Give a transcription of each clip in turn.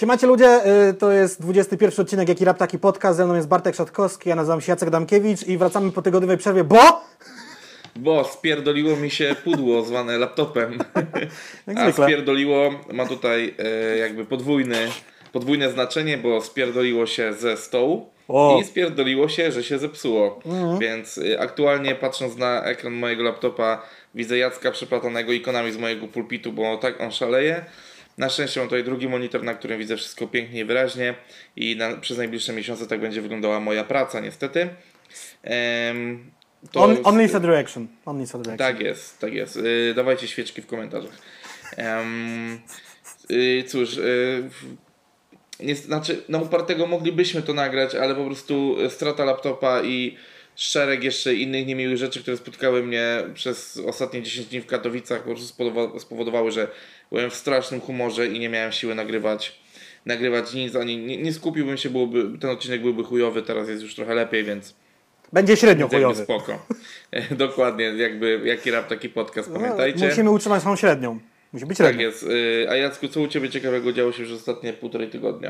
Siemacie ludzie, y, to jest 21 odcinek Jaki Rap Taki Podcast, ze mną jest Bartek Szatkowski, ja nazywam się Jacek Damkiewicz i wracamy po tygodniowej przerwie, bo... Bo spierdoliło mi się pudło zwane laptopem. A spierdoliło ma tutaj e, jakby podwójny, podwójne znaczenie, bo spierdoliło się ze stołu O. Mhm. i spierdoliło się, że się zepsuło. Więc e, aktualnie patrząc na ekran mojego laptopa widzę Jacka przeplatanego ikonami z mojego pulpitu, bo tak on szaleje. Na szczęście mam tutaj drugi monitor, na którym widzę wszystko pięknie i wyraźnie i na, przez najbliższe miesiące tak będzie wyglądała moja praca niestety. To On, z- only for direction. Only direction. tak jest, tak jest. Yy, dawajcie świeczki w komentarzach. Um, yy, cóż, yy, nie, znaczy, na upartego moglibyśmy to nagrać, ale po prostu y, strata laptopa i szereg jeszcze innych niemiłych rzeczy, które spotkały mnie przez ostatnie 10 dni w Katowicach, po prostu spowodowa- spowodowały, że byłem w strasznym humorze i nie miałem siły nagrywać nagrywać nic, ani nie, nie skupiłbym się, byłoby, ten odcinek byłby chujowy, teraz jest już trochę lepiej, więc Będzie średnio jakby chujowy. spoko. Dokładnie, jakby jaki rap, taki podcast, pamiętajcie. No, musimy utrzymać tą średnią. Musi być Tak średnią. jest. Y, A Jacku, co u Ciebie ciekawego działo się już ostatnie półtorej tygodnia?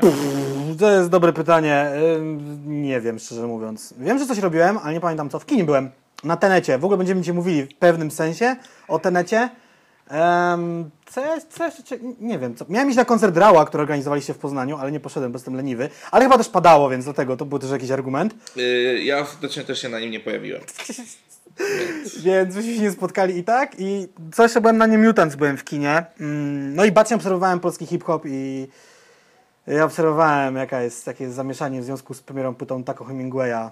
To jest dobre pytanie. Ym, Nie wiem, szczerze mówiąc. Wiem, że coś robiłem, ale nie pamiętam co. W kinie byłem. Na Tenecie. W ogóle będziemy dzisiaj mówili w pewnym sensie o Tenecie. Um, co, co jeszcze, nie wiem, co. Miałem iść na koncert Rała, który organizowaliście w Poznaniu, ale nie poszedłem, bo jestem leniwy. Ale chyba też padało, więc dlatego to był też jakiś argument. Y, Ja ostatecznie też się na nim nie pojawiłem. Więc myśmy się nie spotkali i tak. I co jeszcze byłem na nie Mutants, byłem w kinie. Mm, No i bacznie obserwowałem polski hip-hop i ja obserwowałem, jaka jest takie zamieszanie w związku z premierą płytą Taco Hemingwaya.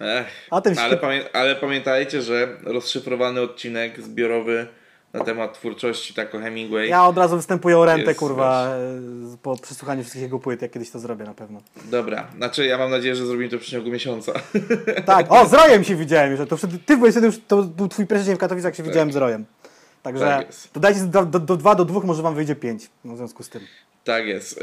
Ech. Ale, wśród- pamię ale pamiętajcie, że rozszyfrowany odcinek zbiorowy na temat twórczości Taco Hemingway. Ja od razu występuję o rentę, Jest, kurwa, e, po przesłuchaniu wszystkich jego płyt, jak kiedyś to zrobię na pewno. Dobra, znaczy ja mam nadzieję, że zrobimy to w przeciągu miesiąca. Tak, o, z Rojem się widziałem już, to wtedy, ty byłeś wtedy już, to był twój pierwszy dzień w Katowicach, jak się widziałem z Rojem. Także Tak dodajcie do, do, do 2 do 2, może wam wyjdzie 5, no w związku z tym. Tak jest.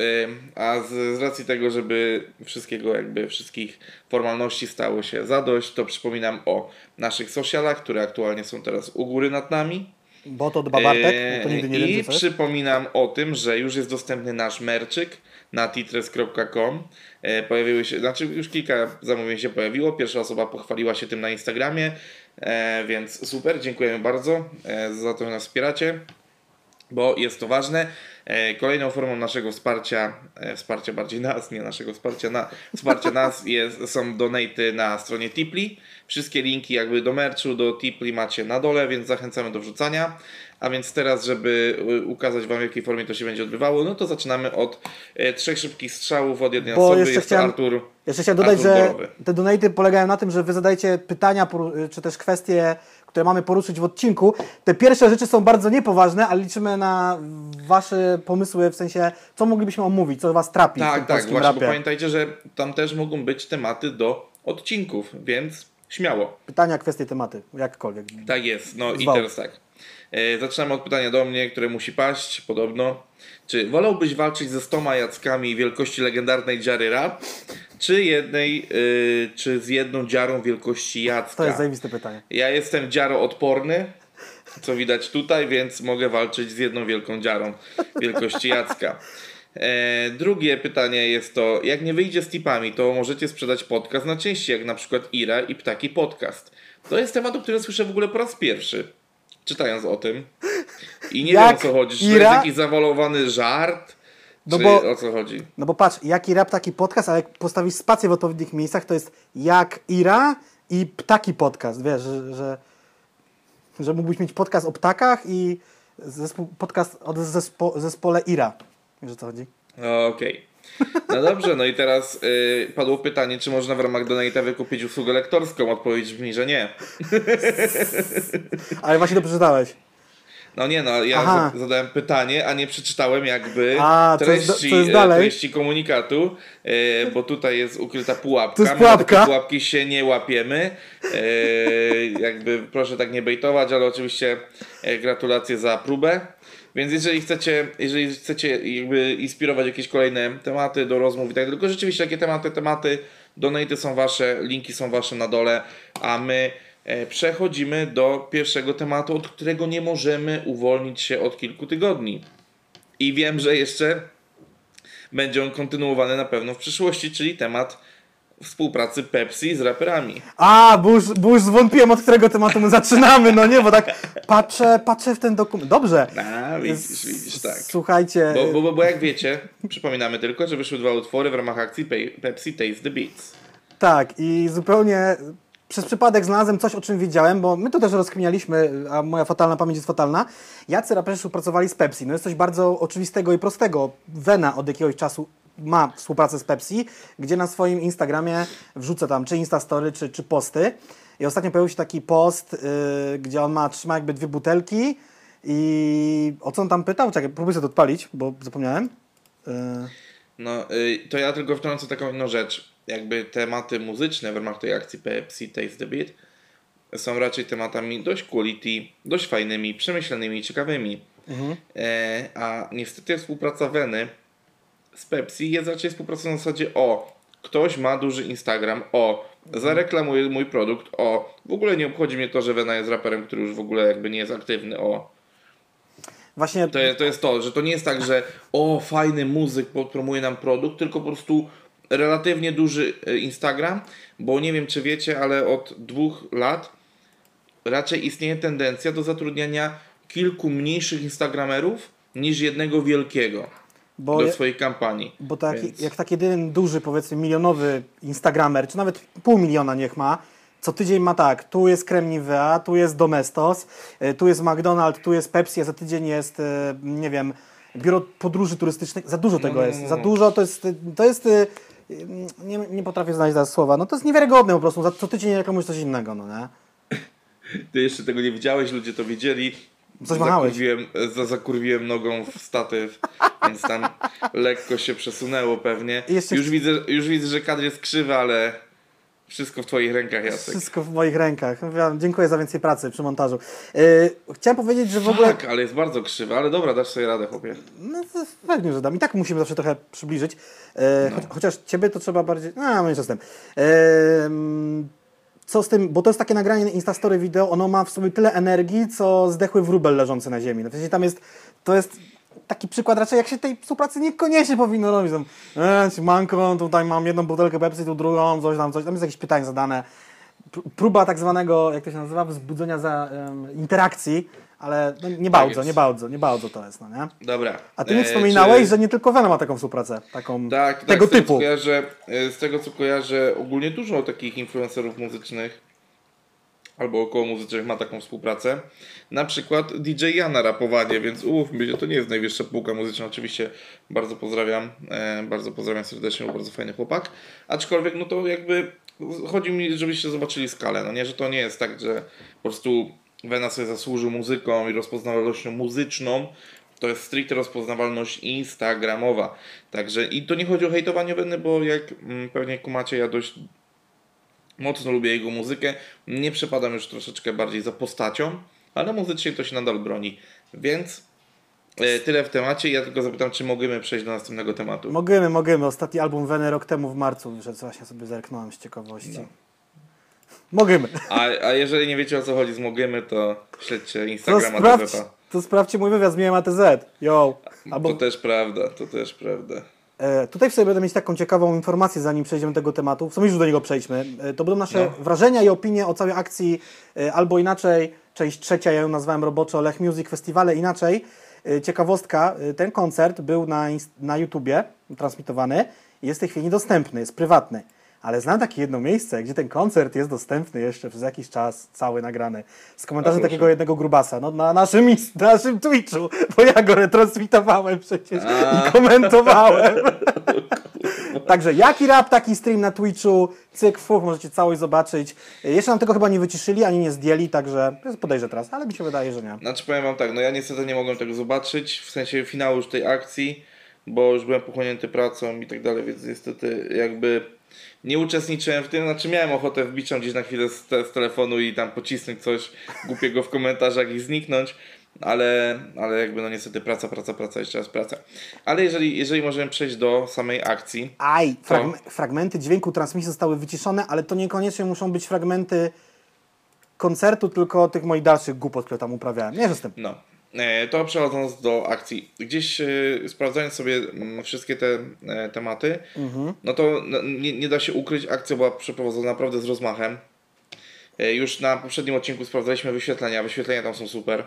A z, z racji tego, żeby wszystkiego, jakby wszystkich formalności stało się zadość, to przypominam o naszych socialach, które aktualnie są teraz u góry nad nami. Bo to dba Bartek, to nigdy nie I wiem, przypominam o tym, że już jest dostępny nasz merczyk na titres.com. E, Pojawiły się, znaczy już kilka zamówień się pojawiło. Pierwsza osoba pochwaliła się tym na Instagramie, e, więc super, dziękujemy bardzo za to, że nas wspieracie bo jest to ważne. E, Kolejną formą naszego wsparcia, e, wsparcia bardziej nas, nie naszego wsparcia, na, wsparcia nas jest, są donaty na stronie Tipli. Wszystkie linki jakby do merchu, do Tipli macie na dole, więc zachęcamy do wrzucania. A więc teraz, żeby ukazać Wam w jakiej formie to się będzie odbywało, no to zaczynamy od e, trzech szybkich strzałów od jednej Bo osoby. jeszcze Jest chciałem- Artur. Jeszcze chciałem dodać, Artur że Borowy. te donaty polegają na tym, że wy zadajecie pytania, czy też kwestie, które mamy poruszyć w odcinku. Te pierwsze rzeczy są bardzo niepoważne, ale liczymy na wasze pomysły, w sensie, co moglibyśmy omówić, co was trapi w tym Tak, tak, właśnie, bo rapie. pamiętajcie, że tam też mogą być tematy do odcinków, więc śmiało. Pytania, kwestie, tematy, jakkolwiek. Tak jest, no i Zwał. teraz tak. E, zaczynamy od pytania do mnie, które musi paść, podobno. Czy wolałbyś walczyć ze stoma jackami wielkości legendarnej dziary rap, czy jednej, y, czy z jedną dziarą wielkości jacka? To jest zajebiste pytanie. Ja jestem dziaroodporny, co widać tutaj, więc mogę walczyć z jedną wielką dziarą wielkości Jacka. E, drugie pytanie jest to, jak nie wyjdzie z tipami, to możecie sprzedać podcast na części, jak na przykład Ira i Ptaki Podcast. To jest temat, o którym słyszę w ogóle po raz pierwszy, czytając o tym. I nie Jak wiem o co chodzi, czy to Ira? jest jakiś zawalowany żart, No czy bo- o co chodzi. No bo patrz, jaki rap, taki podcast, ale jak postawisz spację w odpowiednich miejscach, to jest jak Ira i ptaki podcast, wiesz, że, że, że mógłbyś mieć podcast o ptakach i zespół, podcast o zespo, zespole Ira. Wiesz o co chodzi? No, Okej. No dobrze, no i teraz y, padło pytanie, czy można w ramach Donate'a wykupić usługę lektorską. Odpowiedź brzmi, że nie. Ale właśnie to przeczytałeś. No nie, no ja Aha. za- zadałem pytanie, a nie przeczytałem jakby A, jest treści, jest e, dalej? treści komunikatu, e, bo tutaj jest ukryta pułapka. To jest My pułapka? takie pułapki się nie łapiemy. E, jakby proszę tak nie bejtować, ale oczywiście e, gratulacje za próbę. Więc jeżeli chcecie, jeżeli chcecie jakby inspirować jakieś kolejne tematy do rozmów i tak, tylko rzeczywiście jakie tematy, tematy, donaty są wasze, linki są wasze na dole, a my e, przechodzimy do pierwszego tematu, od którego nie możemy uwolnić się od kilku tygodni. I wiem, że jeszcze będzie on kontynuowany na pewno w przyszłości, czyli temat współpracy Pepsi z raperami. A, bo już, bo już zwątpiłem, od którego tematu my zaczynamy, no nie, bo tak patrzę, patrzę w ten dokument. Dobrze. A, widzisz, widzisz, tak. Słuchajcie. Bo, bo, bo, jak wiecie, przypominamy tylko, że wyszły dwa utwory w ramach akcji Pe- Pepsi Taste the Beats. Tak, i zupełnie przez przypadek znalazłem coś, o czym wiedziałem, bo my to też rozkminialiśmy, a moja fatalna pamięć jest fatalna. Jacy raperzy współpracowali z Pepsi? No jest coś bardzo oczywistego i prostego. Vena od jakiegoś czasu ma współpracę z Pepsi, gdzie na swoim Instagramie wrzuca tam czy Instastory, czy, czy posty. I ostatnio pojawił się taki post, yy, gdzie on ma, trzyma jakby dwie butelki i o co on tam pytał? Czekaj, próbuję sobie to odpalić, bo zapomniałem. Yy, No, y, to ja tylko wtrącę taką inną rzecz. Jakby tematy muzyczne w ramach tej akcji Pepsi Taste the Beat są raczej tematami dość quality, dość fajnymi, przemyślanymi, ciekawymi. E, a niestety współpraca Weny z Pepsi jest raczej współpracą na zasadzie o, ktoś ma duży Instagram, o, zareklamuje mój produkt, o, w ogóle nie obchodzi mnie to, że Wena jest raperem, który już w ogóle jakby nie jest aktywny, o. właśnie To jest, to jest to, że to nie jest tak, że o, fajny muzyk promuje nam produkt, tylko po prostu relatywnie duży e, Instagram, bo nie wiem czy wiecie, ale od dwóch lat raczej istnieje tendencja do zatrudniania kilku mniejszych Instagramerów niż jednego wielkiego bo do je- swojej kampanii. Bo tak, Więc- jak taki jeden duży, powiedzmy milionowy Instagramer, czy nawet pół miliona niech ma, co tydzień ma tak, tu jest Nivea, tu jest Domestos, y, tu jest McDonald's, tu jest Pepsi, a za tydzień jest, y, nie wiem, biuro podróży turystycznych. Za dużo tego no, jest, no, za no. dużo to jest, to jest, y, nie, nie potrafię znaleźć teraz słowa, no to jest niewiarygodne po prostu, za co tydzień reklamujesz coś innego, no nie? Ty jeszcze tego nie widziałeś, ludzie to widzieli. Coś machałeś. zakurwiłem, za, zakurwiłem nogą w statyw, więc tam lekko się przesunęło pewnie. Jeszcze Już, widzę, już widzę, że kadr jest krzywy, ale wszystko w twoich rękach, Jacek. Wszystko w moich rękach. Dziękuję za więcej pracy przy montażu. Y, chciałem powiedzieć, że w ogóle... Tak, ale jest bardzo krzywy, ale dobra, dasz sobie radę, chłopie. No pewnie, że dam. I tak musimy zawsze trochę przybliżyć. E, choć, chociaż ciebie to trzeba bardziej. No, mniejsza z tym. Mm, co z tym, bo to jest takie nagranie Instastory wideo, ono ma w sobie tyle energii, co zdechły wróbel leżący na ziemi. No, w sensie tam jest, to jest taki przykład raczej, jak się tej współpracy niekoniecznie powinno robić. Tam, e, manko, tutaj mam jedną butelkę Pepsi, tu drugą, coś tam, coś. Tam jest jakieś pytanie zadane. Pr- Próba tak zwanego, jak to się nazywa, wzbudzenia za em, interakcji, ale no, nie bardzo, jest. nie bardzo, nie bardzo to jest, no nie? Dobra. A ty mi E, wspominałeś, czy- że nie tylko Venom ma taką współpracę, taką Tak, tak, tego z tego, typu. Co kojarzę, e, z tego co kojarzę, ogólnie dużo takich influencerów muzycznych albo około muzycznych ma taką współpracę. Na przykład DJ Jana rapowanie, więc umówmy się, to nie jest najwyższa półka muzyczna. Oczywiście bardzo pozdrawiam, e, bardzo pozdrawiam serdecznie, bo bardzo fajny chłopak. Aczkolwiek, no to jakby chodzi mi, żebyście zobaczyli skalę. No nie, że to nie jest tak, że po prostu Wena sobie zasłużył muzyką i rozpoznawalnością muzyczną, to jest stricte rozpoznawalność instagramowa. Także i to nie chodzi o hejtowanie Weny, bo jak mm, pewnie kumacie, ja dość mocno lubię jego muzykę. Nie przepadam już troszeczkę bardziej za postacią, ale muzycznie to się nadal broni. Więc e, tyle w temacie. Ja tylko zapytam, czy możemy przejść do następnego tematu. Możemy, możemy. Ostatni album Veny rok temu w marcu wyszedł, właśnie sobie zerknąłem z ciekawości. No. Możemy. A, a jeżeli nie wiecie o co chodzi z Mogemy, to śledźcie To, Instagrama sprawdź, TVP. to sprawdźcie mój wywiad z Miłem ATZ. Yo. Albo, To też prawda, to też prawda. e, tutaj w sobie będę mieć taką ciekawą informację, zanim przejdziemy do tego tematu. W sumie już do niego przejdźmy. E, to będą nasze No. wrażenia i opinie o całej akcji, e, albo inaczej, część trzecia, ja ją nazwałem roboczo Lech Music Festiwale, inaczej. E, ciekawostka, e, ten koncert był na, na YouTubie transmitowany i jest w tej chwili niedostępny, jest prywatny. Ale znam takie jedno miejsce, gdzie ten koncert jest dostępny jeszcze przez jakiś czas, cały nagrany. Z komentarzem A, takiego jednego grubasa, no na naszym, na naszym Twitchu, bo ja go retransmitowałem przecież A. i komentowałem. Także jaki rap, taki stream na Twitchu, cyk, fuch, możecie całość zobaczyć. Jeszcze nam tego chyba nie wyciszyli, ani nie zdjęli, także podejrzę teraz, ale mi się wydaje, że nie. Znaczy powiem wam tak, no ja niestety nie mogłem tego zobaczyć, w sensie finału już tej akcji, bo już byłem pochłonięty pracą i tak dalej, więc niestety jakby nie uczestniczyłem w tym, znaczy miałem ochotę wbić tam gdzieś na chwilę z, te, z telefonu i tam pocisnąć coś głupiego w komentarzach i zniknąć, ale, ale jakby no niestety praca, praca, praca, jeszcze raz praca. Ale jeżeli, jeżeli możemy przejść do samej akcji, Aj, Co? fragme- fragmenty dźwięku transmisji zostały wyciszone, ale to niekoniecznie muszą być fragmenty koncertu, tylko tych moich dalszych głupot, które tam uprawiałem. Nie, że z tym. no. E, To przechodząc do akcji. Gdzieś e, sprawdzając sobie mm, wszystkie te e, tematy, no to no, nie, nie da się ukryć, akcja była przeprowadzona naprawdę z rozmachem. Już na poprzednim odcinku sprawdzaliśmy wyświetlenia, wyświetlenia tam są super.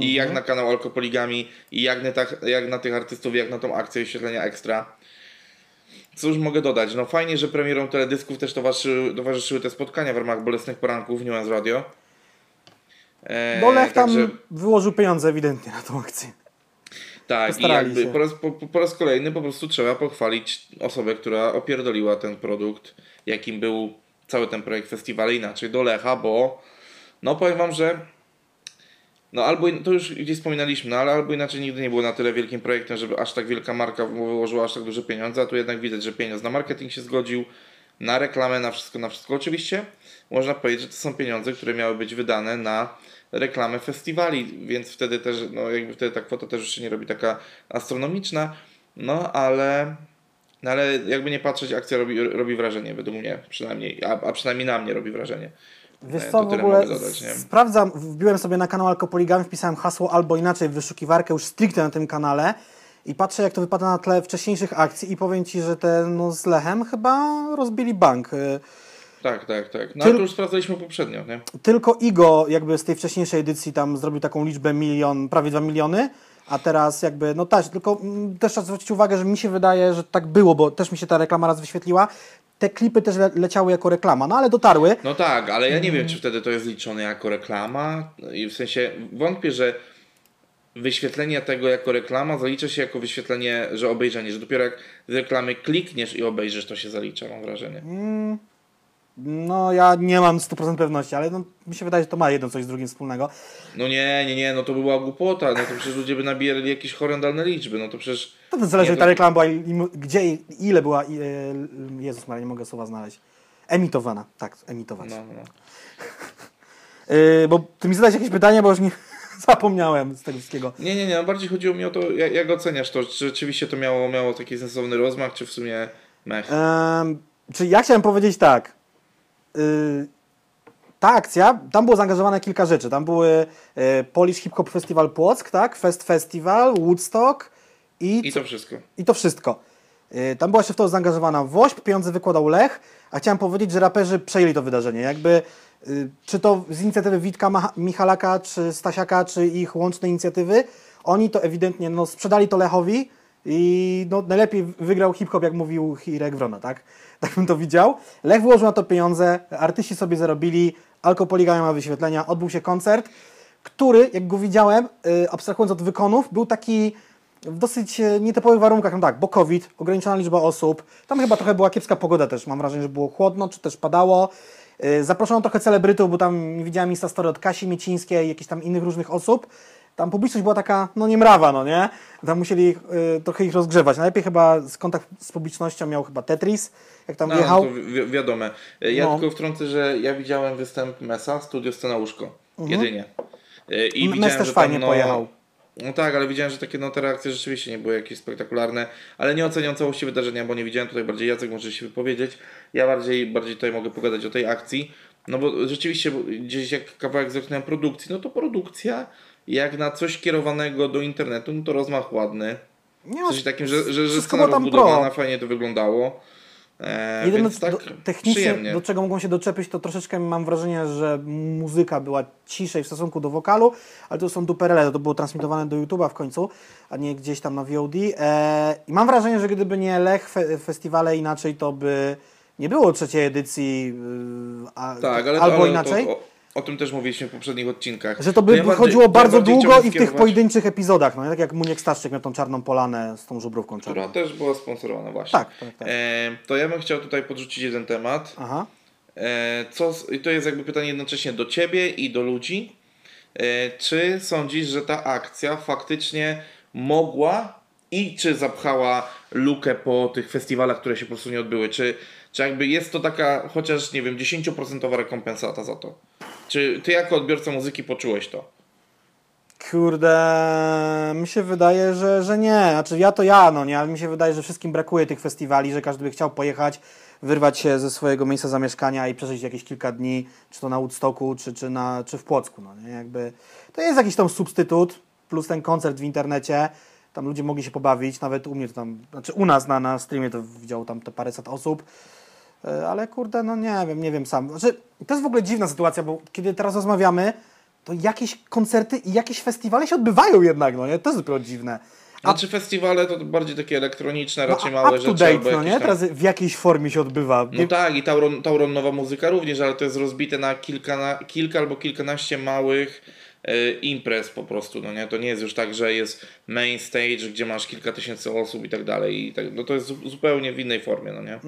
I jak na kanał Alkopoligami, i jak na, tak, jak na tych artystów, jak na tą akcję wyświetlenia ekstra. Cóż mogę dodać? No fajnie, że premierom teledysków też towarzyszyły, towarzyszyły te spotkania w ramach Bolesnych Poranków Nuance Radio. E, Bo Lech tam także- wyłożył pieniądze ewidentnie na tą akcję. Tak, i jakby po raz, po, po raz kolejny po prostu trzeba pochwalić osobę, która opierdoliła ten produkt, jakim był cały ten projekt festiwalu inaczej do Lecha, bo no powiem wam, że no albo to już gdzieś wspominaliśmy, no ale albo inaczej nigdy nie było na tyle wielkim projektem, żeby aż tak wielka marka wyłożyła aż tak duże pieniądze, a tu jednak widać, że pieniądz na marketing się zgodził, na reklamę, na wszystko, na wszystko. Oczywiście można powiedzieć, że to są pieniądze, które miały być wydane na reklamę festiwali, więc wtedy też, no jakby wtedy ta kwota też już się nie robi taka astronomiczna, no ale, no ale jakby nie patrzeć, akcja robi, robi wrażenie, według mnie przynajmniej, a, a przynajmniej na mnie robi wrażenie. Wiesz E, co, w ogóle sprawdzam, wbiłem sobie na kanał Alkopoligami, wpisałem hasło albo inaczej w wyszukiwarkę już stricte na tym kanale i patrzę jak to wypada na tle wcześniejszych akcji i powiem Ci, że te no, z Lechem chyba rozbili bank. Tak, tak, tak. No Tyl- to już sprawdzaliśmy poprzednio, nie? Tylko Igo jakby z tej wcześniejszej edycji tam zrobił taką liczbę milion, prawie 2 miliony, a teraz jakby, no też, tylko mm, też trzeba zwrócić uwagę, że mi się wydaje, że tak było, bo też mi się ta reklama raz wyświetliła. Te klipy też le leciały jako reklama, no ale dotarły. No tak, ale ja nie Mm. wiem, czy wtedy to jest liczone jako reklama. I w sensie wątpię, że wyświetlenie tego jako reklama zalicza się jako wyświetlenie, że obejrzenie, że dopiero jak z reklamy klikniesz i obejrzysz, to się zalicza, mam wrażenie. No ja nie mam 100% pewności, ale no, mi się wydaje, że to ma jedno coś z drugim wspólnego. No nie, nie, nie, no to by była głupota, no to przecież ludzie by nabierali jakieś horrendalne liczby, no to przecież... To też zależy, Nie, jak ta to- reklama była, gdzie ile była, i, e, Jezus Maria, nie mogę słowa znaleźć. Emitowana, tak, emitować. No, no. Yy, bo ty mi zadałeś jakieś pytanie, bo już nie zapomniałem z tego wszystkiego. Nie, nie, nie, no bardziej chodziło mi o to, jak, jak oceniasz to, czy rzeczywiście to miało, miało taki sensowny rozmach, czy w sumie mech. Czyli ja chciałem powiedzieć tak. Yy, ta akcja, tam było zaangażowane kilka rzeczy. Tam były e, Polish Hip Hop Festival Płock, tak? Fest Festival, Woodstock i, I to wszystko. i to wszystko. Yy, Tam była jeszcze w to zaangażowana WOŚP, pieniądze wykładał Lech, a chciałem powiedzieć, że raperzy przejęli to wydarzenie. Jakby, czy to z inicjatywy Witka Michalaka, czy Stasiaka, czy ich łączne inicjatywy, oni to ewidentnie no, sprzedali to Lechowi i no, najlepiej wygrał hip-hop, jak mówił Hirek Wrona, tak? Tak bym to widział. Lech wyłożył na to pieniądze, artyści sobie zarobili, Alkopoligami ma wyświetlenia, odbył się koncert, który, jak go widziałem, yy, abstrahując od wykonów, był taki w dosyć e, nietypowych warunkach, no tak, bo COVID, ograniczona liczba osób, tam chyba trochę była kiepska pogoda też, mam wrażenie, że było chłodno, czy też padało. Yy, Zaproszono trochę celebrytów, bo tam widziałem Instastory od Kasi Miecińskiej, jakichś tam innych różnych osób. Tam publiczność była taka, no nie mrawa, no nie? Tam musieli ich, y, trochę ich rozgrzewać. Najlepiej chyba z kontakt z publicznością miał chyba Tetris, jak tam No, wjechał. to wi- wiadome. Ja No. tylko wtrącę, że ja widziałem występ Mesa, studio Scena Łóżko. Jedynie. E, I Mhm. Mes widziałem, też że tam, fajnie no, pojechał. No tak, ale widziałem, że takie no, te reakcje rzeczywiście nie były jakieś spektakularne, ale nie oceniam całości wydarzenia, bo nie widziałem tutaj bardziej Jacek może się wypowiedzieć. Ja bardziej, bardziej tutaj mogę pogadać o tej akcji. No bo rzeczywiście gdzieś jak kawałek zerknąłem produkcji, no to produkcja jak na coś kierowanego do internetu, no to rozmach ładny. Nie sensie takim, że, że, że scena rozbudowana, pro. fajnie to wyglądało. E, Jedyne więc tak do, technicznie, przyjemnie. do czego mogą się doczepić, to troszeczkę mam wrażenie, że muzyka była ciszej w stosunku do wokalu, ale to są duperele, to było transmitowane do YouTube'a w końcu, a nie gdzieś tam na VOD. E, I mam wrażenie, że gdyby nie Lech fe, festiwale inaczej, to by nie było trzeciej edycji, y, a, Tak, ale albo ale inaczej. To, o, tym też mówiliśmy w poprzednich odcinkach. Że to by No chodziło bardzo długo i w tych pojedynczych epizodach, no tak jak Muniek Staszczyk miał tą czarną polanę z tą żubrówką czarną. Która też była sponsorowana właśnie. Tak, tak, tak. E, to ja bym chciał tutaj podrzucić jeden temat. Aha. E, co, i to jest jakby pytanie jednocześnie do Ciebie i do ludzi. E, czy sądzisz, że ta akcja faktycznie mogła i czy zapchała lukę po tych festiwalach, które się po prostu nie odbyły? Czy, czy jakby jest to taka chociaż, nie wiem, 10% rekompensata za to? Czy Ty jako odbiorca muzyki poczułeś to? Kurde, mi się wydaje, że, że nie. Znaczy ja to ja, no nie, ale mi się wydaje, że wszystkim brakuje tych festiwali, że każdy by chciał pojechać, wyrwać się ze swojego miejsca zamieszkania i przeżyć jakieś kilka dni, czy to na Woodstocku, czy, czy, na, czy w Płocku, no nie, jakby to jest jakiś tam substytut. plus ten koncert w internecie, tam ludzie mogli się pobawić, nawet u mnie to tam, znaczy u nas na, na streamie to widziało tam te paręset osób, ale kurde, no nie wiem, nie wiem sam. Znaczy, to jest w ogóle dziwna sytuacja, bo kiedy teraz rozmawiamy, to jakieś koncerty i jakieś festiwale się odbywają jednak, no nie? To jest dopiero dziwne. A czy festiwale to bardziej takie elektroniczne, No, raczej a małe rzeczy date, no nie? tam... Teraz w jakiejś formie się odbywa. No tak, i Tauron, Tauron nowa muzyka również, ale to jest rozbite na kilka, na, kilka albo kilkanaście małych e, imprez po prostu, no nie? To nie jest już tak, że jest main stage, gdzie masz kilka tysięcy osób i tak dalej. I tak, no to jest zu- zupełnie w innej formie, no nie?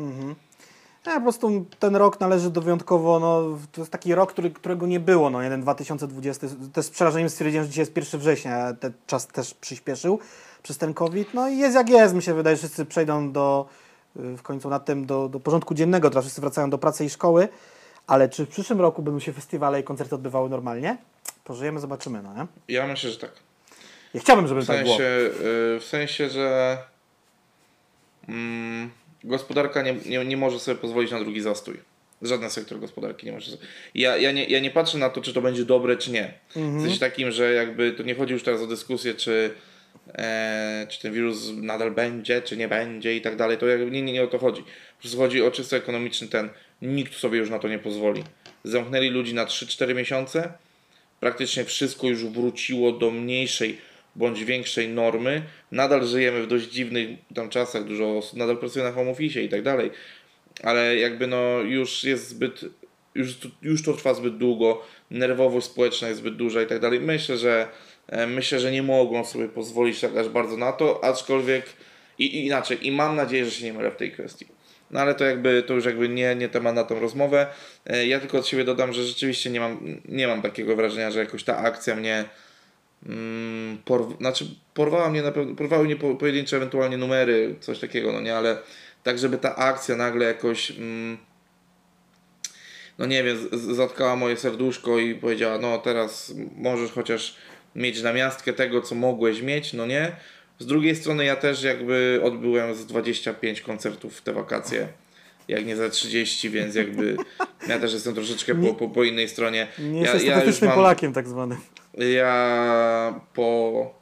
Nie, po prostu ten rok należy do wyjątkowo, no, to jest taki rok, który, którego nie było, no, jeden 2020, też z przerażeniem stwierdziłem, że dzisiaj jest 1 września, ten czas też przyspieszył przez ten COVID, no i jest jak jest, mi się wydaje, że wszyscy przejdą do, y, w końcu nad tym, do, do porządku dziennego, teraz wszyscy wracają do pracy i szkoły, ale czy w przyszłym roku będą się festiwale i koncerty odbywały normalnie? Pożyjemy, zobaczymy, no nie? Ja myślę, że tak. Ja chciałbym, żeby W tak było. sensie, y, w sensie że mm, gospodarka nie, nie, nie może sobie pozwolić na drugi zastój. Żaden sektor gospodarki nie może. sobie- Ja, ja, nie, ja nie patrzę na to, czy to będzie dobre, czy nie. W sensie takim, że jakby to nie chodzi już teraz o dyskusję, czy, e, czy ten wirus nadal będzie, czy nie będzie i tak dalej. To jakby nie, nie, nie o to chodzi. Po prostu chodzi o czysto ekonomiczny ten. Nikt sobie już na to nie pozwoli. Zamknęli ludzi na 3-4 miesiące praktycznie wszystko już wróciło do mniejszej bądź większej normy. Nadal żyjemy w dość dziwnych tam czasach, dużo osób nadal pracuje na home office i tak dalej, ale jakby no już jest zbyt, już, już to trwa zbyt długo, nerwowość społeczna jest zbyt duża i tak dalej. Myślę, że e, myślę, że nie mogą sobie pozwolić tak aż bardzo na to, aczkolwiek i, i inaczej, i mam nadzieję, że się nie mylę w tej kwestii. No ale to jakby to już jakby nie, nie temat na tą rozmowę. E, Ja tylko od siebie dodam, że rzeczywiście nie mam, nie mam takiego wrażenia, że jakoś ta akcja mnie porw... znaczy porwała mnie na pewno, porwały mnie po, pojedyncze ewentualnie numery, coś takiego, no nie, ale tak, żeby ta akcja nagle jakoś mm, no nie wiem, zatkała moje serduszko i powiedziała, no teraz możesz chociaż mieć namiastkę tego, co mogłeś mieć, no nie. Z drugiej strony ja też jakby odbyłem z 25 koncertów te wakacje, jak nie za 30, więc jakby ja też jestem troszeczkę po, po, po innej stronie. Nie ja, jesteś ja już mam, Polakiem tak zwanym. ja po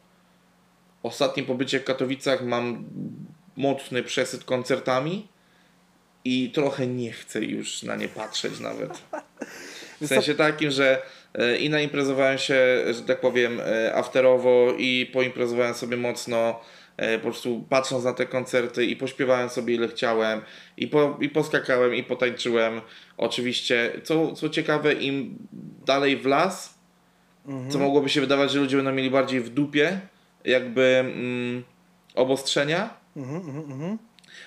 ostatnim pobycie w Katowicach mam mocny przesyt koncertami i trochę nie chcę już na nie patrzeć nawet. W sensie takim, że e, i naimprezowałem się, że tak powiem, e, afterowo i poimprezowałem sobie mocno, po prostu patrząc na te koncerty i pośpiewałem sobie ile chciałem i, po, i poskakałem i potańczyłem. Oczywiście, co, co ciekawe, im dalej w las, co mogłoby się wydawać, że ludzie będą mieli bardziej w dupie, jakby mm, obostrzenia,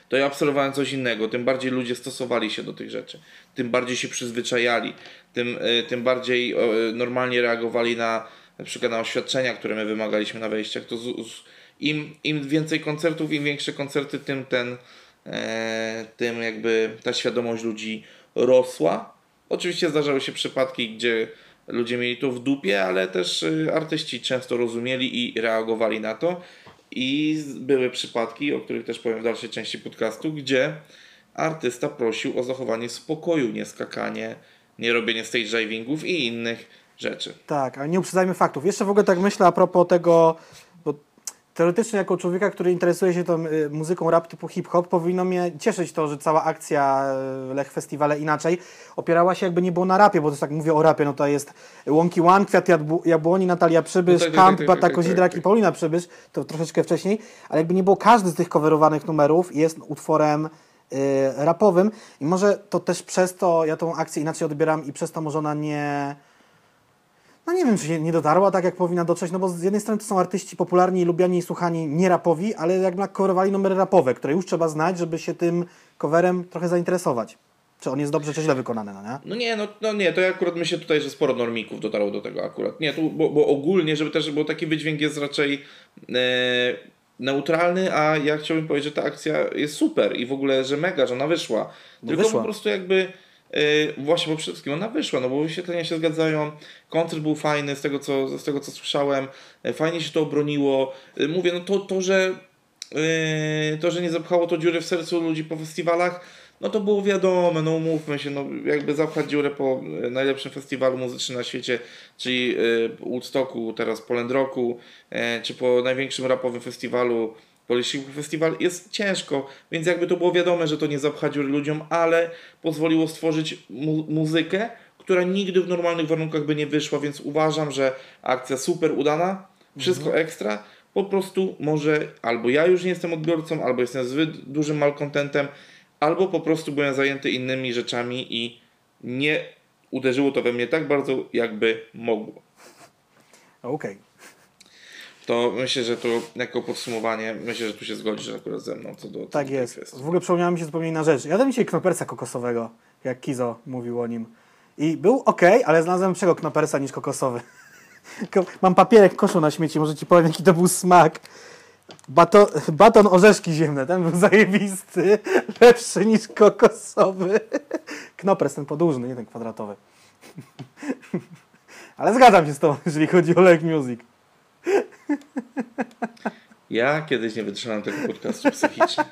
to ja obserwowałem coś innego. Tym bardziej ludzie stosowali się do tych rzeczy, tym bardziej się przyzwyczajali, tym, y, tym bardziej y, normalnie reagowali na na przykład na oświadczenia, które my wymagaliśmy na wejściach. To z, z, im, Im więcej koncertów, im większe koncerty, tym ten, e, tym jakby ta świadomość ludzi rosła. Oczywiście zdarzały się przypadki, gdzie ludzie mieli to w dupie, ale też y, artyści często rozumieli i reagowali na to. I były przypadki, o których też powiem w dalszej części podcastu, gdzie artysta prosił o zachowanie spokoju, nie skakanie, nie robienie stage divingów i innych rzeczy. Tak, ale nie uprzedzajmy faktów. Jeszcze w ogóle tak myślę a propos tego, teoretycznie jako człowieka, który interesuje się tą y, muzyką rap typu hip-hop, powinno mnie cieszyć to, że cała akcja y, Lech Festiwale inaczej opierała się jakby nie było na rapie, bo też tak mówię o rapie, no to jest Łąki One, Kwiat Jabł- Jabłoni, Natalia Przybysz, No tak, tak, Kamp, tak, tak, Bata tak, Kozidrak tak. i Paulina Przybysz, to troszeczkę wcześniej, ale jakby nie było każdy z tych coverowanych numerów jest utworem y, rapowym. I może to też przez to ja tą akcję inaczej odbieram i przez to może ona nie nie wiem, czy się nie dotarła tak, jak powinna dotrzeć, no bo z jednej strony to są artyści popularni, lubiani i słuchani nie rapowi, ale jakby coverowali numery rapowe, które już trzeba znać, żeby się tym coverem trochę zainteresować. Czy on jest dobrze, czy źle wykonany, no nie? No nie, no, no nie, to ja akurat myślę tutaj, że sporo normików dotarło do tego akurat. Nie, tu, bo, bo ogólnie, żeby też, bo taki wydźwięk jest raczej e, neutralny, a ja chciałbym powiedzieć, że ta akcja jest super i w ogóle, że mega, że ona wyszła. No Tylko wyszła. po prostu jakby właśnie, bo przede wszystkim ona wyszła, no bo wyświetlenia się zgadzają, koncert był fajny z tego, co, z tego, co słyszałem, e, fajnie się to obroniło. E, mówię, no to, to, że to, że nie zapchało to dziury w sercu ludzi po festiwalach, no to było wiadome, no umówmy się, no jakby zapchać dziurę po y, najlepszym festiwalu muzycznym na świecie, czyli y, Woodstocku, teraz Poland Rocku, y, czy po największym rapowym festiwalu Polish Festival jest ciężko, więc jakby to było wiadome, że to nie zapcha dziury ludziom, ale pozwoliło stworzyć mu muzykę, która nigdy w normalnych warunkach by nie wyszła, więc uważam, że akcja super udana, wszystko ekstra, po prostu może albo ja już nie jestem odbiorcą, albo jestem zbyt dużym malkontentem, albo po prostu byłem zajęty innymi rzeczami i nie uderzyło to we mnie tak bardzo, jakby mogło. Okej. To myślę, że to jako podsumowanie, myślę, że tu się zgodzisz akurat ze mną co do co Tak do jest. kwestii. W ogóle przypomniała mi się zupełnie inna rzecz. Jadłem dzisiaj knopersa kokosowego, jak Kizo mówił o nim. I był ok, ale znalazłem lepszego knopersa niż kokosowy. Mam papierek w koszu na śmieci, może ci powiem jaki to był smak. Bato, baton orzeszki ziemne, ten był zajebisty, lepszy niż kokosowy. Knopers ten podłużny, nie ten kwadratowy. Ale zgadzam się z tobą, jeżeli chodzi o Leg Music. Ja kiedyś nie wytrzymałem tego podcastu psychicznie.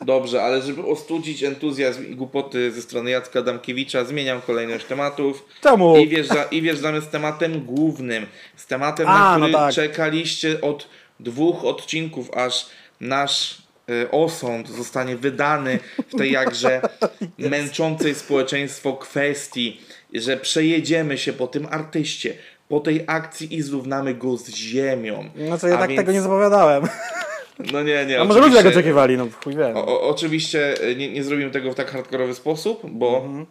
Dobrze, ale żeby ostudzić entuzjazm i głupoty ze strony Jacka Adamkiewicza, zmieniam kolejność tematów. Czemu? I, wjeżdża, I wjeżdżamy z tematem głównym. Z tematem, A, na no który tak. czekaliście od dwóch odcinków, aż nasz y, osąd zostanie wydany w tej jakże męczącej społeczeństwo kwestii, że przejedziemy się po tym artyście, po tej akcji i zrównamy go z ziemią. Znaczy ja A tak więc- tego nie zapowiadałem. No nie, nie. A może ludzie oczywiście- oczekiwali, no chuj wiem. o, o, oczywiście y, nie, nie zrobimy tego w tak hardkorowy sposób, bo, Mhm.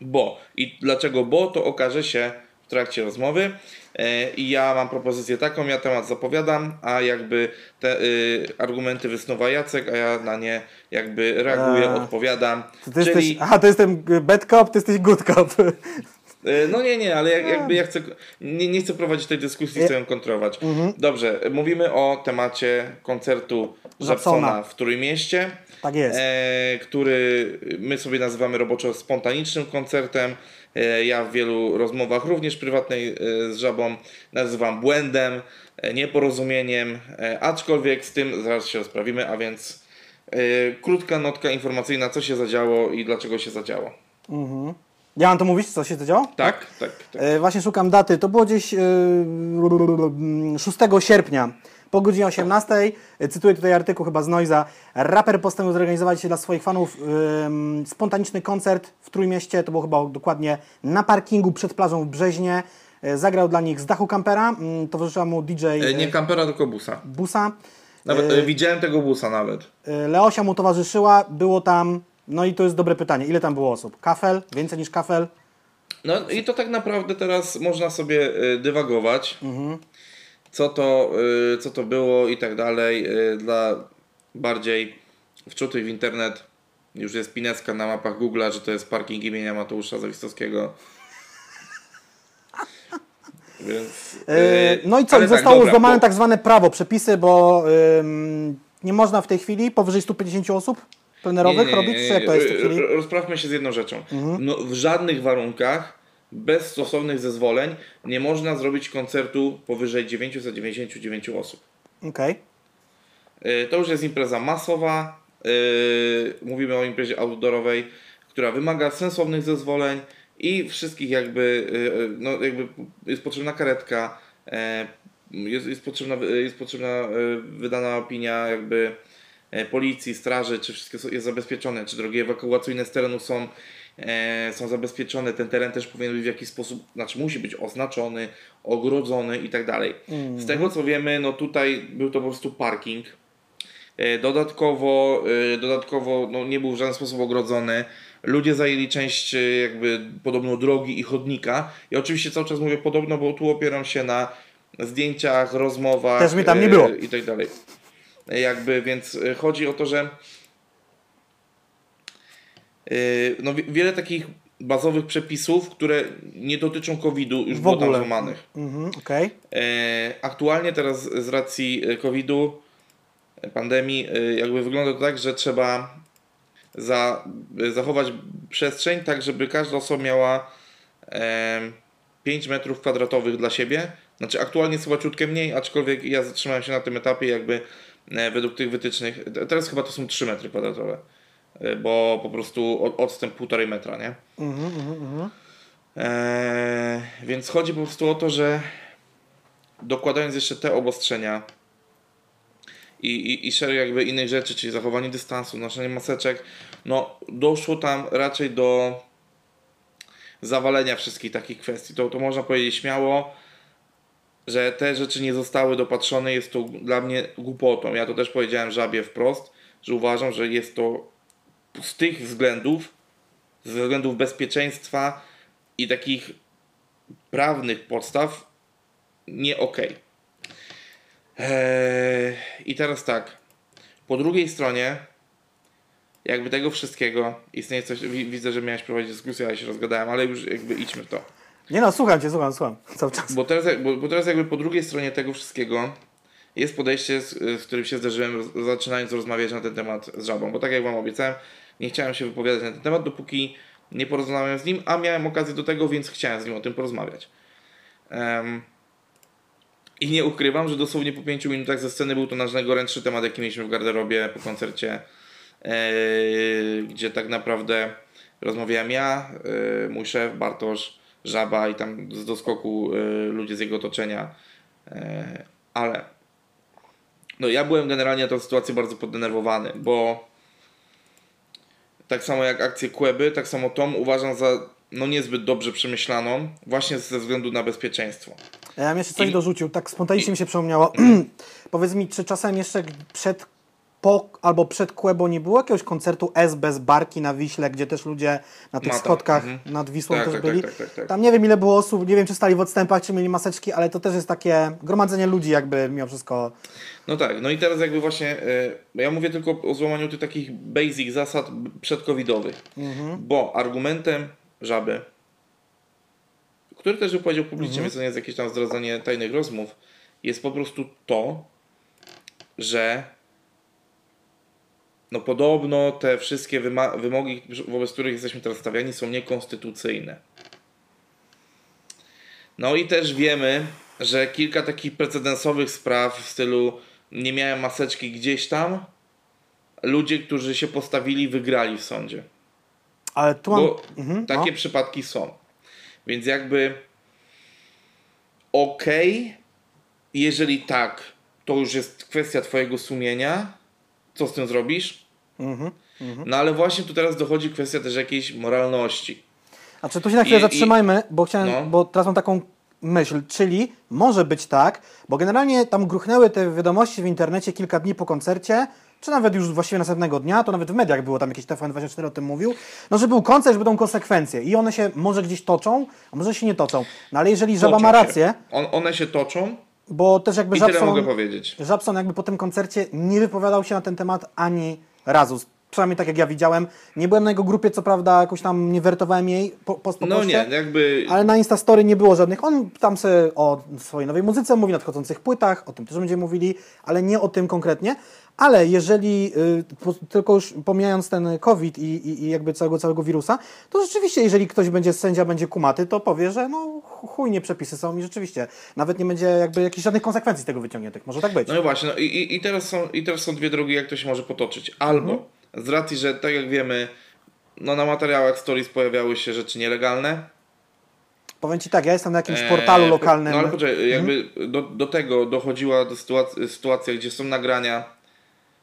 bo i dlaczego bo, to okaże się w trakcie rozmowy. E, I ja mam propozycję taką, ja temat zapowiadam, a jakby te y, argumenty wysnuwa Jacek, a ja na nie jakby reaguję, A. odpowiadam. To ty Czyli, jesteś, aha, to jestem bad cop, ty jesteś good cop. y, no nie, nie, ale jak, jakby ja chcę, nie, nie chcę prowadzić tej dyskusji, chcę ją kontrolować. Mhm. Dobrze, mówimy o temacie koncertu Żabsona. W Trójmieście. Tak jest. e, który my sobie nazywamy roboczo spontanicznym koncertem. E, ja w wielu rozmowach, również prywatnej e, z żabą, nazywam błędem, e, nieporozumieniem, e, aczkolwiek z tym zaraz się rozprawimy, a więc e, krótka notka informacyjna, co się zadziało i dlaczego się zadziało. Mhm. Ja mam to mówić, co się to działo? Tak, tak, tak. E, właśnie szukam daty. To było gdzieś e, 6 sierpnia po godzinie 18. E, Cytuję tutaj artykuł chyba z Noiza. Raper postanowił zorganizować dla swoich fanów em, spontaniczny koncert w Trójmieście. To było chyba dokładnie na parkingu przed plażą w Brzeźnie. E, Zagrał dla nich z dachu kampera. Mm, Towarzyszyła mu DJ E, nie e, kampera, tylko busa. Busa. Nawet, E, e, widziałem tego busa nawet. E, Leosia mu towarzyszyła. Było tam, no i to jest dobre pytanie, ile tam było osób? Kafel? Więcej niż kafel? No i to tak naprawdę teraz można sobie y, dywagować, Mhm. co, to, y, co to było i tak dalej. y, Dla bardziej wczutych w internet już jest pineska na mapach Google'a, że to jest parking imienia Mateusza Zawistowskiego. Więc, E, y, No i co? I zostało dobra, złamane bo- tak zwane prawo, przepisy, bo ym, nie można w tej chwili powyżej 150 osób plenerowych robić? Czy jak to jest w tej chwili? Mhm. Rozprawmy się z jedną rzeczą. No, w żadnych warunkach, bez stosownych zezwoleń, nie można zrobić koncertu powyżej 999 osób. Okej. Y, To już jest impreza masowa. y, Mówimy o imprezie outdoorowej, która wymaga sensownych zezwoleń i wszystkich jakby, y, y, no jakby jest potrzebna karetka, e, jest, jest, potrzebna, jest potrzebna wydana opinia jakby policji, straży, czy wszystko jest zabezpieczone, czy drogi ewakuacyjne z terenu są, e, są zabezpieczone, ten teren też powinien być w jakiś sposób, znaczy musi być oznaczony, ogrodzony i tak dalej. Z tego co wiemy, no tutaj był to po prostu parking, E, Dodatkowo, e, dodatkowo no, nie był w żaden sposób ogrodzony. Ludzie zajęli część e, jakby podobno drogi i chodnika. I oczywiście cały czas mówię podobno, bo tu opieram się na zdjęciach, rozmowach Też mnie tam nie e, było. i tak dalej. Jakby, więc e, chodzi o to, że e, no, wi- wiele takich bazowych przepisów, które nie dotyczą COVID-u, już W było tam złamanych. Mhm, Okej. E, Aktualnie teraz z racji e, COVID-u, pandemii, jakby wygląda to tak, że trzeba za, zachować przestrzeń tak, żeby każda osoba miała e, 5 metrów kwadratowych dla siebie. Znaczy aktualnie jest chyba ciutkę mniej, aczkolwiek ja zatrzymałem się na tym etapie jakby według tych wytycznych. Te- Teraz chyba to są 3 metry kwadratowe, e, bo po prostu od- odstęp 1,5 metra, nie? Mhm, mhm, mhm. Eee, więc chodzi po prostu o to, że dokładając jeszcze te obostrzenia i, i, i szereg jakby innych rzeczy, czyli zachowanie dystansu, noszenie maseczek, no doszło tam raczej do zawalenia wszystkich takich kwestii. To, to można powiedzieć śmiało, że te rzeczy nie zostały dopatrzone, jest to dla mnie głupotą. Ja to też powiedziałem żabie wprost, że uważam, że jest to z tych względów, ze względów bezpieczeństwa i takich prawnych podstaw nie okej. Eee, I teraz tak. Po drugiej stronie, jakby tego wszystkiego, istnieje coś. wi- Widzę, że miałeś prowadzić dyskusję, ja się rozgadałem, ale już jakby idźmy to. Nie no, słucham cię, słucham, słucham. Cały czas. Bo teraz, bo, bo teraz jakby po drugiej stronie tego wszystkiego jest podejście, z, z którym się zderzyłem, zaczynając rozmawiać na ten temat z żabą. Bo tak jak wam obiecałem, nie chciałem się wypowiadać na ten temat, dopóki nie porozmawiałem z nim, a miałem okazję do tego, więc chciałem z nim o tym porozmawiać. Em, I nie ukrywam, że dosłownie po pięciu minutach ze sceny był to nasz najgorętszy temat, jaki mieliśmy w garderobie po koncercie, e, gdzie tak naprawdę rozmawiałem ja, e, mój szef Bartosz, Żaba i tam z doskoku e, ludzie z jego otoczenia. E, ale no ja byłem generalnie na tę sytuację bardzo poddenerwowany, bo tak samo jak akcję Kłeby, tak samo Tom uważam za no niezbyt dobrze przemyślaną, właśnie ze względu na bezpieczeństwo. Ja bym jeszcze coś I- dorzucił, tak spontanicznie mi się przypomniało. Powiedz mi, czy czasem jeszcze przed, po albo przed Kłebo nie było jakiegoś koncertu S bez barki na Wiśle, gdzie też ludzie na tych Mata, schodkach mhm. nad Wisłą Tak, też tak, byli? tak, tak, tak. Tam nie wiem ile było osób, nie wiem czy stali w odstępach, czy mieli maseczki, ale to też jest takie gromadzenie ludzi jakby mimo wszystko. No tak, no i teraz jakby właśnie, y, ja mówię tylko o złamaniu tych takich basic zasad przedcovidowych, bo argumentem żaby, który też wypowiedział publicznie, więc to nie jest jakieś tam zdradzanie tajnych rozmów, jest po prostu to, że no podobno te wszystkie wymogi, wobec których jesteśmy teraz stawiani, są niekonstytucyjne. No i też wiemy, że kilka takich precedensowych spraw w stylu nie miałem maseczki gdzieś tam, ludzie, którzy się postawili, wygrali w sądzie. Ale tu mam... Bo Mhm, takie no. przypadki są. Więc jakby okej, jeżeli tak, to już jest kwestia twojego sumienia, co z tym zrobisz? Mhm. No ale właśnie tu teraz dochodzi kwestia też jakiejś moralności. Znaczy tu się na chwilę I- zatrzymajmy, bo chciałem, No. bo teraz mam taką myśl, czyli może być tak, bo generalnie tam gruchnęły te wiadomości w internecie kilka dni po koncercie, czy nawet już właściwie następnego dnia, to nawet w mediach było tam jakieś TVN24 o tym mówił, no że był koncert, że będą konsekwencje i one się może gdzieś toczą, a może się nie toczą. No ale jeżeli Żaba Toczą ma rację, On, one się toczą bo też jakby i tyle Żabson, mogę powiedzieć. Żabson jakby po tym koncercie nie wypowiadał się na ten temat ani razu. Przynajmniej tak jak ja widziałem. Nie byłem na jego grupie, co prawda jakoś tam nie wertowałem jej po, po, po No poście. nie, jakby Ale na Instastory nie było żadnych. On tam sobie o swojej nowej muzyce mówi, nadchodzących płytach, o tym też będziemy mówili, ale nie o tym konkretnie. Ale jeżeli, y, po, tylko już pomijając ten COVID i, i, i jakby całego, całego wirusa, to rzeczywiście, jeżeli ktoś będzie, sędzia będzie kumaty, to powie, że no chujnie przepisy są i rzeczywiście nawet nie będzie jakby jakichś żadnych konsekwencji z tego wyciągniętych. Może tak być. No i właśnie, no i, i, teraz są, i teraz są dwie drogi, jak to się może potoczyć. Albo z racji, że tak jak wiemy, no na materiałach stories pojawiały się rzeczy nielegalne. Powiem Ci tak, ja jestem na jakimś Eee, portalu lokalnym. No ale poczekaj, jakby do, do tego dochodziła do sytuacji, sytuacja, gdzie są nagrania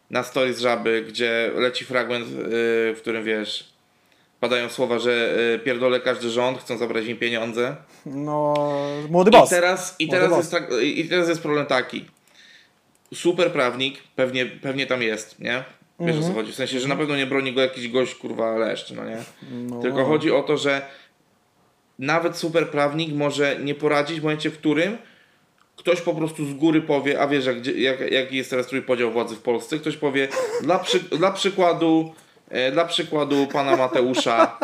na stories żaby, gdzie leci fragment, yy, w którym wiesz, padają słowa, że yy, pierdolę każdy rząd, chcą zabrać im pieniądze. No, młody I boss. teraz, i, teraz jest tak, I teraz jest problem taki. Super prawnik, pewnie, pewnie tam jest, nie? Wiesz Mhm. o co chodzi. W sensie, że na pewno nie broni go jakiś gość, kurwa, leszcz, no nie? No. Tylko chodzi o to, że nawet super prawnik może nie poradzić w momencie, w którym ktoś po prostu z góry powie, a wiesz, jak, jak, jaki jest teraz trójpodział władzy w Polsce, ktoś powie, dla, przy, dla przykładu, e, dla przykładu pana Mateusza,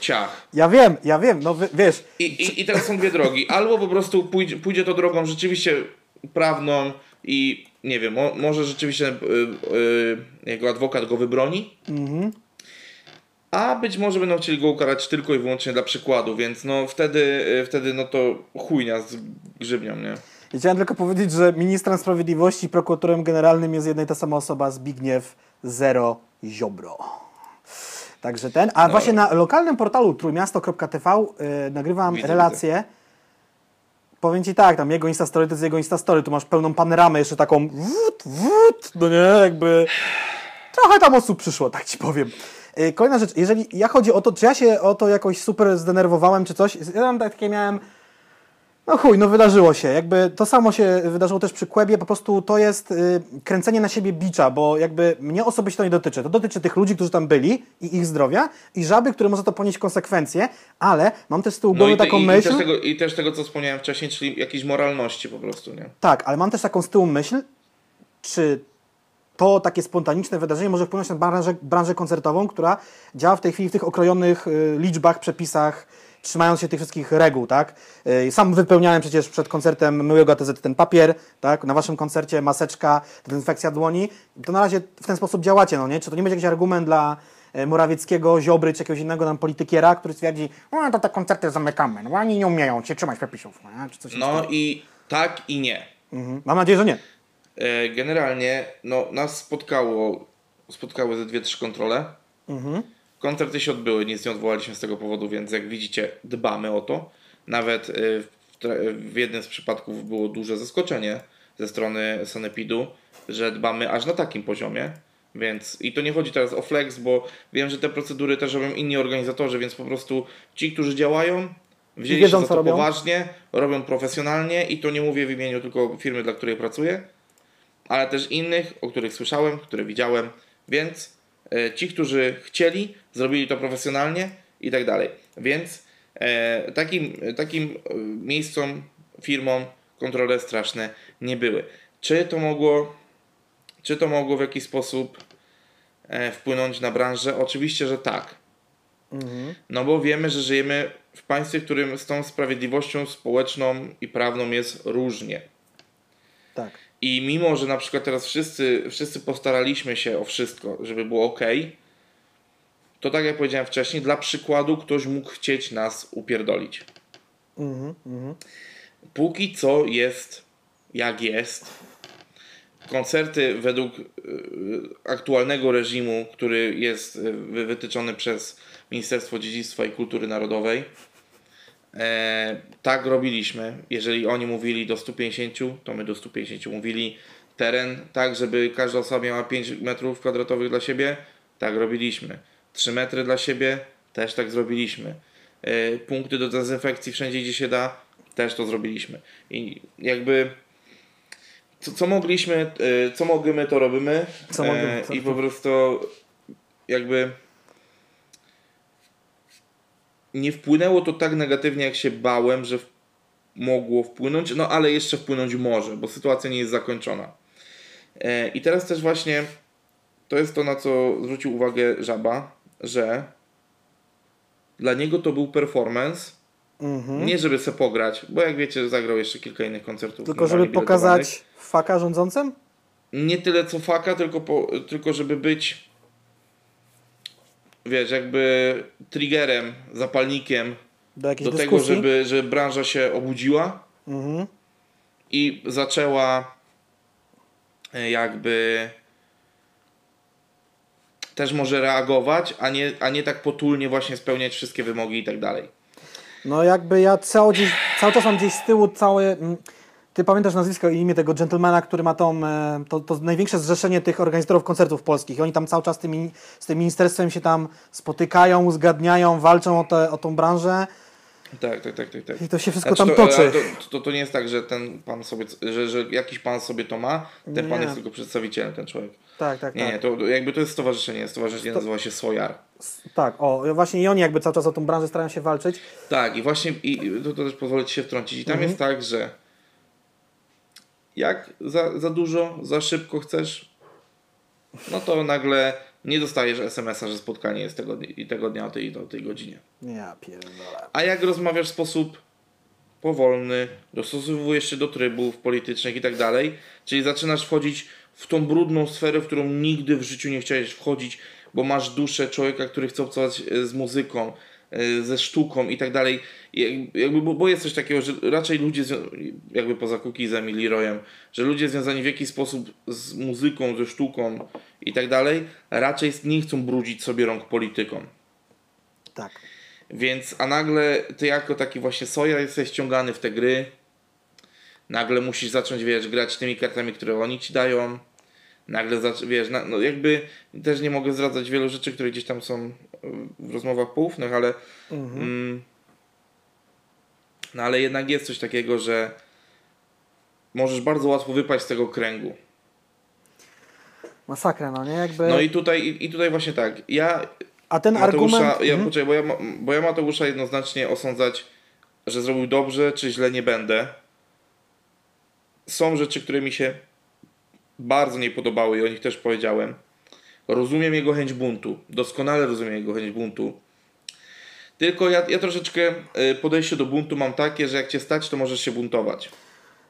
ciach. Ja wiem, ja wiem, no wiesz, I, i, I teraz są dwie drogi. Albo po prostu pójdzie, pójdzie to drogą rzeczywiście prawną i nie wiem, mo, może rzeczywiście y, y, jego adwokat go wybroni. A być może będą chcieli go ukarać tylko i wyłącznie dla przykładu, więc no wtedy, y, wtedy no to chujnia z grzybnią, nie? I chciałem tylko powiedzieć, że ministrem sprawiedliwości i prokuratorem generalnym jest jedna i ta sama osoba, Zbigniew Zero Ziobro. Także ten. A właśnie na lokalnym portalu trójmiasto.tv y, nagrywam Widzę, relację. Powiem ci tak, tam jego Instastory to jest jego Instastory, tu masz pełną panoramę, jeszcze taką wód, wód, no nie, jakby trochę tam osób przyszło, tak ci powiem. Y, Kolejna rzecz, jeżeli ja chodzi o to, czy ja się o to jakoś super zdenerwowałem, czy coś, ja tam takie miałem, no chuj, no wydarzyło się. Jakby to samo się wydarzyło też przy Kłębie, po prostu to jest y, kręcenie na siebie bicza, bo jakby mnie osobiście to nie dotyczy. To dotyczy tych ludzi, którzy tam byli i ich zdrowia i żaby, które może to ponieść konsekwencje, ale mam też z tyłu No głowy i, te, taką i, i, myśl... też tego, I też tego, co wspomniałem wcześniej, czyli jakiejś moralności po prostu, nie? Tak, ale mam też taką z tyłu myśl, czy to takie spontaniczne wydarzenie może wpłynąć na branżę, branżę koncertową, która działa w tej chwili w tych okrojonych y, liczbach, przepisach, trzymając się tych wszystkich reguł, tak? Y, sam wypełniałem przecież przed koncertem Myłego ATZ ten papier, tak? Na waszym koncercie maseczka, dezynfekcja dłoni. To na razie w ten sposób działacie, no nie? Czy to nie będzie jakiś argument dla y, Morawieckiego, Ziobry, czy jakiegoś innego nam politykiera, który stwierdzi, no to te koncerty zamykamy, no oni nie umieją się trzymać przepisów, no, nie? czy coś No i tak i nie. mhm. Mam nadzieję, że nie. E, Generalnie no, nas spotkało, spotkały ze dwie, trzy kontrole. Koncerty się odbyły, nic nie odwołaliśmy z tego powodu, więc jak widzicie, dbamy o to. Nawet e, w, jednym z przypadków było duże zaskoczenie ze strony Sanepidu, że dbamy aż na takim poziomie. Więc i to nie chodzi teraz o flex, bo wiem, że te procedury też robią inni organizatorzy, więc po prostu ci, którzy działają, wzięli wiedzą, się za to robią. poważnie, robią profesjonalnie i to nie mówię w imieniu tylko firmy, dla której pracuję, ale też innych, o których słyszałem, które widziałem, więc ci, którzy chcieli, zrobili to profesjonalnie i tak dalej. Więc e, takim, takim e, miejscom, firmom kontrole straszne nie były. Czy to mogło, czy to mogło w jakiś sposób e, wpłynąć na branżę? Oczywiście, że tak. No bo wiemy, że żyjemy w państwie, w którym z tą sprawiedliwością społeczną i prawną jest różnie. Tak. I mimo, że na przykład teraz wszyscy, wszyscy postaraliśmy się o wszystko, żeby było ok, to tak jak powiedziałem wcześniej, dla przykładu ktoś mógł chcieć nas upierdolić. Póki co jest jak jest. Koncerty według y, aktualnego reżimu, który jest y, wy- wytyczony przez Ministerstwo Dziedzictwa i Kultury Narodowej, E, tak robiliśmy. Jeżeli oni mówili do 150, to my do 150 mówili. Teren tak, żeby każda osoba miała 5 metrów kwadratowych dla siebie, tak robiliśmy. 3 metry dla siebie, też tak zrobiliśmy. E, punkty do dezynfekcji wszędzie, gdzie się da, też to zrobiliśmy. I jakby co, co mogliśmy, e, co możemy, to robimy. Co możemy, E, co- I po prostu jakby nie wpłynęło to tak negatywnie, jak się bałem, że mogło wpłynąć, no ale jeszcze wpłynąć może, bo sytuacja nie jest zakończona. E, I teraz też właśnie to jest to, na co zwrócił uwagę Żaba, że dla niego to był performance, Mhm. nie żeby se pograć, bo jak wiecie, zagrał jeszcze kilka innych koncertów. Tylko żeby pokazać faka rządzącym? Nie tyle co faka, tylko, po, tylko żeby być wiesz, jakby triggerem, zapalnikiem Do do tego, żeby, żeby branża się obudziła Mhm. i zaczęła e, jakby też może reagować, a nie, a nie tak potulnie właśnie spełniać wszystkie wymogi i tak dalej. No jakby ja cały, gdzieś, cały czas mam gdzieś z tyłu cały... Ty pamiętasz nazwisko i imię tego gentlemana, który ma tą, e, to, to największe zrzeszenie tych organizatorów koncertów polskich. I oni tam cały czas tymi, z tym ministerstwem się tam spotykają, uzgadniają, walczą o, te, o tą branżę. Tak, tak, tak, tak. tak. I to się wszystko Znaczy, tam to, toczy. To, to, to nie jest tak, że ten pan sobie, że, że jakiś pan sobie to ma, ten pan Nie. jest tylko przedstawicielem, ten człowiek. Tak, tak, Nie, tak. nie, to jakby to jest stowarzyszenie, stowarzyszenie nazywa się Sojar. Tak, o, właśnie i oni jakby cały czas o tą branżę starają się walczyć. Tak, i właśnie i i to, to też pozwolę Ci się wtrącić. I tam Mhm. jest tak, że jak za, za dużo, za szybko chcesz, no to nagle nie dostajesz SMS-a, że spotkanie jest tego, i tego dnia o tej, o tej godzinie. Ja pierdolę. A jak rozmawiasz w sposób powolny, dostosowujesz się do trybów politycznych i tak dalej, czyli zaczynasz wchodzić w tą brudną sferę, w którą nigdy w życiu nie chciałeś wchodzić, bo masz duszę człowieka, który chce obcować e, z muzyką, ze sztuką i tak dalej. Jak- Jakby, bo, bo jest coś takiego, że raczej ludzie, jakby poza Cookizem i Leroyem, że ludzie związani w jakiś sposób z muzyką, ze sztuką i tak dalej, raczej nie chcą brudzić sobie rąk polityką. Tak. Więc, a nagle ty jako taki właśnie soja jesteś ściągany w te gry. Nagle musisz zacząć, wiesz, grać tymi kartami, które oni ci dają. Nagle, zac- wiesz, na, no jakby też nie mogę zdradzać wielu rzeczy, które gdzieś tam są y, w rozmowach poufnych, ale mm, no ale jednak jest coś takiego, że możesz bardzo łatwo wypaść z tego kręgu. Masakra, no nie? Jakby... No i tutaj, i, i tutaj właśnie tak, ja A ten Mateusza, argument... ja, Mhm. poczekaj, bo, ja, bo ja Mateusza jednoznacznie osądzać, że zrobił dobrze czy źle nie będę. Są rzeczy, które mi się bardzo nie podobały i o nich też powiedziałem. Rozumiem jego chęć buntu. Doskonale rozumiem jego chęć buntu. Tylko ja, ja troszeczkę y, podejście do buntu mam takie, że jak cię stać, to możesz się buntować.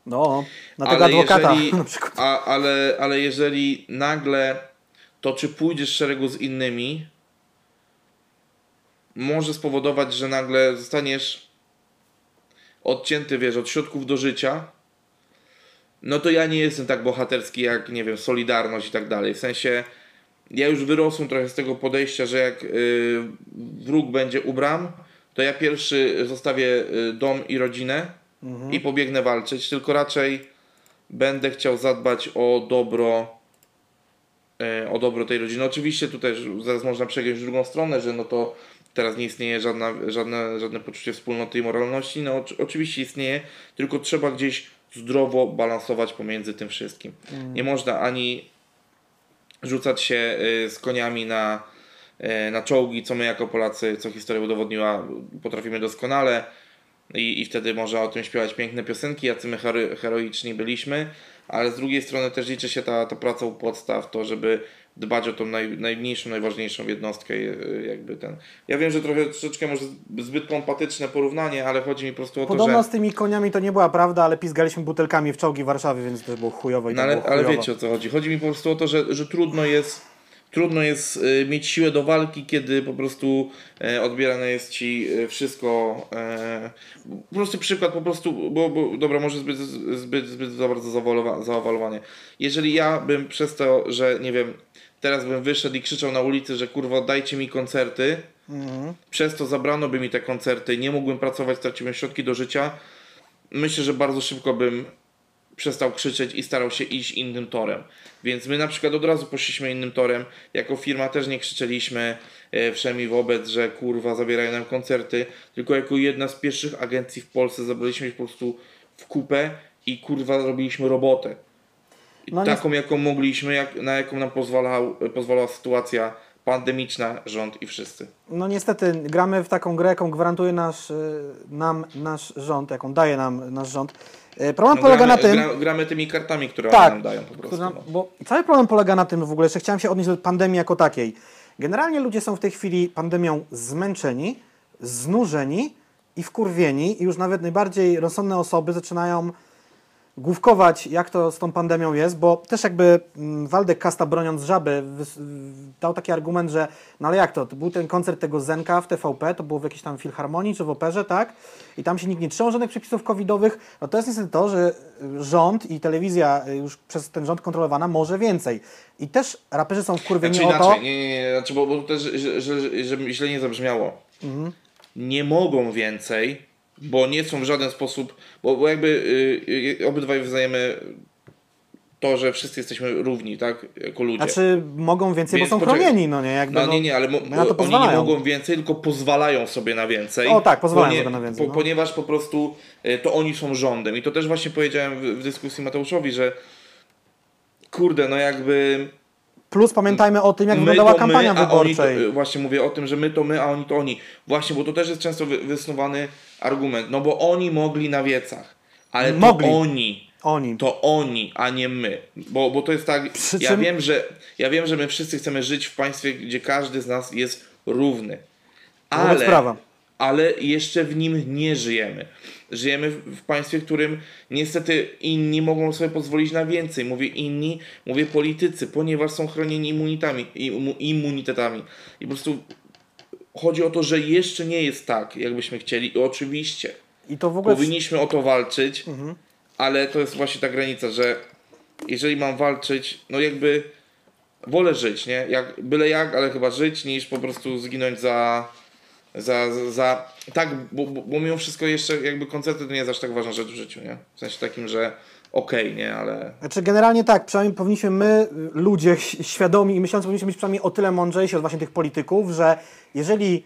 No, na tego adwokata na przykład. A, ale, ale jeżeli nagle to, czy pójdziesz szeregu z innymi, może spowodować, że nagle zostaniesz odcięty, wiesz, od środków do życia, no to ja nie jestem tak bohaterski jak, nie wiem, Solidarność i tak dalej. W sensie, ja już wyrosłem trochę z tego podejścia, że jak y, wróg będzie u bram, to ja pierwszy zostawię y, dom i rodzinę i pobiegnę walczyć, tylko raczej będę chciał zadbać o dobro e, o dobro tej rodziny. Oczywiście tutaj zaraz można przegiąć w drugą stronę, że no to teraz nie istnieje żadna, żadne, żadne poczucie wspólnoty i moralności. No oczy- oczywiście istnieje, tylko trzeba gdzieś zdrowo balansować pomiędzy tym wszystkim. Nie można ani rzucać się y, z koniami na, y, na czołgi, co my jako Polacy, co historia udowodniła, potrafimy doskonale. I, I wtedy można o tym śpiewać piękne piosenki, jacy my hero, heroiczni byliśmy, ale z drugiej strony też liczy się ta, ta praca u podstaw, to żeby dbać o tą naj, najmniejszą, najważniejszą jednostkę, y, jakby ten. Ja wiem, że trochę troszeczkę może zbyt pompatyczne porównanie, ale chodzi mi po prostu o to, Podobno że... z tymi koniami to nie była prawda, ale pizgaliśmy butelkami w czołgi w Warszawie, więc to było chujowo i No to ale, było ale chujowo. wiecie o co chodzi. Chodzi mi po prostu o to, że, że trudno jest trudno jest y, mieć siłę do walki, kiedy po prostu e, odbierane jest ci e, wszystko. E, po prostu przykład, po prostu, bo, bo dobra, może zbyt, zbyt, zbyt za bardzo zaawalowanie. Jeżeli ja bym przez to, że nie wiem, teraz bym wyszedł i krzyczał na ulicy, że kurwa dajcie mi koncerty, przez to zabrano by mi te koncerty, nie mógłbym pracować, straciłbym środki do życia, myślę, że bardzo szybko bym przestał krzyczeć i starał się iść innym torem. Więc my na przykład od razu poszliśmy innym torem. Jako firma też nie krzyczeliśmy e, wszemi wobec, że kurwa zabierają nam koncerty, tylko jako jedna z pierwszych agencji w Polsce zabraliśmy się po prostu w kupę i kurwa robiliśmy robotę. No nie- taką jaką mogliśmy, jak, na jaką nam pozwalał, pozwalała sytuacja pandemiczna, rząd i wszyscy. No niestety gramy w taką grę, jaką gwarantuje nasz, y, nam nasz rząd, jaką daje nam nasz rząd. Y, Problem No, polega gramy, na tym... gra, gramy tymi kartami, które Tak, nam dają po prostu. Która- No. Bo cały problem polega na tym w ogóle, że chciałem się odnieść do pandemii jako takiej. Generalnie ludzie są w tej chwili pandemią zmęczeni, znużeni i wkurwieni i już nawet najbardziej rozsądne osoby zaczynają główkować, jak to z tą pandemią jest, bo też jakby mm, Waldek Kasta broniąc żaby dał taki argument, że no ale jak to, to był ten koncert tego Zenka w TVP, to było w jakiejś tam filharmonii czy w operze, tak? I tam się nikt nie trzymał żadnych przepisów covidowych, no to jest niestety to, że y, rząd i telewizja y, już przez ten rząd kontrolowana może więcej. I też raperzy są wkurwieni Znaczy o to... inaczej, nie, nie, nie, znaczy, bo, bo też, że, że, żeby źle nie zabrzmiało. Mhm. Nie mogą więcej, bo nie są w żaden sposób, bo, bo jakby y, y, obydwaj wyznajemy to, że wszyscy jesteśmy równi, tak, jako ludzie. Znaczy mogą więcej, Więc bo są poczekaj. chronieni, no nie? Jakby, No no, nie, nie, ale mo- oni nie mogą więcej, tylko pozwalają sobie na więcej. O tak, pozwalają sobie na więcej, no. Ponieważ po prostu y, to oni są rządem. I to też właśnie powiedziałem w, w dyskusji Mateuszowi, że kurde, no jakby Plus pamiętajmy o tym, jak my wyglądała to kampania my, wyborczej. to, y, właśnie mówię o tym, że my to my, a oni to oni. Właśnie, bo to też jest często wy, wysnuwany argument. No bo oni mogli na wiecach. Ale Mogli. to oni. Oni. To oni, a nie my. Bo, bo to jest tak. Przy Ja czym- wiem, że ja wiem, że my wszyscy chcemy żyć w państwie, gdzie każdy z nas jest równy. Ale, ale jeszcze w nim nie żyjemy. Żyjemy w, państwie, w którym niestety inni mogą sobie pozwolić na więcej. Mówię inni, mówię politycy, ponieważ są chronieni immunitami, immunitetami. I po prostu chodzi o to, że jeszcze nie jest tak, jakbyśmy chcieli. I oczywiście I to w ogóle... powinniśmy o to walczyć, ale to jest właśnie ta granica, że jeżeli mam walczyć, no jakby wolę żyć, nie? Jak, byle jak, ale chyba żyć, niż po prostu zginąć za. Za, za, za tak, bo, bo, bo mimo wszystko jeszcze jakby koncerty to nie jest aż tak ważna rzecz w życiu, nie? W sensie takim, że okej, nie, ale Znaczy generalnie tak, przynajmniej powinniśmy my, ludzie świadomi i myślący, powinniśmy być przynajmniej o tyle mądrzejsi od właśnie tych polityków, że jeżeli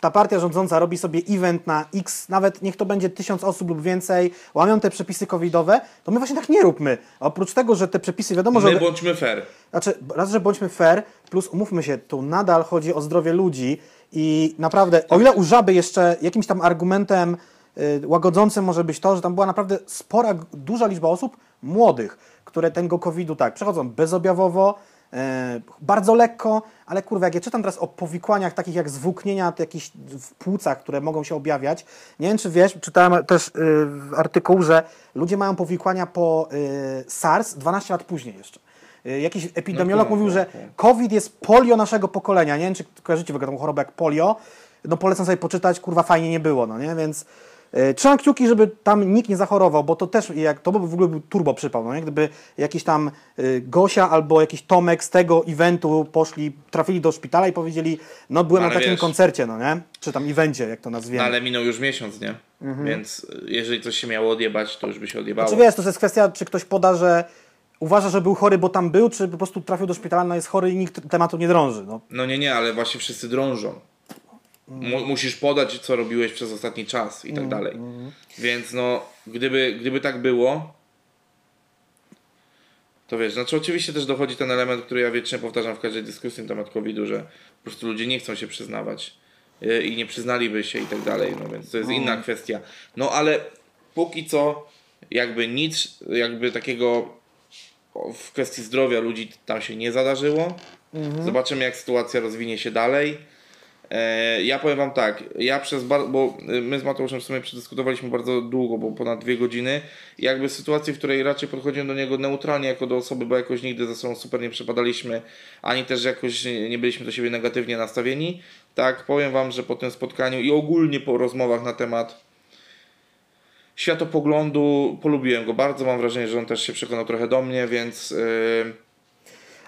ta partia rządząca robi sobie event na X, nawet niech to będzie tysiąc osób lub więcej, łamią te przepisy covidowe, to my właśnie tak nie róbmy. A oprócz tego, że te przepisy wiadomo, że... my bądźmy fair. Znaczy, raz, że bądźmy fair, plus umówmy się, tu nadal chodzi o zdrowie ludzi i naprawdę, o ile u żaby jeszcze jakimś tam argumentem y, łagodzącym może być to, że tam była naprawdę spora, duża liczba osób młodych, które tego COVID-u tak przechodzą bezobjawowo, y, bardzo lekko, ale kurwa, jak ja czytam teraz o powikłaniach takich jak zwłóknienia jakichś w płucach, które mogą się objawiać, nie wiem czy wiesz, czytałem też y, artykuł, że ludzie mają powikłania po y, SARS 12 lat później jeszcze. Y, Jakiś epidemiolog No tak, mówił, że tak, tak. COVID jest polio naszego pokolenia. Nie wiem, czy kojarzycie w ogóle tą chorobę jak polio. No polecam sobie poczytać, kurwa fajnie nie było, no nie? Więc y, trzymam kciuki, żeby tam nikt nie zachorował, bo to też, jak to by w ogóle był turbo przypał, no nie? Gdyby jakiś tam y, Gosia albo jakiś Tomek z tego eventu poszli, trafili do szpitala i powiedzieli, no byłem Ale na takim wiesz- koncercie, no nie? Czy tam evencie, jak to nazwiemy. No ale minął już miesiąc, nie? Więc y, jeżeli coś się miało odjebać, to już by się odjebało. Znaczy wiesz, to jest kwestia, czy ktoś poda, że uważa, że był chory, bo tam był, czy po prostu trafił do szpitala, no jest chory i nikt tematu nie drąży, no. No nie, nie, ale właśnie wszyscy drążą. Mu, musisz podać, co robiłeś przez ostatni czas i tak dalej. Więc no, gdyby, gdyby tak było, to wiesz, znaczy oczywiście też dochodzi ten element, który ja wiecznie powtarzam w każdej dyskusji na temat COVID-u, że po prostu ludzie nie chcą się przyznawać y, i nie przyznaliby się i tak dalej, no więc to jest inna kwestia. No ale póki co jakby nic, jakby takiego w kwestii zdrowia ludzi tam się nie zadarzyło. Zobaczymy, jak sytuacja rozwinie się dalej. E, ja powiem Wam tak, ja przez bar- bo y, my z Mateuszem w sumie przedyskutowaliśmy bardzo długo, bo ponad dwie godziny. Jakby sytuacji, w której raczej podchodziłem do niego neutralnie jako do osoby, bo jakoś nigdy ze sobą super nie przepadaliśmy, ani też jakoś nie byliśmy do siebie negatywnie nastawieni. Tak, powiem Wam, że po tym spotkaniu i ogólnie po rozmowach na temat światopoglądu polubiłem go bardzo. Mam wrażenie, że on też się przekonał trochę do mnie, więc. Yy,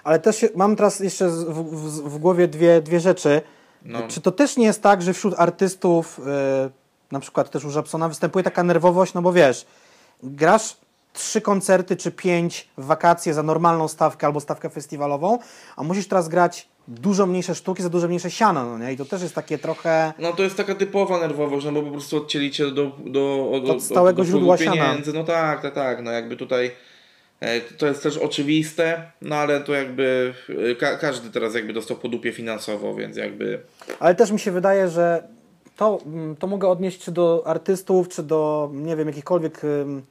Ale też mam teraz jeszcze w, w, w głowie dwie, dwie rzeczy. No. Czy to też nie jest tak, że wśród artystów, yy, na przykład też u Żabsona, występuje taka nerwowość, no bo wiesz, grasz trzy koncerty czy pięć w wakacje za normalną stawkę albo stawkę festiwalową, a musisz teraz grać dużo mniejsze sztuki za dużo mniejsze siano, no nie? I to też jest takie trochę... No to jest taka typowa nerwowość, no bo po prostu odcięli cię do, do, od, Od stałego do źródła wpływu siana. pieniędzy. No tak, tak, tak. No jakby tutaj e, to jest też oczywiste, no ale to jakby e, ka każdy teraz jakby dostał po dupie finansowo, więc jakby Ale też mi się wydaje, że to, mm, to mogę odnieść czy do artystów, czy do, nie wiem, jakichkolwiek ym,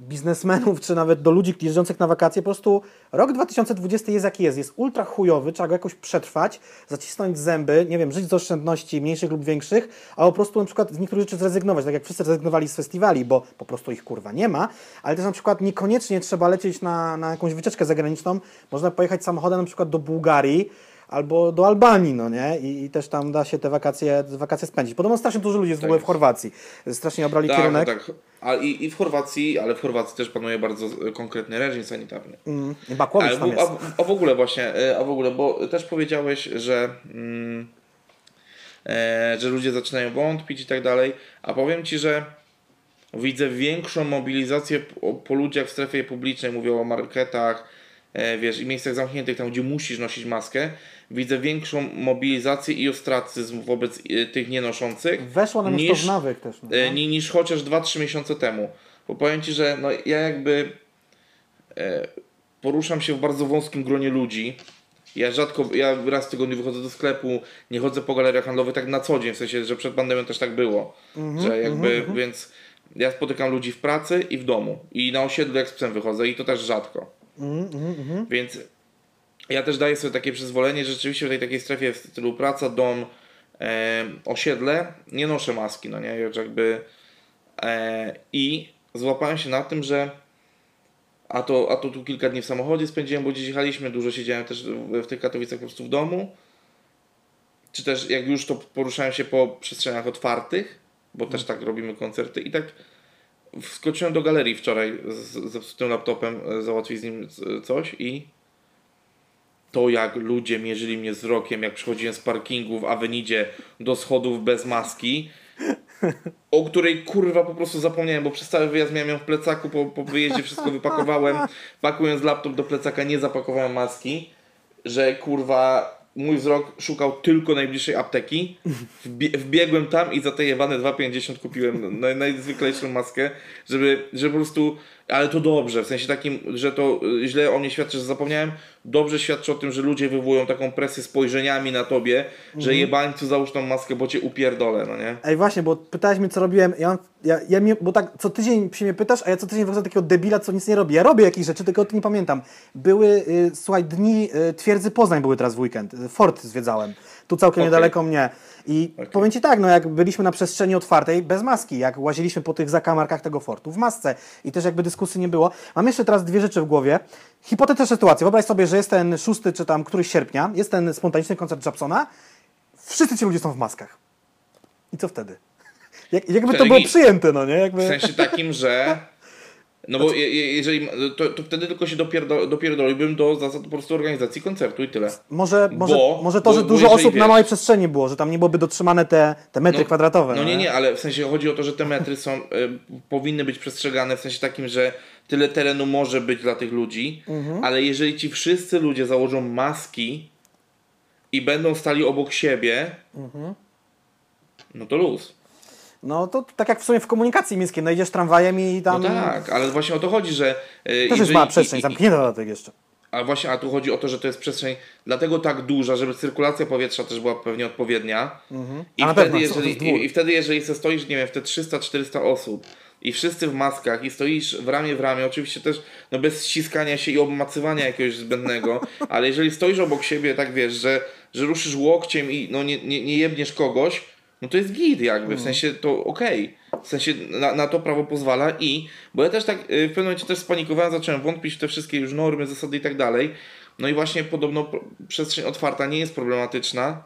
biznesmenów, czy nawet do ludzi jeżdżących na wakacje. Po prostu rok 2020 jest jaki jest. Jest ultra chujowy, trzeba go jakoś przetrwać, zacisnąć zęby, nie wiem, żyć z oszczędności mniejszych lub większych, a po prostu na przykład z niektórych rzeczy zrezygnować, tak jak wszyscy zrezygnowali z festiwali, bo po prostu ich kurwa nie ma, ale też na przykład niekoniecznie trzeba lecieć na, na jakąś wycieczkę zagraniczną, można pojechać samochodem na przykład do Bułgarii, albo do Albanii, no nie? I, I też tam da się te wakacje, wakacje spędzić. Podobno strasznie dużo ludzi jest w ogóle w. Chorwacji. Strasznie obrali tak, kierunek. no tak. A i, i w Chorwacji, ale w Chorwacji też panuje bardzo konkretny reżim sanitarny. Mm, Bakłowicz Ale tam jest. a, a w ogóle właśnie, e, a w ogóle, bo też powiedziałeś, że, mm, e, że ludzie zaczynają wątpić i tak dalej, a powiem Ci, że widzę większą mobilizację po, po ludziach w strefie publicznej, mówię o marketach, e, wiesz, i miejscach zamkniętych, tam gdzie musisz nosić maskę, widzę większą mobilizację i ostracyzm wobec e, tych nienoszących. Weszło nam już to niż- w nawyk też. No. E, ni- niż chociaż 2-3 miesiące temu. Bo powiem Ci, że no, ja jakby e, poruszam się w bardzo wąskim gronie ludzi. Ja rzadko, ja raz w tygodniu wychodzę do sklepu, nie chodzę po galeriach handlowych tak na co dzień, w sensie, że przed pandemią też tak było. że jakby, więc ja spotykam ludzi w pracy i w domu. I na osiedlu jak z psem wychodzę i to też rzadko. Więc ja też daję sobie takie przyzwolenie, że rzeczywiście w tej takiej strefie w stylu praca, dom, e, osiedle, nie noszę maski, no nie, jakby e, i złapałem się na tym, że a to, a to tu kilka dni w samochodzie spędziłem, bo gdzieś jechaliśmy, dużo siedziałem też w, w tych Katowicach po prostu w domu. Czy też jak już to poruszałem się po przestrzeniach otwartych, bo też tak robimy koncerty i tak wskoczyłem do galerii wczoraj z, z tym laptopem, e, załatwić z nim c- coś i to jak ludzie mierzyli mnie wzrokiem, jak przychodziłem z parkingu w Avenidzie do schodów bez maski, o której kurwa po prostu zapomniałem, bo przez cały wyjazd miałem ją w plecaku, po, po wyjeździe wszystko wypakowałem, pakując laptop do plecaka nie zapakowałem maski, że kurwa mój wzrok szukał tylko najbliższej apteki, Wbie- wbiegłem tam i za te jebane 2,50 kupiłem naj, najzwyklejszą maskę, żeby, żeby po prostu, ale to dobrze, w sensie takim, że to y, źle o mnie świadczy, że zapomniałem, dobrze świadczy o tym, że ludzie wywołują taką presję spojrzeniami na tobie, że jebańcu załóż tą maskę, bo cię upierdolę, no nie? Ej, właśnie, bo pytałeś mnie, co robiłem. Ja, ja, ja mnie, bo tak co tydzień się mnie pytasz, a ja co tydzień wychodzę takiego debila, co nic nie robi. Ja robię jakieś rzeczy, tylko o tym nie pamiętam. Były, y, słuchaj, dni y, twierdzy Poznań były teraz w weekend. Fort zwiedzałem. Tu całkiem Okej. niedaleko mnie. I Okej. powiem Ci tak, no jak byliśmy na przestrzeni otwartej, bez maski, jak łaziliśmy po tych zakamarkach tego fortu, w masce i też jakby dyskusji nie było. Mam jeszcze teraz dwie rzeczy w głowie. Hipotetyczna sytuacja. Wyobraź sobie, że jest ten 6 czy tam któryś sierpnia, jest ten spontaniczny koncert Japsona, wszyscy ci ludzie są w maskach. I co wtedy? Jak, jakby to było przyjęte, no nie? Jakby... W sensie takim, że. No bo je, je, jeżeli. To, to wtedy tylko się dopierdo, dopierdoliłbym do zasad po prostu organizacji koncertu i tyle. Może, może, Bo- może to, bo- że bo dużo jeżeli osób na wiesz- małej przestrzeni było, że tam nie byłoby dotrzymane te, te metry No, kwadratowe. No nie, nie, ale w sensie chodzi o to, że te metry są, y, powinny być przestrzegane w sensie takim, że tyle terenu może być dla tych ludzi, Mhm. ale jeżeli ci wszyscy ludzie założą maski i będą stali obok siebie, Mhm. no to luz. No to tak jak w sumie w komunikacji miejskiej, no idziesz tramwajem i No tam tak, ale właśnie o to chodzi, że. y, też jest jeżeli- mała przestrzeń, i- i- zamknięta dodatek jeszcze. A właśnie, a tu chodzi o to, że to jest przestrzeń dlatego tak duża, żeby cyrkulacja powietrza też była pewnie odpowiednia. I, Mhm. Na wtedy, pewno, jeżeli, i, I wtedy, jeżeli se stoisz, nie wiem, w te 300-400 osób i wszyscy w maskach i stoisz w ramię w ramię, oczywiście też no bez ściskania się i obmacywania jakiegoś zbędnego, ale jeżeli stoisz obok siebie, tak wiesz, że, że ruszysz łokciem i no nie, nie, nie jebniesz kogoś, no to jest git jakby, w Mhm. sensie to okej. W sensie na, na to prawo pozwala i, bo ja też tak y, w pewnym momencie też spanikowałem, zacząłem wątpić w te wszystkie już normy, zasady i tak dalej. No i właśnie podobno przestrzeń otwarta nie jest problematyczna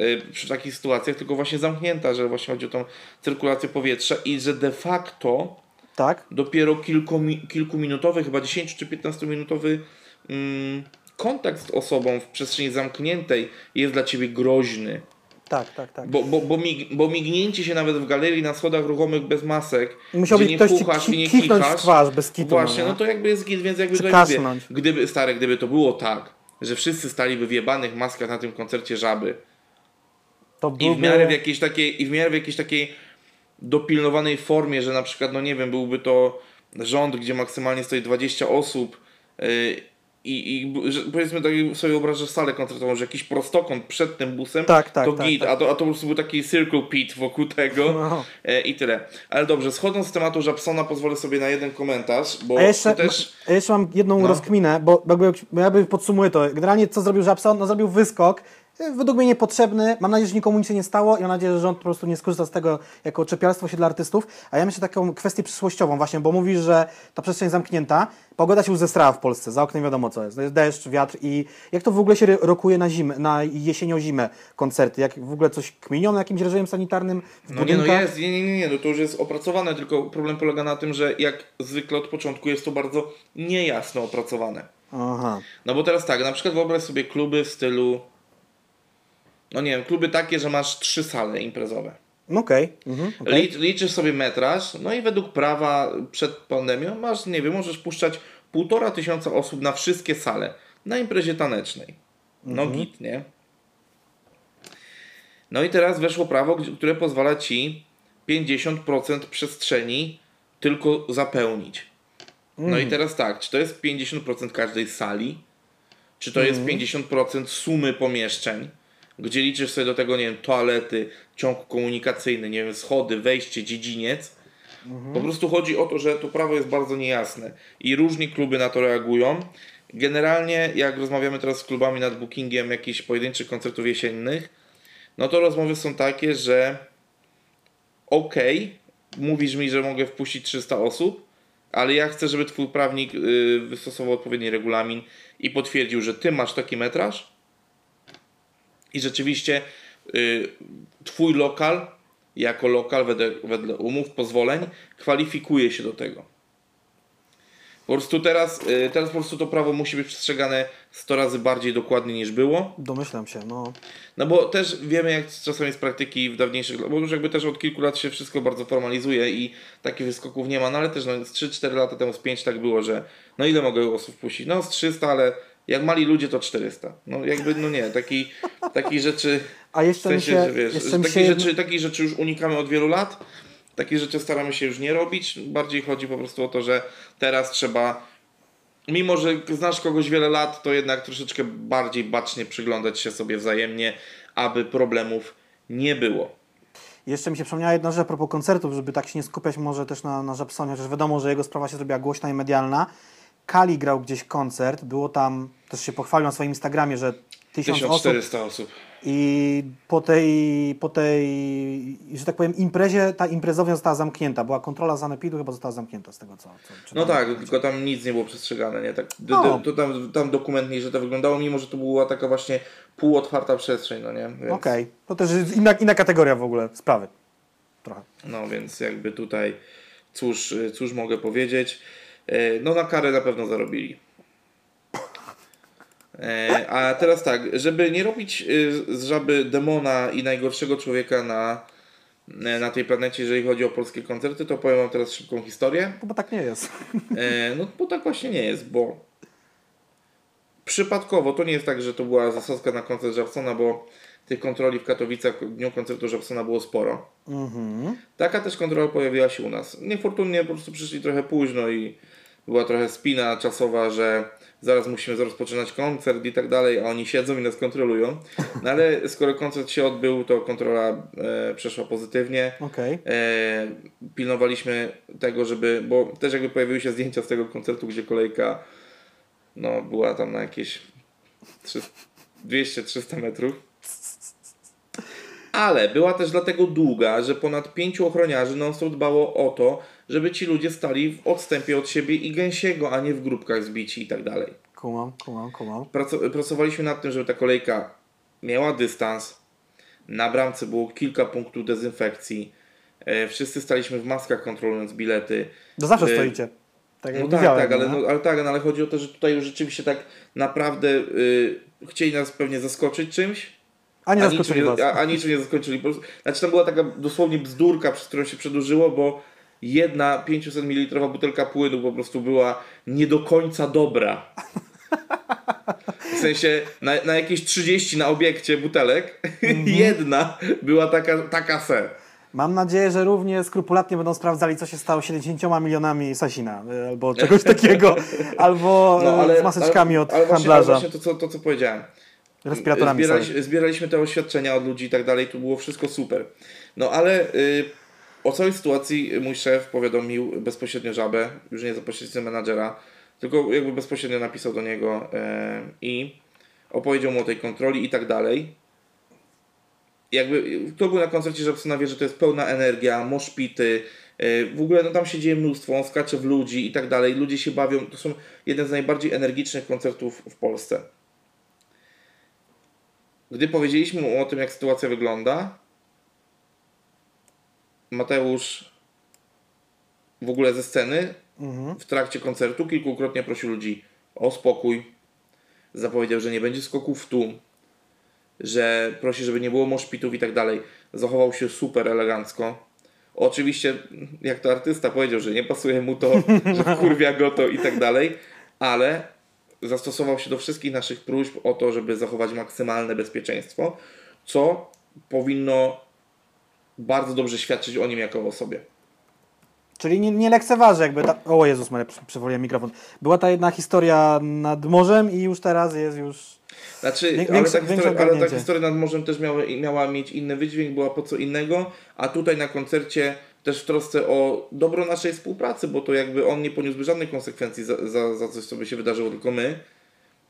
y, przy takich sytuacjach, tylko właśnie zamknięta, że właśnie chodzi o tą cyrkulację powietrza i że de facto Tak? dopiero kilkomi, kilkuminutowy, chyba 10 czy 15 minutowy mm, kontakt z osobą w przestrzeni zamkniętej jest dla ciebie groźny. Tak, tak, tak. Bo, bo, bo, mig, bo mignięcie się nawet w galerii na schodach ruchomych bez masek, Musiałby gdzie nie ktoś ci fuchasz i nie ki- kichasz, twarz bez kitu. Właśnie, no, no nie? to jakby jest git, więc jakby Czy to mówię, gdyby, stare, gdyby to było tak, że wszyscy staliby w jebanych maskach na tym koncercie żaby to i w byłby... miarę w jakiejś takiej, i w miarę w jakiejś takiej dopilnowanej formie, że na przykład, no nie wiem, byłby to rząd, gdzie maksymalnie stoi 20 osób yy, i, i że, powiedzmy tak sobie wyobrażasz salę koncertową, że jakiś prostokąt przed tym busem, Tak, tak, to tak, git, tak. A, to, a to po prostu był taki circle pit wokół tego No. e, i tyle. Ale dobrze, schodząc z tematu Japsona pozwolę sobie na jeden komentarz, bo A jeszcze, też... a jeszcze mam jedną No. rozkminę, bo jakby, bo ja bym podsumuję to. Generalnie co zrobił Żabson? No zrobił wyskok, według mnie niepotrzebny. Mam nadzieję, że nikomu nic się nie stało i mam nadzieję, że rząd po prostu nie skorzysta z tego jako czepialstwo się dla artystów. A ja myślę taką kwestię przyszłościową właśnie, bo mówisz, że ta przestrzeń zamknięta, pogoda się już zestrała w Polsce, za oknem wiadomo co jest. To jest deszcz, wiatr i jak to w ogóle się rokuje na zimę, na jesienią-zimę koncerty? Jak w ogóle coś kminiono jakimś reżimem sanitarnym w No nie, no jest, nie, nie, nie, nie, no to już jest opracowane, tylko problem polega na tym, że jak zwykle od początku jest to bardzo niejasno opracowane. Aha. No bo teraz tak, na przykład wyobraź sobie kluby w stylu, no nie wiem, kluby takie, że masz trzy sale imprezowe. Okej. Mhm, okej. Licz, liczysz sobie metraż, no i według prawa przed pandemią masz, nie wiem, możesz puszczać półtora tysiąca osób na wszystkie sale na imprezie tanecznej. No git, nie? No i teraz weszło prawo, które pozwala ci 50% przestrzeni tylko zapełnić. No i teraz tak, czy to jest 50% każdej sali, czy to jest 50% sumy pomieszczeń, gdzie liczysz sobie do tego, nie wiem, toalety, ciąg komunikacyjny, nie wiem, schody, wejście, dziedziniec. Po prostu chodzi o to, że to prawo jest bardzo niejasne i różni kluby na to reagują. Generalnie, jak rozmawiamy teraz z klubami nad bookingiem jakichś pojedynczych koncertów jesiennych, no to rozmowy są takie, że okej, mówisz mi, że mogę wpuścić 300 osób, ale ja chcę, żeby twój prawnik y, wystosował odpowiedni regulamin i potwierdził, że ty masz taki metraż i rzeczywiście y, twój lokal jako lokal wedle, wedle umów, pozwoleń kwalifikuje się do tego. Po prostu teraz, y, teraz po prostu to prawo musi być przestrzegane 100 razy bardziej dokładnie niż było. Domyślam się, no. No bo też wiemy, jak czasami z praktyki w dawniejszych, bo już jakby też od kilku lat się wszystko bardzo formalizuje i takich wyskoków nie ma, no ale też no, z 3-4 lata temu, z 5 tak było, że no ile mogę osób wpuścić? No z 300, ale jak mali ludzie to 400. No jakby, no nie, taki, takich rzeczy, A w jeszcze mi sensie, się... że wiesz, jeszcze się rzeczy, takich rzeczy już unikamy od wielu lat, takich rzeczy staramy się już nie robić, bardziej chodzi po prostu o to, że teraz trzeba mimo że znasz kogoś wiele lat, to jednak troszeczkę bardziej bacznie przyglądać się sobie wzajemnie, aby problemów nie było. Jeszcze mi się przypomniała jedna rzecz a propos koncertów, żeby tak się nie skupiać może też na, na Żabsonie, chociaż wiadomo, że jego sprawa się zrobiła głośna i medialna. Kali grał gdzieś koncert, było tam, też się pochwalił na swoim Instagramie, że tysiąc osób 1400 osób. i po tej, po tej, że tak powiem, imprezie, ta imprezownia została zamknięta. Była kontrola sanepidu, chyba została zamknięta z tego, co, co No tak, tylko tam nic nie było przestrzegane, nie? Tak, No. to tam, tam dokument że to wyglądało, mimo że to była taka właśnie półotwarta przestrzeń, no nie? Więc, Okej, to też jest inna, inna kategoria w ogóle sprawy. Trochę. No więc jakby tutaj, cóż, cóż mogę powiedzieć? E, No na karę na pewno zarobili. E, A teraz tak, żeby nie robić y, z żaby demona i najgorszego człowieka na, e, na tej planecie, jeżeli chodzi o polskie koncerty, to powiem wam teraz szybką historię. No bo tak nie jest. E, No bo tak właśnie nie jest, bo przypadkowo to nie jest tak, że to była zasadzka na koncert Żabsona, bo tych kontroli w Katowicach w dniu koncertu Żabsona było sporo. Mhm. Taka też kontrola pojawiła się u nas. Niefortunnie po prostu przyszli trochę późno i była trochę spina czasowa, że zaraz musimy rozpoczynać koncert i tak dalej, a oni siedzą i nas kontrolują. No ale skoro koncert się odbył, to kontrola e, przeszła pozytywnie. Okej. E, pilnowaliśmy tego, żeby, bo też jakby pojawiły się zdjęcia z tego koncertu, gdzie kolejka no, była tam na jakieś 200-300 metrów. Ale była też dlatego długa, że ponad pięciu ochroniarzy non dbało o to, żeby ci ludzie stali w odstępie od siebie i gęsiego, a nie w grupkach zbici i tak dalej. Kumam, kumam, kumam. Praco- pracowaliśmy nad tym, żeby ta kolejka miała dystans. Na bramce było kilka punktów dezynfekcji. E, wszyscy staliśmy w maskach kontrolując bilety. To zawsze Y, stoicie. Tak No tak, tak, ale, nie? no, ale tak, no, ale chodzi o to, że tutaj już rzeczywiście tak naprawdę y, chcieli nas pewnie zaskoczyć czymś, A nie a zaskoczyli niczym, nie, a, a niczym nie zaskoczyli. Po prostu, znaczy tam była taka dosłownie bzdurka, przez którą się przedłużyło, bo jedna 500 ml butelka płynu po prostu była nie do końca dobra. W sensie na, na jakieś 30 na obiekcie butelek, Mhm. jedna była taka, taka se. Mam nadzieję, że równie skrupulatnie będą sprawdzali, co się stało z 70 milionami Sasina, y, albo czegoś takiego, albo e, z maseczkami od ale właśnie, ale handlarza, właśnie to, co, to, co powiedziałem. respiratorami. sorry. Zbieraliśmy, zbieraliśmy te oświadczenia od ludzi i tak dalej, tu było wszystko super. No ale y, o całej sytuacji mój szef powiadomił bezpośrednio żabę, już nie za pośrednictwem menadżera, tylko jakby bezpośrednio napisał do niego e, i opowiedział mu o tej kontroli i tak dalej. Jakby kto był na koncercie Żabsona wie, że to jest pełna energia, moszpity, e, w ogóle no tam się dzieje mnóstwo, on skacze w ludzi i tak dalej, ludzie się bawią, to są jeden z najbardziej energicznych koncertów w Polsce. Gdy powiedzieliśmy mu o tym, jak sytuacja wygląda, Mateusz w ogóle ze sceny Mhm. w trakcie koncertu kilkukrotnie prosił ludzi o spokój. Zapowiedział, że nie będzie skoków w tłum, że prosi, żeby nie było moszpitów i tak dalej. Zachował się super elegancko. Oczywiście, jak to artysta powiedział, że nie pasuje mu to, że kurwia go to i tak dalej, ale zastosował się do wszystkich naszych próśb o to, żeby zachować maksymalne bezpieczeństwo, co powinno bardzo dobrze świadczyć o nim jako o osobie. Czyli nie, nie lekceważy jakby, ta... o Jezus Maria, przy- przywoliłem mikrofon. Była ta jedna historia nad morzem i już teraz jest już... Znaczy, Wię- ale, ta historia, ale ta historia nad morzem też miała, miała mieć inny wydźwięk, była po co innego, a tutaj na koncercie też w trosce o dobro naszej współpracy, bo to jakby on nie poniósłby żadnych konsekwencji za, za, za coś, co by się wydarzyło, tylko my.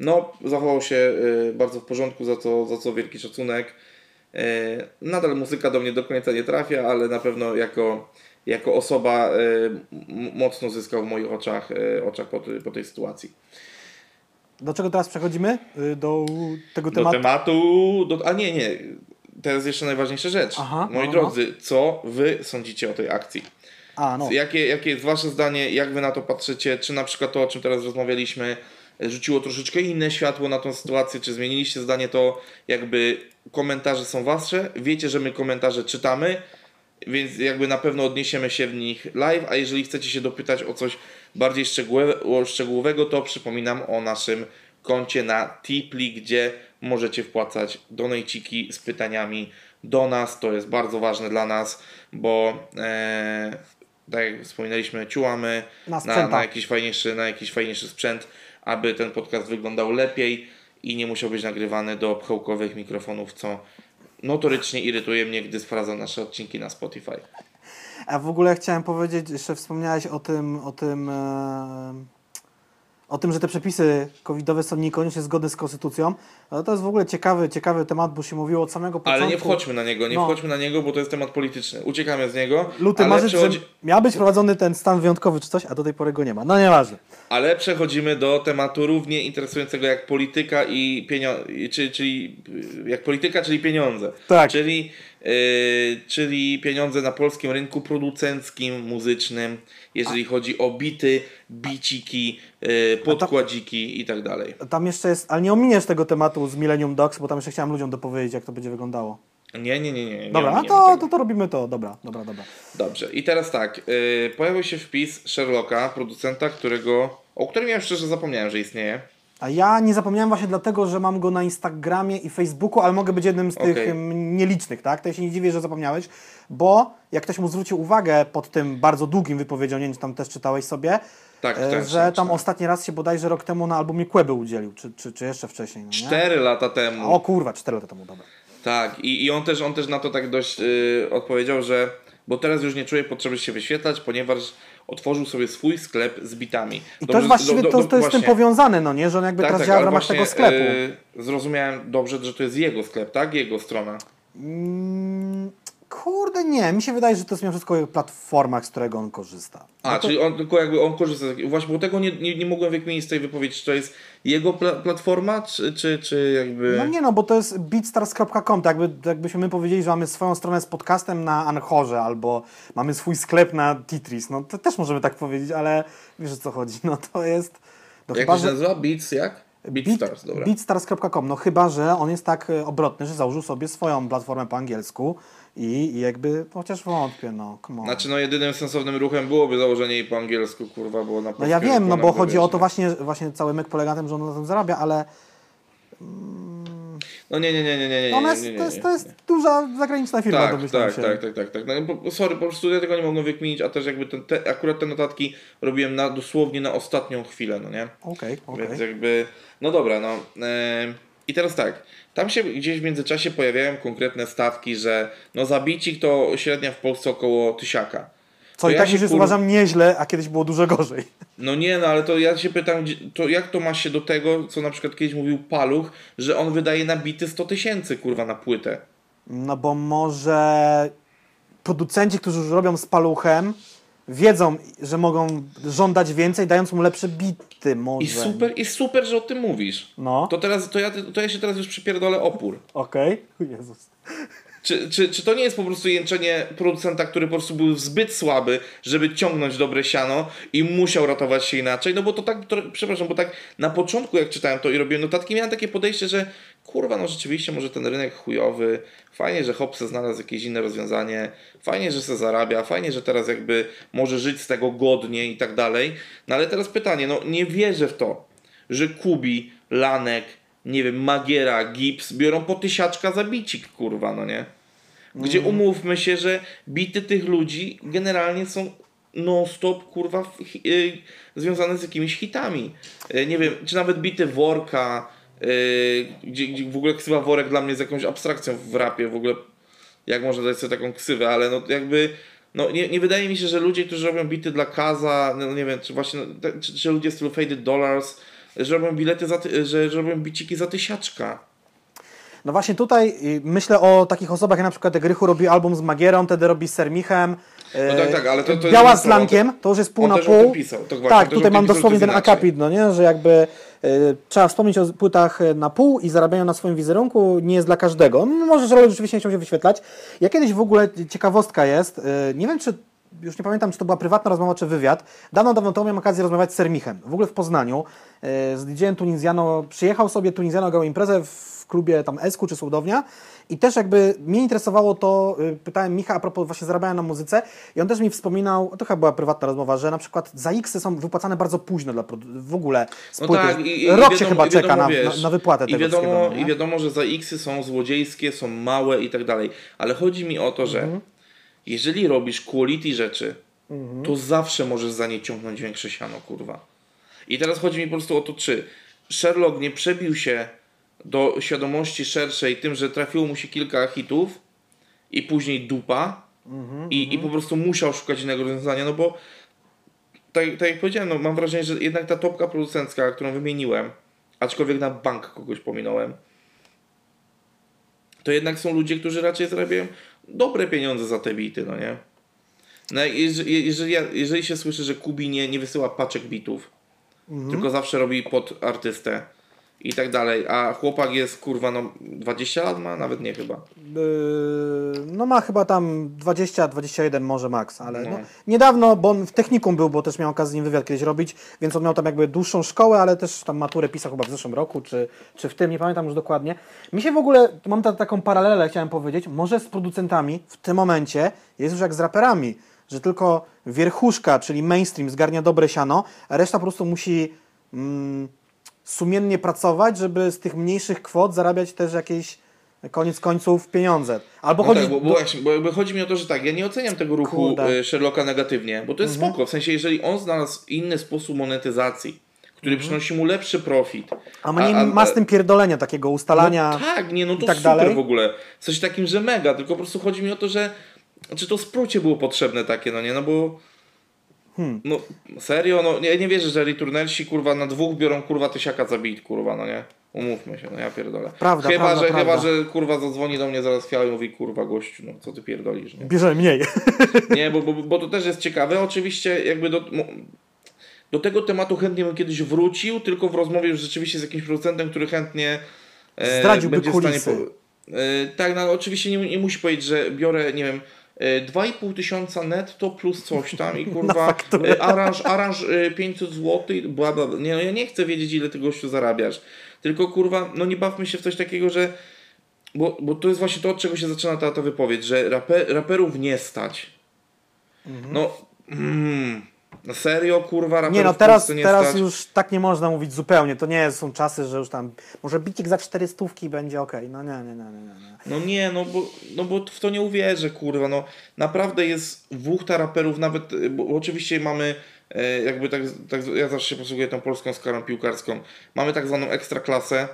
No, zachował się y, bardzo w porządku, za co, za co wielki szacunek. Y, nadal muzyka do mnie do końca nie trafia, ale na pewno jako, jako osoba m- mocno zyskał w moich oczach, y, oczach po, tej- po tej sytuacji. Do czego teraz przechodzimy? Do tego Do tematu? tematu, do, a nie, nie. teraz jeszcze najważniejsza rzecz. Aha, Moi no, no. drodzy, co wy sądzicie o tej akcji? A, no. Jakie, jakie jest wasze zdanie, jak wy na to patrzycie? Czy na przykład to, o czym teraz rozmawialiśmy, e, rzuciło troszeczkę inne światło na tą sytuację? Czy zmieniliście zdanie to, jakby komentarze są wasze? Wiecie, że my komentarze czytamy, więc jakby na pewno odniesiemy się w nich live, a jeżeli chcecie się dopytać o coś bardziej szczegółowego, to przypominam o naszym koncie na Tipli, gdzie możecie wpłacać donajciki z pytaniami do nas. To jest bardzo ważne dla nas, bo e, tak jak wspominaliśmy, ciułamy Na na, na, jakiś fajniejszy, na jakiś fajniejszy sprzęt, aby ten podcast wyglądał lepiej i nie musiał być nagrywany do pchełkowych mikrofonów, co notorycznie irytuje mnie, gdy sprawdzam nasze odcinki na Spotify. A w ogóle chciałem powiedzieć, jeszcze wspomniałeś o tym, o tym, e, o tym, że te przepisy covidowe są niekoniecznie zgodne z konstytucją. Ale to jest w ogóle ciekawy, ciekawy temat, bo się mówiło od samego początku. Ale nie wchodźmy na niego, nie No. wchodźmy na niego, bo to jest temat polityczny. Uciekamy z niego. Luty, marzec, przechodzi... że miał być prowadzony ten stan wyjątkowy czy coś, a do tej pory go nie ma. No nieważne. ale przechodzimy do tematu równie interesującego jak polityka i pieniądze, czyli, czyli jak polityka, czyli pieniądze. Tak. Czyli, czyli pieniądze na polskim rynku producenckim, muzycznym, jeżeli chodzi o bity, biciki, y, podkładziki i tak dalej. Tam jeszcze jest, ale nie ominiesz tego tematu z Millennium Dogs, bo tam jeszcze chciałem ludziom dopowiedzieć, jak to będzie wyglądało. Nie, nie, nie, nie. Dobra, no to, to, to robimy to. Dobra, dobra, dobra. Dobrze, i teraz tak. Yy, pojawił się wpis Sherlocka, producenta, którego, o którym ja szczerze zapomniałem, że istnieje. A ja nie zapomniałem właśnie dlatego, że mam go na Instagramie i Facebooku, ale mogę być jednym z tych Okej. em, nielicznych, tak? To ja się nie dziwię, że zapomniałeś, bo jak ktoś mu zwrócił uwagę pod tym bardzo długim wypowiedzią, nie wiem, czy tam też czytałeś sobie, Tak, e, tak, że tam czytałem. ostatni raz się bodajże rok temu na albumie Kłeby udzielił, czy, czy, czy jeszcze wcześniej, no? Cztery lata temu. O kurwa, cztery lata temu, dobra. Tak, i, i on, też, on też na to tak dość yy, odpowiedział, że bo teraz już nie czuję potrzeby się wyświetlać, ponieważ otworzył sobie swój sklep z bitami. I Dobrze, też właściwie do- to, do- to jest z tym powiązane, no nie? Że on jakby Tak, teraz tak, działa w ramach właśnie, tego sklepu. yy, zrozumiałem dobrze, że to jest jego sklep, tak? Jego strona. Mm, kurde, nie. Mi się wydaje, że to jest mimo wszystko jego platforma, z którego on korzysta. A, No to- czyli on tylko jakby on korzysta Właśnie, bo tego nie, nie, nie mogłem wykminić z tej wypowiedzi, czy to jest jego pla platforma, czy, czy, czy jakby... No nie no, bo to jest beatstars.com, tak jakby, jakbyśmy my powiedzieli, że mamy swoją stronę z podcastem na Anchorze, albo mamy swój sklep na Titris, no to też możemy tak powiedzieć, ale wiesz o co chodzi, no to jest... No jak to się nazywa? Beats, jak? Beatstars, dobra. Beatstars.com, no chyba, że on jest tak e, obrotny, że założył sobie swoją platformę po angielsku i, i jakby, chociaż wątpię, no, come on. Znaczy, no jedynym sensownym ruchem byłoby założenie jej po angielsku, kurwa, było na No ja wiem, no bo chodzi o to właśnie, właśnie cały myk polega na tym, że on na tym zarabia, ale No nie, nie, nie, nie, nie, nie, ona nie, jest, nie, nie, to, jest, to jest duża zagraniczna firma, Tak, domyślam tak, się. tak, tak, tak, tak. No, bo, sorry, po prostu ja tego nie mogłem wykminić, a też jakby ten, te, akurat te notatki robiłem na, dosłownie na ostatnią chwilę, no nie? Okej, okej. Więc jakby, no dobra, no. I teraz tak, tam się gdzieś w międzyczasie pojawiają konkretne stawki, że no zabicik to średnia w Polsce około tysiaka. Co i ja tak się już jest kur- uważam nieźle, a kiedyś było dużo gorzej. No nie, no ale to ja się pytam, to jak to ma się do tego, co na przykład kiedyś mówił Paluch, że on wydaje na bity 100 tysięcy, kurwa, na płytę. No bo może producenci, którzy już robią z paluchem, wiedzą, że mogą żądać więcej, dając mu lepsze bity może. I super, i super, że o tym mówisz. No, To teraz, to ja, to ja się teraz już przypierdolę opór. okej. Jezus. Czy, czy, czy to nie jest po prostu jęczenie producenta, który po prostu był zbyt słaby, żeby ciągnąć dobre siano i musiał ratować się inaczej? No bo to tak, to, przepraszam, bo tak na początku jak czytałem to i robiłem notatki, miałem takie podejście, że kurwa, no rzeczywiście może ten rynek chujowy, fajnie, że Hopse znalazł jakieś inne rozwiązanie, fajnie, że se zarabia, fajnie, że teraz jakby może żyć z tego godnie i tak dalej. No ale teraz pytanie, no nie wierzę w to, że Kubi, Lanek, nie wiem, Magiera, Gibbs biorą po tysiaczka za bicik, kurwa, no nie? Gdzie umówmy się, że bity tych ludzi generalnie są non-stop, kurwa, y, związane z jakimiś hitami. Y, nie wiem, czy nawet bity Worka, y, gdzie, gdzie w ogóle ksywa Worek dla mnie jest jakąś abstrakcją w rapie, w ogóle jak można dać sobie taką ksywę, ale no jakby no nie, nie wydaje mi się, że ludzie, którzy robią bity dla Kaza, no nie wiem, czy właśnie, no, czy, czy ludzie z stylu Faded Dollars, że robią bilety za, że, że robią biciki za tysiaczka. No właśnie tutaj y, myślę o takich osobach, jak na przykład jak Rychu robi album z Magierą, wtedy robi z Sermichem. No tak, tak, ale to- to biała z lankiem, to już jest pół na pół. pisał, to właśnie, tak, tutaj mam pisał, dosłownie ten inaczej. akapit, no nie, że jakby e, trzeba wspomnieć o płytach e, na pół i zarabianiu na swoim wizerunku nie jest dla każdego. No, może, że rolek rzeczywiście nie chciał się wyświetlać. Ja kiedyś w ogóle, ciekawostka jest, e, nie wiem czy już nie pamiętam, czy to była prywatna rozmowa, czy wywiad. Dawno, dawno temu miałem okazję rozmawiać z Sermichem, w ogóle w Poznaniu. Z DJ-em Tunizjano, przyjechał sobie Tunizjano, grał imprezę w klubie tam Esku czy Słodownia i też jakby mnie interesowało to, y, pytałem Micha a propos właśnie zarabiania na muzyce i on też mi wspominał, to chyba była prywatna rozmowa, że na przykład za X są wypłacane bardzo późno dla w ogóle z No tak, i, i Rok wiadomo, się chyba wiadomo, czeka na, wiesz, na, wypłatę i tego wiadomo, wszystkiego. I wiadomo, że za X są złodziejskie, są małe i tak dalej. Ale chodzi mi o to, że Mhm. jeżeli robisz quality rzeczy, Mhm. to zawsze możesz za nie ciągnąć większe siano, kurwa. I teraz chodzi mi po prostu o to, czy Sherlock nie przebił się do świadomości szerszej tym, że trafiło mu się kilka hitów i później dupa Mhm, i, i po prostu musiał szukać innego rozwiązania, no bo tak, tak jak powiedziałem, no mam wrażenie, że jednak ta topka producencka, którą wymieniłem, aczkolwiek na bank kogoś pominąłem, to jednak są ludzie, którzy raczej zarabiają dobre pieniądze za te bity, no nie? No, jeżeli, jeżeli, jeżeli się słyszy, że Kubi nie, nie wysyła paczek bitów, tylko zawsze robi pod artystę i tak dalej, a chłopak jest kurwa, no 20 lat ma? Nawet nie chyba. Yy, no ma chyba tam 20-21 może max, ale no. No. niedawno, bo on w technikum był, bo też miał okazję z nim wywiad kiedyś robić, więc on miał tam jakby dłuższą szkołę, ale też tam maturę pisał chyba w zeszłym roku, czy, czy w tym, nie pamiętam już dokładnie. Mi się w ogóle, mam ta, taką paralelę, chciałem powiedzieć, może z producentami w tym momencie jest już jak z raperami, że tylko wierchuszka, czyli mainstream zgarnia dobre siano, a reszta po prostu musi mm, sumiennie pracować, żeby z tych mniejszych kwot zarabiać też jakieś koniec końców pieniądze. Albo No chodzi tak, bo, bo, właśnie, bo chodzi mi o to, że tak, ja nie oceniam tego ruchu Kurde. Mhm. y, Sherlocka negatywnie, bo to jest spoko, w sensie jeżeli on znalazł inny sposób monetyzacji, który przynosi mu lepszy profit. Mhm. A mniej ma z tym pierdolenia takiego ustalania. No tak, nie, no to tak super dalej. w ogóle. Coś takim, że mega, tylko po prostu chodzi mi o to, że czy to sprócie było potrzebne takie, no nie, no bo Hmm. no serio, no nie, nie wierzę, że returnersi kurwa na dwóch biorą kurwa tysiaka za bit, kurwa, no nie. Umówmy się, no ja pierdolę. Prawda, chyba, prawda, że, prawda. chyba, że kurwa zadzwoni do mnie zaraz fiał i mówi kurwa gościu, no co ty pierdolisz, nie? Bierze mniej. Nie, bo, bo, bo to też jest ciekawe. Oczywiście jakby do, do tego tematu chętnie bym kiedyś wrócił, tylko w rozmowie już rzeczywiście z jakimś producentem, który chętnie e, Zdradziłby będzie w stanie kulisy. Po, e, tak, no oczywiście nie, nie musi powiedzieć, że biorę, nie wiem, 2,5 tysiąca netto plus coś tam i kurwa e, aranż, aranż e, 500 zł, bla, bla, bla. Nie, no ja nie chcę wiedzieć ile ty gościu zarabiasz. Tylko kurwa, no nie bawmy się w coś takiego, że bo, bo to jest właśnie to, od czego się zaczyna ta, ta wypowiedź, że raper, raperów nie stać. No, mm, no serio, kurwa, Nie no, teraz, nie teraz stać. już tak nie można mówić zupełnie. To nie są czasy, że już tam może bicik za 400 będzie ok. No nie, nie, nie, nie, nie. No nie, no bo, no bo w to nie uwierzę, kurwa, no naprawdę jest wuchta raperów, nawet, bo oczywiście mamy e, jakby tak, tak, ja zawsze się posługuję tą polską skalą piłkarską, mamy tak zwaną ekstraklasę,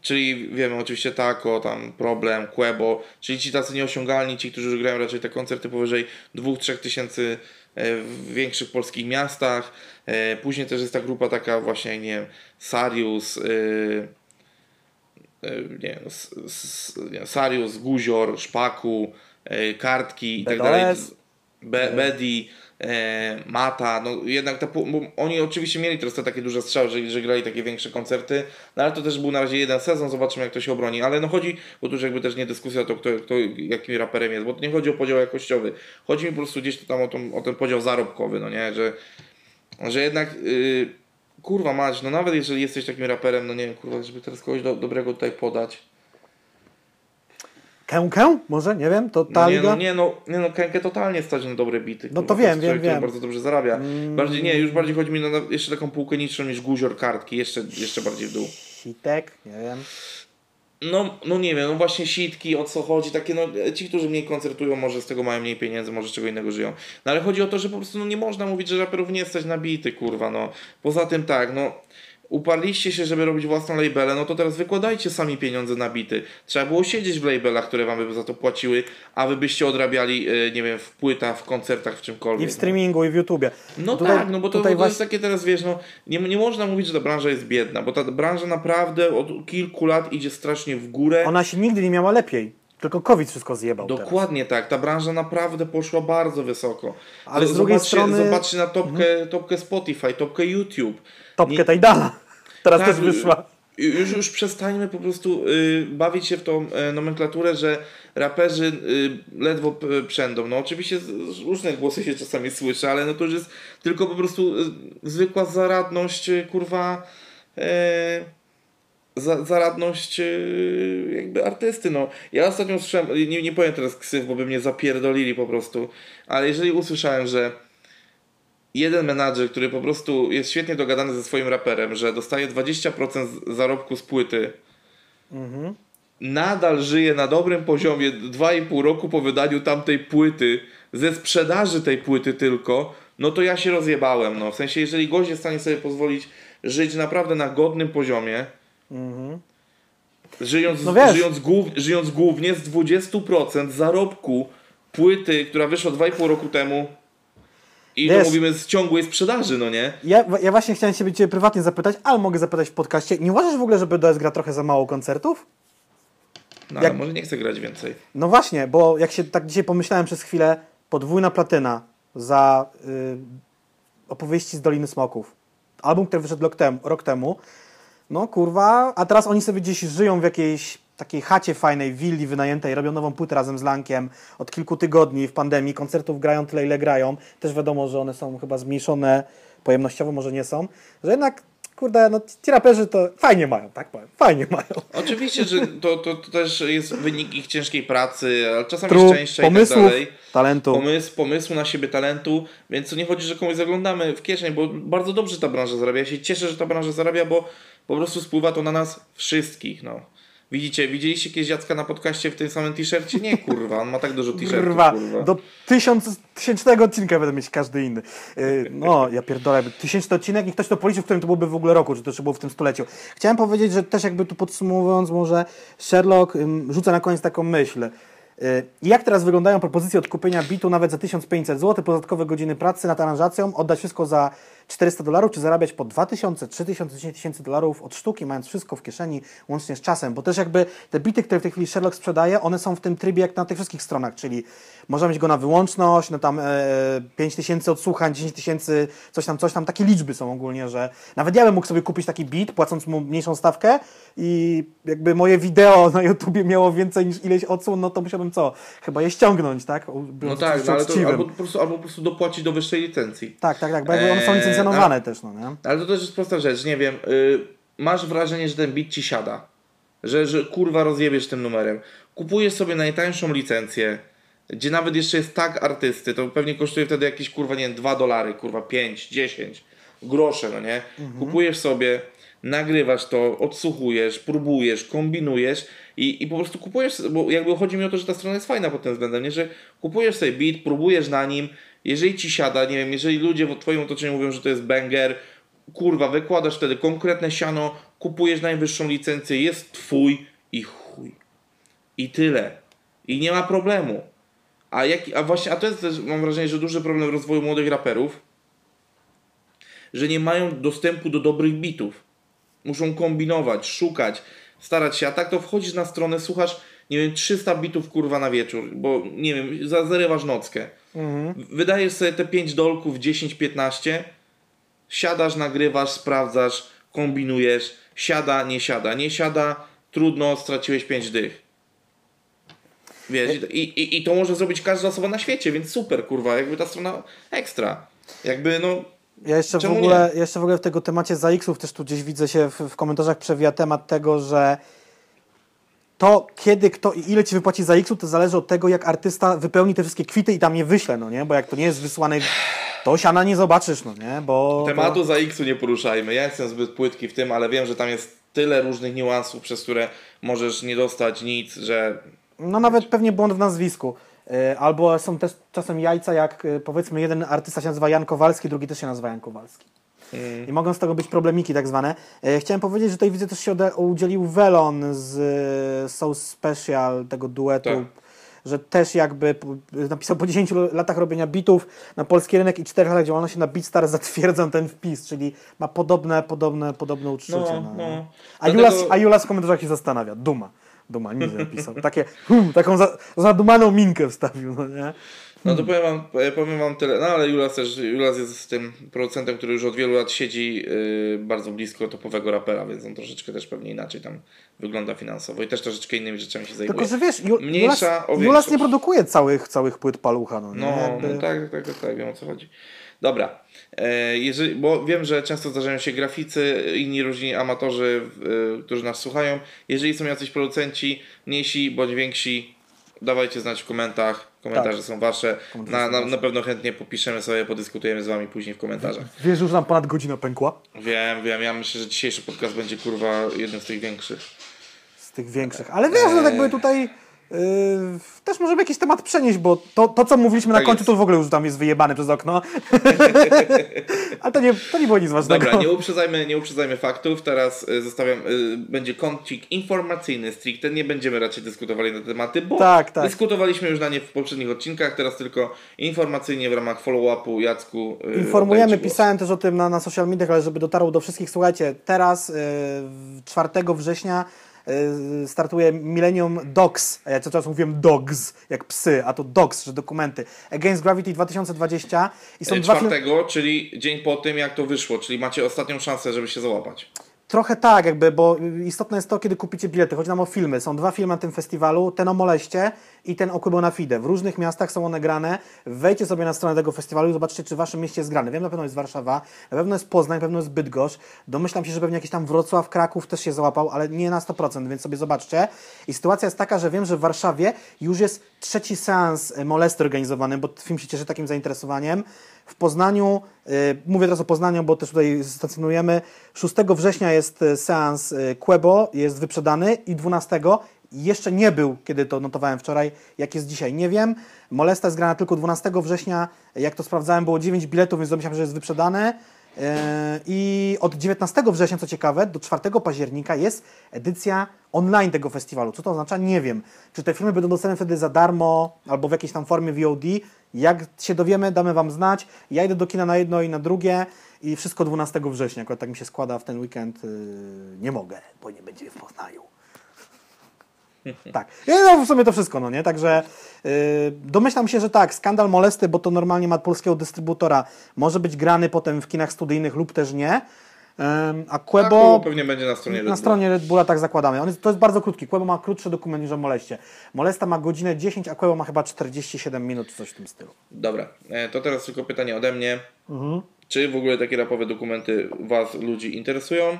czyli wiemy oczywiście Tako, tam Problem, Quebo, czyli ci tacy nieosiągalni, ci, którzy grają raczej te koncerty powyżej 2-3 tysięcy w większych polskich miastach, E, później też jest ta grupa taka właśnie, nie wiem, Sarius, e, nie wiem, Sarius, Guzior, Szpaku, e, Kartki i tak dalej. Be, Bedi, e, Mata, no jednak ta, oni oczywiście mieli teraz te takie duże strzały, że, że grali takie większe koncerty, no ale to też był na razie jeden sezon, zobaczymy jak to się obroni, ale no chodzi, bo tu już jakby też nie dyskusja o to, kto, kto jakim raperem jest, bo to nie chodzi o podział jakościowy, chodzi mi po prostu gdzieś tam o, tą, o ten podział zarobkowy, no nie, że, że jednak yy, kurwa mać, no nawet jeżeli jesteś takim raperem, no nie wiem, kurwa, żeby teraz kogoś do, dobrego tutaj podać, Kękę? Może? Nie wiem, to ta nie, liga? no, nie, no, nie, no Kenkę totalnie stać na dobre bity. No to wiem, jest człowiek, wiem, wiem. bardzo dobrze zarabia. Bardziej, nie, już bardziej chodzi mi na jeszcze taką półkę niższą niż guzior kartki, jeszcze, jeszcze bardziej w dół. Sitek? Nie wiem. No, no nie wiem, no właśnie sitki, o co chodzi, takie no, ci, którzy mniej koncertują, może z tego mają mniej pieniędzy, może czego innego żyją. No ale chodzi o to, że po prostu no, nie można mówić, że raperów nie stać na bity, kurwa, no. Poza tym tak, no, uparliście się, żeby robić własną labelę, no to teraz wykładajcie sami pieniądze na bity. Trzeba było siedzieć w labelach, które wam by za to płaciły, a wy byście odrabiali, e, nie wiem, w płytach, w koncertach, w I czymkolwiek. w streamingu, i w YouTubie. No Tutaj- tak, no bo to, to jest właśnie- takie teraz, wiesz, no nie, nie można mówić, że ta branża jest biedna, bo ta branża naprawdę od kilku lat idzie strasznie w górę. Ona się nigdy nie miała lepiej. Tylko COVID wszystko zjebał teraz. Dokładnie tak, ta branża naprawdę poszła bardzo wysoko. Ale z drugiej zobaczcie, strony- Mhm. Zobaczcie na topkę, topkę Spotify, topkę YouTube. Topkę Tajdala. Teraz Tak, też wyszła. y- Już, już przestańmy po prostu y, bawić się w tą y, nomenklaturę, że raperzy y, ledwo przędą. No oczywiście z, z różne głosy się czasami słyszy, ale no to już jest tylko po prostu y, zwykła zaradność, y, kurwa, y, za, zaradność jakby artysty. No. Ja ostatnio słyszałem, nie, nie powiem teraz ksyw, bo by mnie zapierdolili po prostu, ale jeżeli usłyszałem, że jeden menadżer, który po prostu jest świetnie dogadany ze swoim raperem, że dostaje 20% z- zarobku z płyty, nadal żyje na dobrym poziomie 2,5 roku po wydaniu tamtej płyty, ze sprzedaży tej płyty tylko, no to ja się rozjebałem. No. W sensie, jeżeli gość jest w stanie sobie pozwolić żyć naprawdę na godnym poziomie, żyjąc, No żyjąc, głów, żyjąc głównie z 20% zarobku płyty, która wyszła 2,5 roku temu i Wiesz. to mówimy z ciągłej sprzedaży, no nie? Ja, ja właśnie chciałem się Ciebie prywatnie zapytać, ale mogę zapytać w podcaście. Nie uważasz w ogóle, że BDS gra trochę za mało koncertów? No Jak- ale może nie chcę grać więcej. No właśnie, bo jak się tak dzisiaj pomyślałem przez chwilę, podwójna platyna za y, opowieści z Doliny Smoków. Album, który wyszedł rok temu, rok temu. No kurwa, a teraz oni sobie gdzieś żyją w jakiejś takiej chacie fajnej, willi wynajętej, robią nową płytę razem z Lankiem od kilku tygodni w pandemii, koncertów grają tyle, ile grają. Też wiadomo, że one są chyba zmniejszone pojemnościowo, może nie są. Że jednak, kurde, no ci raperzy to fajnie mają, tak powiem, fajnie mają. Oczywiście, że to, to, to też jest wynik ich ciężkiej pracy, ale czasami Tru, szczęścia i tak pomysłów, dalej. talentu. Pomysł, pomysłu na siebie, talentu, więc to nie chodzi, że komuś zaglądamy w kieszeń, bo bardzo dobrze ta branża zarabia. Ja się cieszę, że ta branża zarabia, bo po prostu spływa to na nas wszystkich, no. Widzicie, widzieliście kiedyś Jacka na podcaście w tym samym t-shircie? Nie, kurwa, on ma tak dużo t-shirtów, Kurwa, kurwa. do tysiąc, tysięcznego odcinka będę mieć każdy inny. Yy, no, ja pierdolę, tysięczny odcinek i ktoś to policzył, w którym to byłoby w ogóle roku, czy to jeszcze było w tym stuleciu. Chciałem powiedzieć, że też jakby tu podsumowując może Sherlock ym, rzuca na koniec taką myśl. Yy, Jak teraz wyglądają propozycje odkupienia bitu nawet za 1500 zł, dodatkowe godziny pracy nad aranżacją, oddać wszystko za 400 dolarów, czy zarabiać po 2000, 3000, 10 tysięcy dolarów od sztuki, mając wszystko w kieszeni, łącznie z czasem, bo też jakby te bity, które w tej chwili Sherlock sprzedaje, one są w tym trybie jak na tych wszystkich stronach, czyli można mieć go na wyłączność, no tam e, 5 tysięcy odsłuchań, 10 tysięcy, coś tam, coś tam, takie liczby są ogólnie, że nawet ja bym mógł sobie kupić taki bit, płacąc mu mniejszą stawkę i jakby moje wideo na YouTubie miało więcej niż ileś odsłon, no to musiałbym co? Chyba je ściągnąć, tak? No tak, no, ale to, albo, po prostu, albo po prostu dopłacić do wyższej licencji. Tak, tak, tak, bo jakby one są Eee, licencjonowane a- też, no nie? Ale to też jest prosta rzecz, nie wiem, y, masz wrażenie, że ten bit ci siada, że, że kurwa rozjebiesz tym numerem. Kupujesz sobie najtańszą licencję, gdzie nawet jeszcze jest tag artysty, to pewnie kosztuje wtedy jakieś kurwa, nie wiem, 2 dolary, kurwa 5, 10, grosze, no nie? Kupujesz sobie, nagrywasz to, odsłuchujesz, próbujesz, kombinujesz i, i po prostu kupujesz, bo jakby chodzi mi o to, że ta strona jest fajna pod tym względem, nie? że kupujesz sobie beat, próbujesz na nim, jeżeli ci siada, nie wiem, jeżeli ludzie w twoim otoczeniu mówią, że to jest banger, kurwa, wykładasz wtedy konkretne siano, kupujesz najwyższą licencję, jest twój i chuj. I tyle. I nie ma problemu. A, jak, a właśnie, a to jest też, mam wrażenie, że duży problem rozwoju młodych raperów, że nie mają dostępu do dobrych bitów. Muszą kombinować, szukać, starać się, a tak to wchodzisz na stronę, słuchasz, nie wiem, 300 bitów kurwa na wieczór, bo nie wiem, za- zarywasz nockę. Wydajesz sobie te 5 dolków, 10-15, siadasz, nagrywasz, sprawdzasz, kombinujesz, siada, nie siada, nie siada, trudno, straciłeś 5 dych. Wiesz, i, i, i to może zrobić każda osoba na świecie, więc super, kurwa, jakby ta strona ekstra. Jakby, no, Ja jeszcze w, Czemu ogóle, jeszcze w ogóle w tego temacie ZAX-ów też tu gdzieś widzę się w, w komentarzach przewija temat tego, że to kiedy kto i ile ci wypłaci za X-u, to zależy od tego, jak artysta wypełni te wszystkie kwity i tam je wyśle, no nie? Bo jak to nie jest wysłane, to siana nie zobaczysz, no nie? Bo Tematu to, za X-u nie poruszajmy. Ja jestem zbyt płytki w tym, ale wiem, że tam jest tyle różnych niuansów, przez które możesz nie dostać nic, że No nawet pewnie błąd w nazwisku. Y, Albo są też czasem jajca, jak y, powiedzmy jeden artysta się nazywa Jan Kowalski, drugi też się nazywa Jan Kowalski. I mogą z tego być problemiki tak zwane. E, Chciałem powiedzieć, że tutaj widzę też się udzielił Welon z e, Soul Special, tego duetu, Tak. że też jakby napisał po 10 latach robienia bitów na polski rynek i 4 latach działalności na BeatStar zatwierdzam ten wpis, czyli ma podobne, podobne, podobne uczucie. No, No, no. A, Dlatego- Julas, a Julas w komentarzach się zastanawia, duma. Dumanizę napisał. Takie, hmm, taką za, zadumaną minkę wstawił, no nie? No to powiem wam, e, powiem wam tyle. No ale Julas też, Julas jest tym producentem, który już od wielu lat siedzi yy, bardzo blisko topowego rapera, więc on troszeczkę też pewnie inaczej tam wygląda finansowo i też troszeczkę innymi rzeczami się zajmuje. Tylko, że wiesz, Ju, Mniejsza Julas, Julas nie produkuje całych, całych płyt palucha, no? No, Jakby- no tak, tak, tak, tak, wiem o co chodzi. Dobra, e, jeżeli, bo wiem, że często zdarzają się graficy, inni różni amatorzy, e, którzy nas słuchają. Jeżeli są jacyś producenci, mniejsi bądź więksi, dawajcie znać w komentarzach. Komentarze są wasze. Komentarze Na, na, na pewno chętnie popiszemy sobie, podyskutujemy z wami później w komentarzach. Wiesz, że już nam ponad godzina pękła? Wiem, wiem, ja myślę, że dzisiejszy podcast będzie kurwa jednym z tych większych. Z tych większych. Ale wiesz, no Eee. jakby tutaj yy, też możemy jakiś temat przenieść, bo to, to co mówiliśmy na Tak końcu, jest. to w ogóle już tam jest wyjebane przez okno. Ale to nie, to nie było nic ważnego. Dobra, nie uprzedzajmy, nie uprzedzajmy faktów. Teraz y, zostawiam, y, będzie kącik informacyjny stricte. Nie będziemy raczej dyskutowali na te tematy, bo Tak, tak. dyskutowaliśmy już na nie w poprzednich odcinkach. Teraz tylko informacyjnie w ramach follow-upu Jacku. y, Informujemy, pisałem też o tym na, na social mediach, ale żeby dotarło do wszystkich, słuchajcie, teraz yy, 4 września yy, startuje Millennium Dogs, a ja co czas mówiłem dogs, jak psy, a to dogs, że dokumenty. Against Gravity 2020 i są Y, dwa filmy. Czwartego, czyli dzień po tym, jak to wyszło, czyli macie ostatnią szansę, żeby się załapać. Trochę tak, jakby, bo istotne jest to, kiedy kupicie bilety. Chodzi nam o filmy. Są dwa filmy na tym festiwalu, ten o Moleście i ten o Kubo na Fide. W różnych miastach są one grane. Wejdźcie sobie na stronę tego festiwalu i zobaczcie, czy w waszym mieście jest grane. Wiem, na pewno jest Warszawa, na pewno jest Poznań, na pewno jest Bydgoszcz. Domyślam się, że pewnie jakiś tam Wrocław, Kraków też się załapał, ale nie na 100%, więc sobie zobaczcie. I sytuacja jest taka, że wiem, że w Warszawie już jest trzeci seans e, Molesty organizowany, bo film się cieszy takim zainteresowaniem. W Poznaniu, y, mówię teraz o Poznaniu, bo też tutaj stacjonujemy, 6 września jest y, seans Quebo, jest wyprzedany i 12 jeszcze nie był, kiedy to notowałem wczoraj, jak jest dzisiaj, nie wiem. Molesta jest grana tylko 12 września, jak to sprawdzałem, było 9 biletów, więc domyślam, że jest wyprzedany. Yy, I od 19 września, co ciekawe, do 4 października jest edycja online tego festiwalu. Co to oznacza? Nie wiem. Czy te filmy będą dostępne wtedy za darmo albo w jakiejś tam formie VOD? Jak się dowiemy, damy Wam znać. Ja idę do kina na jedno i na drugie i wszystko 12 września. Akurat tak mi się składa w ten weekend. Yy, nie mogę, bo nie będzie w Poznaniu. Tak. No, w sumie to wszystko, no nie? Także yy, domyślam się, że tak, skandal molesty, bo to normalnie ma polskiego dystrybutora, może być grany potem w kinach studyjnych lub też nie. A A Quebo pewnie będzie na stronie Red na Bulla. stronie Red Bulla tak zakładamy. On jest, to jest bardzo krótki. Quebo ma krótszy dokument niż o moleście. Molesta ma godzinę 10, a Quebo ma chyba 47 minut, czy coś w tym stylu. Dobra, e, to teraz tylko pytanie ode mnie. Mhm. Czy w ogóle takie rapowe dokumenty Was, ludzi, interesują?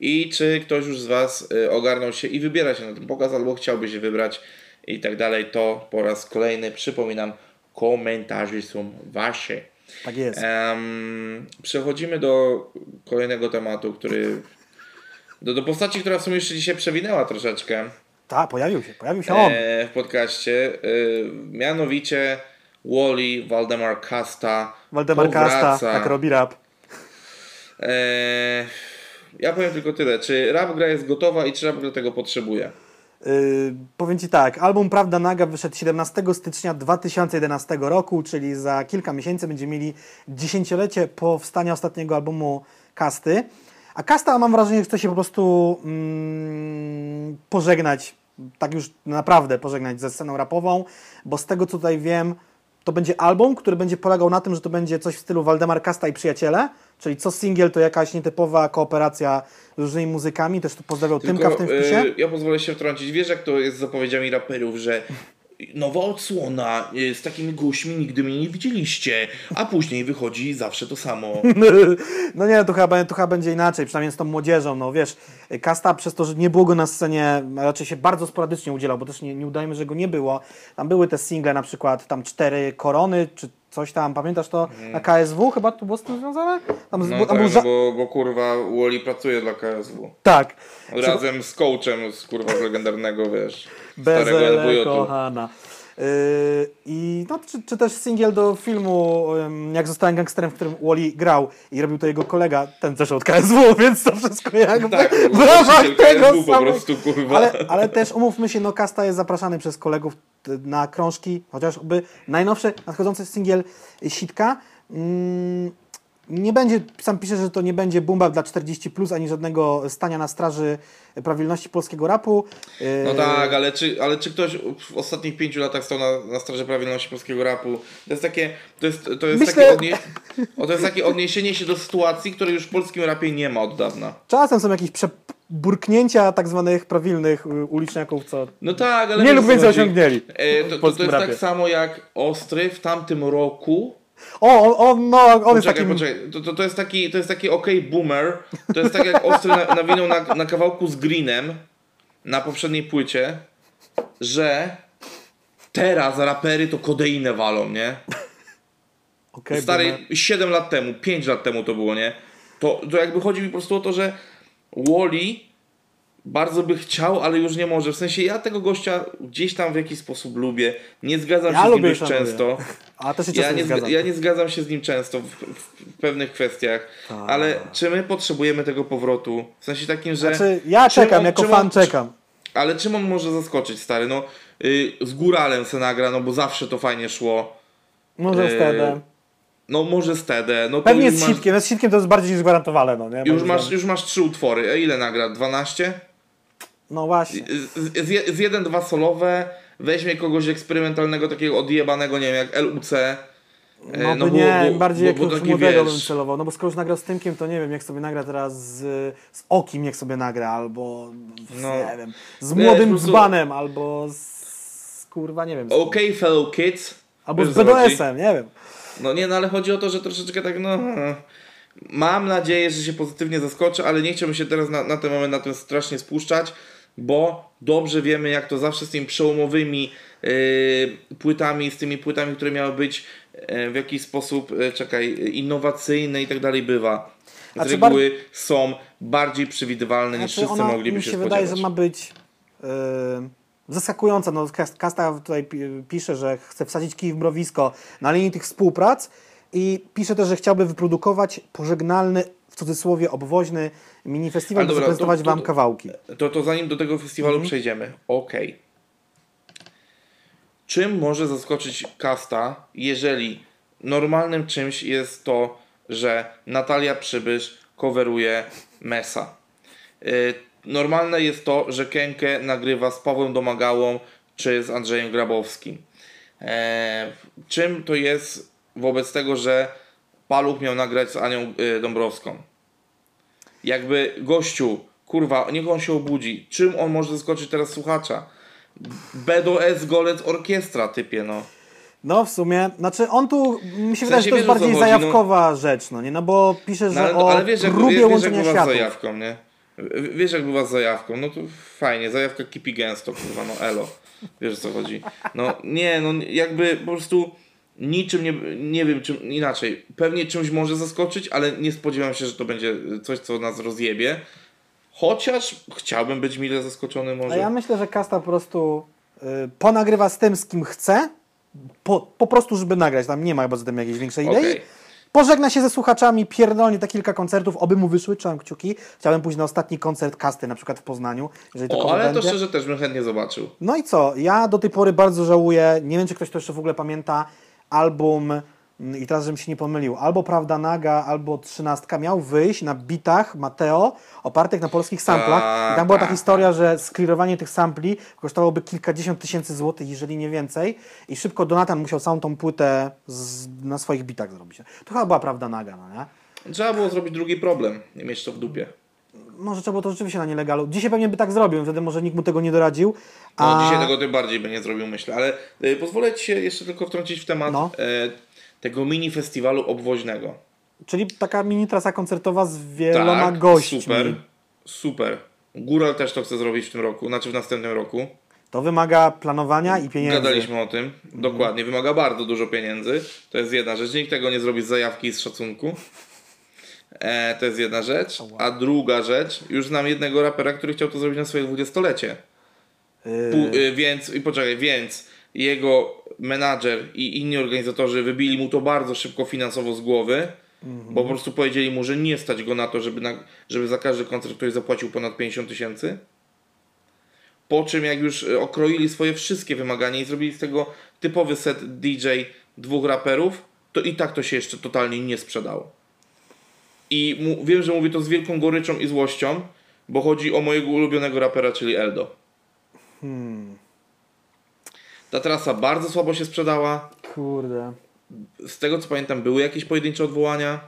I czy ktoś już z Was e, ogarnął się i wybiera się na ten pokaz, albo chciałby się wybrać i tak dalej, to po raz kolejny przypominam, komentarze są Wasze. Tak jest. Em, przechodzimy do kolejnego tematu, który. Do, do postaci, która w sumie jeszcze dzisiaj przewinęła troszeczkę Tak, pojawił się, pojawił się on. e, w podcaście. E, mianowicie Wally Waldemar Kasta. Waldemar Kasta, tak robi rap. E, ja powiem tylko tyle. Czy rap gra jest gotowa i czy rap gra tego potrzebuje? Yy, powiem Ci tak, album Prawda Naga wyszedł 17 stycznia 2011 roku, czyli za kilka miesięcy będziemy mieli dziesięciolecie powstania ostatniego albumu Kasty. A Kasta mam wrażenie, że chce się po prostu mm, pożegnać, tak już naprawdę pożegnać ze sceną rapową, bo z tego co tutaj wiem, to będzie album, który będzie polegał na tym, że to będzie coś w stylu Waldemar Kasta i Przyjaciele, czyli co singiel to jakaś nietypowa kooperacja z różnymi muzykami, też tu pozdrawiał Tymka w tym wpisie. e, ja pozwolę się wtrącić. Wiesz, jak to jest z zapowiedziami raperów, że nowa odsłona e, z takimi gośćmi nigdy mnie nie widzieliście, a później wychodzi zawsze to samo. No nie, to chyba, to chyba będzie inaczej, przynajmniej z tą młodzieżą. No wiesz, Kasta przez to, że nie było go na scenie, raczej się bardzo sporadycznie udzielał, bo też nie, nie udajmy, że go nie było. Tam były te single, na przykład tam cztery korony, czy coś tam, pamiętasz to? Na KSW chyba to było z tym związane? Tam, No tam tak, był ża- bo, bo kurwa Wally pracuje dla KSW. Tak. Razem z coachem z kurwa legendarnego, wiesz, Bezele, LWJ-u. kochana. Yy, I no, czy, czy też singiel do filmu Jak zostałem gangsterem, w którym Wally grał i robił to jego kolega, ten też od KSW, więc to wszystko jakby Tak, w ramach tego KSW po prostu, kurwa. Ale, ale też umówmy się, no Kasta jest zapraszany przez kolegów t- na krążki, chociażby najnowszy nadchodzący singiel Sitka. Mm, nie będzie, sam pisze, że to nie będzie bumba dla 40+, plus, ani żadnego stania na straży prawilności polskiego rapu. No tak, ale czy, ale czy ktoś w ostatnich pięciu latach stał na, na straży prawilności polskiego rapu? To jest takie, to jest, to jest Myślę- takie, odnie, o, to jest takie odniesienie się do sytuacji, której już w polskim rapie nie ma od dawna. Czasem są jakieś przeburknięcia tak zwanych prawilnych uliczniaków, co No tak, ale nie lub więcej osiągnęli. E, to, to, to jest rapie. tak samo jak Ostry w tamtym roku. O, on, no, on jest Poczekaj, takim... poczekaj. To, to, to jest taki, to jest taki okej boomer. To jest tak jak Ostry na, nawinął na, na kawałku z Greenem na poprzedniej płycie, że teraz rapery to kodeinę walą, nie? Okej, Stary, boomer. 7 lat temu, 5 lat temu to było, nie? To, to jakby chodzi mi po prostu o to, że Wally bardzo by chciał, ale już nie może. W sensie ja tego gościa gdzieś tam w jakiś sposób lubię. Nie zgadzam Ja się z nim dość często. A też się Ja nie, zgadzam. zga- ja nie zgadzam się z nim często w, w pewnych kwestiach, Tak. ale czy my potrzebujemy tego powrotu? W sensie takim, że. Znaczy, ja czekam, on- jako czym fan on- czekam. Ale czym on może zaskoczyć, stary? No, y, z góralem se nagra, no bo zawsze to fajnie szło. Może Eee, wtedy. No może TD. No Pewnie z masz- sitkiem, z sitkiem to jest bardziej niż gwarantowane, no nie? Już masz, już masz trzy utwory. A ile nagra? 12? No właśnie. Z, z, z jeden, dwa solowe. Weźmie kogoś eksperymentalnego, takiego odjebanego, nie wiem, jak LUC. e, No, no bo- nie, bo- bardziej bo- jak bo już taki, młodego wiesz- bym celował. No bo skoro już nagrał z Tymkiem, to nie wiem, jak sobie nagra teraz z, z Okim, jak sobie nagra, albo z, No. nie wiem, z młodym prostu- dzbanem, albo z, kurwa, nie wiem, z, OK, fellow kids. albo z? BDS-em, nie wiem. No nie, no ale chodzi o to, że troszeczkę tak, no... Mam nadzieję, że się pozytywnie zaskoczy, ale nie chciałbym się teraz na, na ten moment na tym strasznie spuszczać, bo dobrze wiemy, jak to zawsze z tymi przełomowymi yy, płytami, z tymi płytami, które miały być yy, w jakiś sposób, yy, czekaj, innowacyjne i tak dalej bywa. Z reguły są bardziej przewidywalne niż wszyscy ona mogliby mi się, się spodziewać. wydaje, że ma być zaskakująca. No, Kast- Kasta tutaj pi- pisze, że chce wsadzić kij w mrowisko na linii tych współprac i pisze też, że chciałby wyprodukować pożegnalny, w cudzysłowie obwoźny mini festiwal, dobra, zaprezentować to- to- wam kawałki. To, to zanim do tego festiwalu Mhm. przejdziemy. Okej. Czym może zaskoczyć Kasta, jeżeli normalnym czymś jest to, że Natalia Przybysz coveruje Mesa? Yy, normalne jest to, że Kenkę nagrywa z Pawłem Domagałą czy z Andrzejem Grabowskim. Eee, czym to jest wobec tego, że Paluch miał nagrać z Anią y, Dąbrowską? jakby gościu, kurwa, niech on się obudzi. Czym on może zaskoczyć teraz słuchacza? BDS Golec Orkiestra, typie, no. No w sumie, znaczy on tu, mi się wydaje, że to wiesz, jest bardziej chodzi, zajawkowa rzecz, no nie? No bo pisze, no że ale, o ale wiesz, jak, próbie wiesz, wiesz, jak łączenia bywa z światów. zajawką, nie? W- Wiesz, jak bywa z zajawką, no to fajnie, zajawka kipi gęsto, kurwa, no elo. Wiesz, o co chodzi. No nie, no jakby po prostu niczym nie, nie wiem, czym, inaczej. Pewnie czymś może zaskoczyć, ale nie spodziewam się, że to będzie coś, co nas rozjebie. Chociaż chciałbym być mile zaskoczony może. A ja myślę, że Kasta po prostu y, ponagrywa z tym, z kim chce, po, po prostu, żeby nagrać. Tam nie ma chyba zatem jakiejś większej idei. Pożegna się ze słuchaczami, pierdolnie te kilka koncertów, oby mu wyszły, trzymam kciuki. Chciałbym pójść na ostatni koncert Kasty, na przykład w Poznaniu, jeżeli to O, ale to będzie. szczerze też bym chętnie zobaczył. No i co? Ja do tej pory bardzo żałuję, nie wiem czy ktoś to jeszcze w ogóle pamięta, album, i teraz żebym się nie pomylił, albo Prawda Naga, albo Trzynastka miał wyjść na bitach Mateo, opartych na polskich samplach. I tam była ta Tak. historia, że sklirowanie tych sampli kosztowałoby kilkadziesiąt tysięcy złotych, jeżeli nie więcej. I szybko Donatan musiał całą tą płytę z, na swoich bitach zrobić. To chyba była Prawda Naga, no nie? Trzeba było zrobić drugi problem, nie mieć to w dupie. Może trzeba było to rzeczywiście na nielegalu. Dzisiaj pewnie by tak zrobił, wtedy może nikt mu tego nie doradził. No, A... dzisiaj tego tym bardziej by nie zrobił, myślę. Ale y, pozwolę Ci się jeszcze tylko wtrącić w temat No. e, tego mini festiwalu obwoźnego. Czyli taka mini trasa koncertowa z wieloma tak, gośćmi. super, super. Góral też to chce zrobić w tym roku, znaczy w następnym roku. To wymaga planowania i pieniędzy. Gadaliśmy o tym. Dokładnie, wymaga bardzo dużo pieniędzy. To jest jedna rzecz. Nikt tego nie zrobi z zajawki i z szacunku. E, to jest jedna rzecz. A druga rzecz, już znam jednego rapera, który chciał to zrobić na swoje dwudziestolecie. Yy, y, więc, i poczekaj, więc jego menadżer i inni organizatorzy wybili mu to bardzo szybko finansowo z głowy, bo po prostu powiedzieli mu, że nie stać go na to, żeby, na, żeby za każdy koncert ktoś zapłacił ponad 50 tysięcy. Po czym jak już y, okroili swoje wszystkie wymagania i zrobili z tego typowy set DJ dwóch raperów, to i tak to się jeszcze totalnie nie sprzedało. I mu, wiem, że mówię to z wielką goryczą i złością, bo chodzi o mojego ulubionego rapera, czyli Eldo. Ta trasa bardzo słabo się sprzedała. Kurde. Z tego co pamiętam, były jakieś pojedyncze odwołania.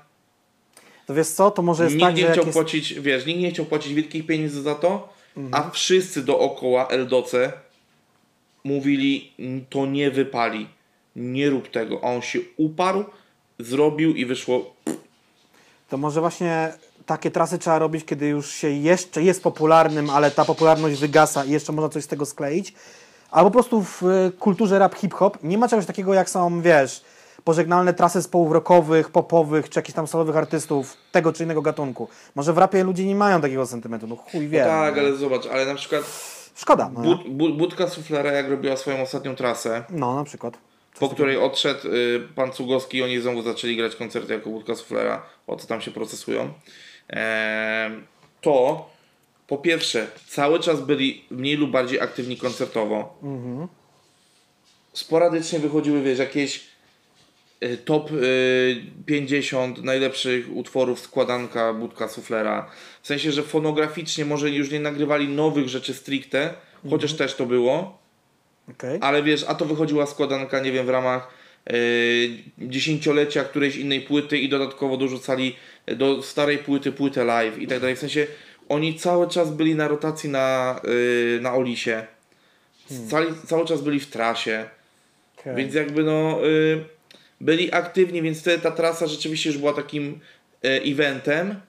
To wiesz co, to może jest Nikt tak, nie chciał jest... płacić, wiesz, nikt nie chciał płacić wielkich pieniędzy za to, Mhm. a wszyscy dookoła Eldoce mówili, "Mm, to nie wypali, nie rób tego. A on się uparł, zrobił i wyszło. To może właśnie takie trasy trzeba robić, kiedy już się jeszcze jest popularnym, ale ta popularność wygasa i jeszcze można coś z tego skleić. Albo po prostu w y, kulturze rap hip-hop nie ma czegoś takiego jak są, wiesz, pożegnalne trasy zespołów rockowych, popowych, czy jakichś tam solowych artystów tego czy innego gatunku. Może w rapie ludzie nie mają takiego sentymentu, no chuj wie. tak, no. ale zobacz, ale na przykład Szkoda, no, Bud, bu, Budka Suflera, jak robiła swoją ostatnią trasę, no na przykład. Po której odszedł y, pan Cugowski i oni znowu zaczęli grać koncerty jako Budka Suflera, o co tam się procesują, Em, to po pierwsze, cały czas byli mniej lub bardziej aktywni koncertowo. Sporadycznie wychodziły, wiesz, jakieś y, top y, 50 najlepszych utworów składanka Budka Suflera. W sensie, że fonograficznie może już nie nagrywali nowych rzeczy stricte, chociaż też to było. Okej. Ale wiesz, a to wychodziła składanka, nie wiem, w ramach yy, dziesięciolecia którejś innej płyty i dodatkowo dorzucali do starej płyty płytę live i tak dalej. W sensie oni cały czas byli na rotacji na, yy, na Olisie. Cali, cały czas byli w trasie. Okej. Więc jakby no y, byli aktywni, więc wtedy ta trasa rzeczywiście już była takim eventem.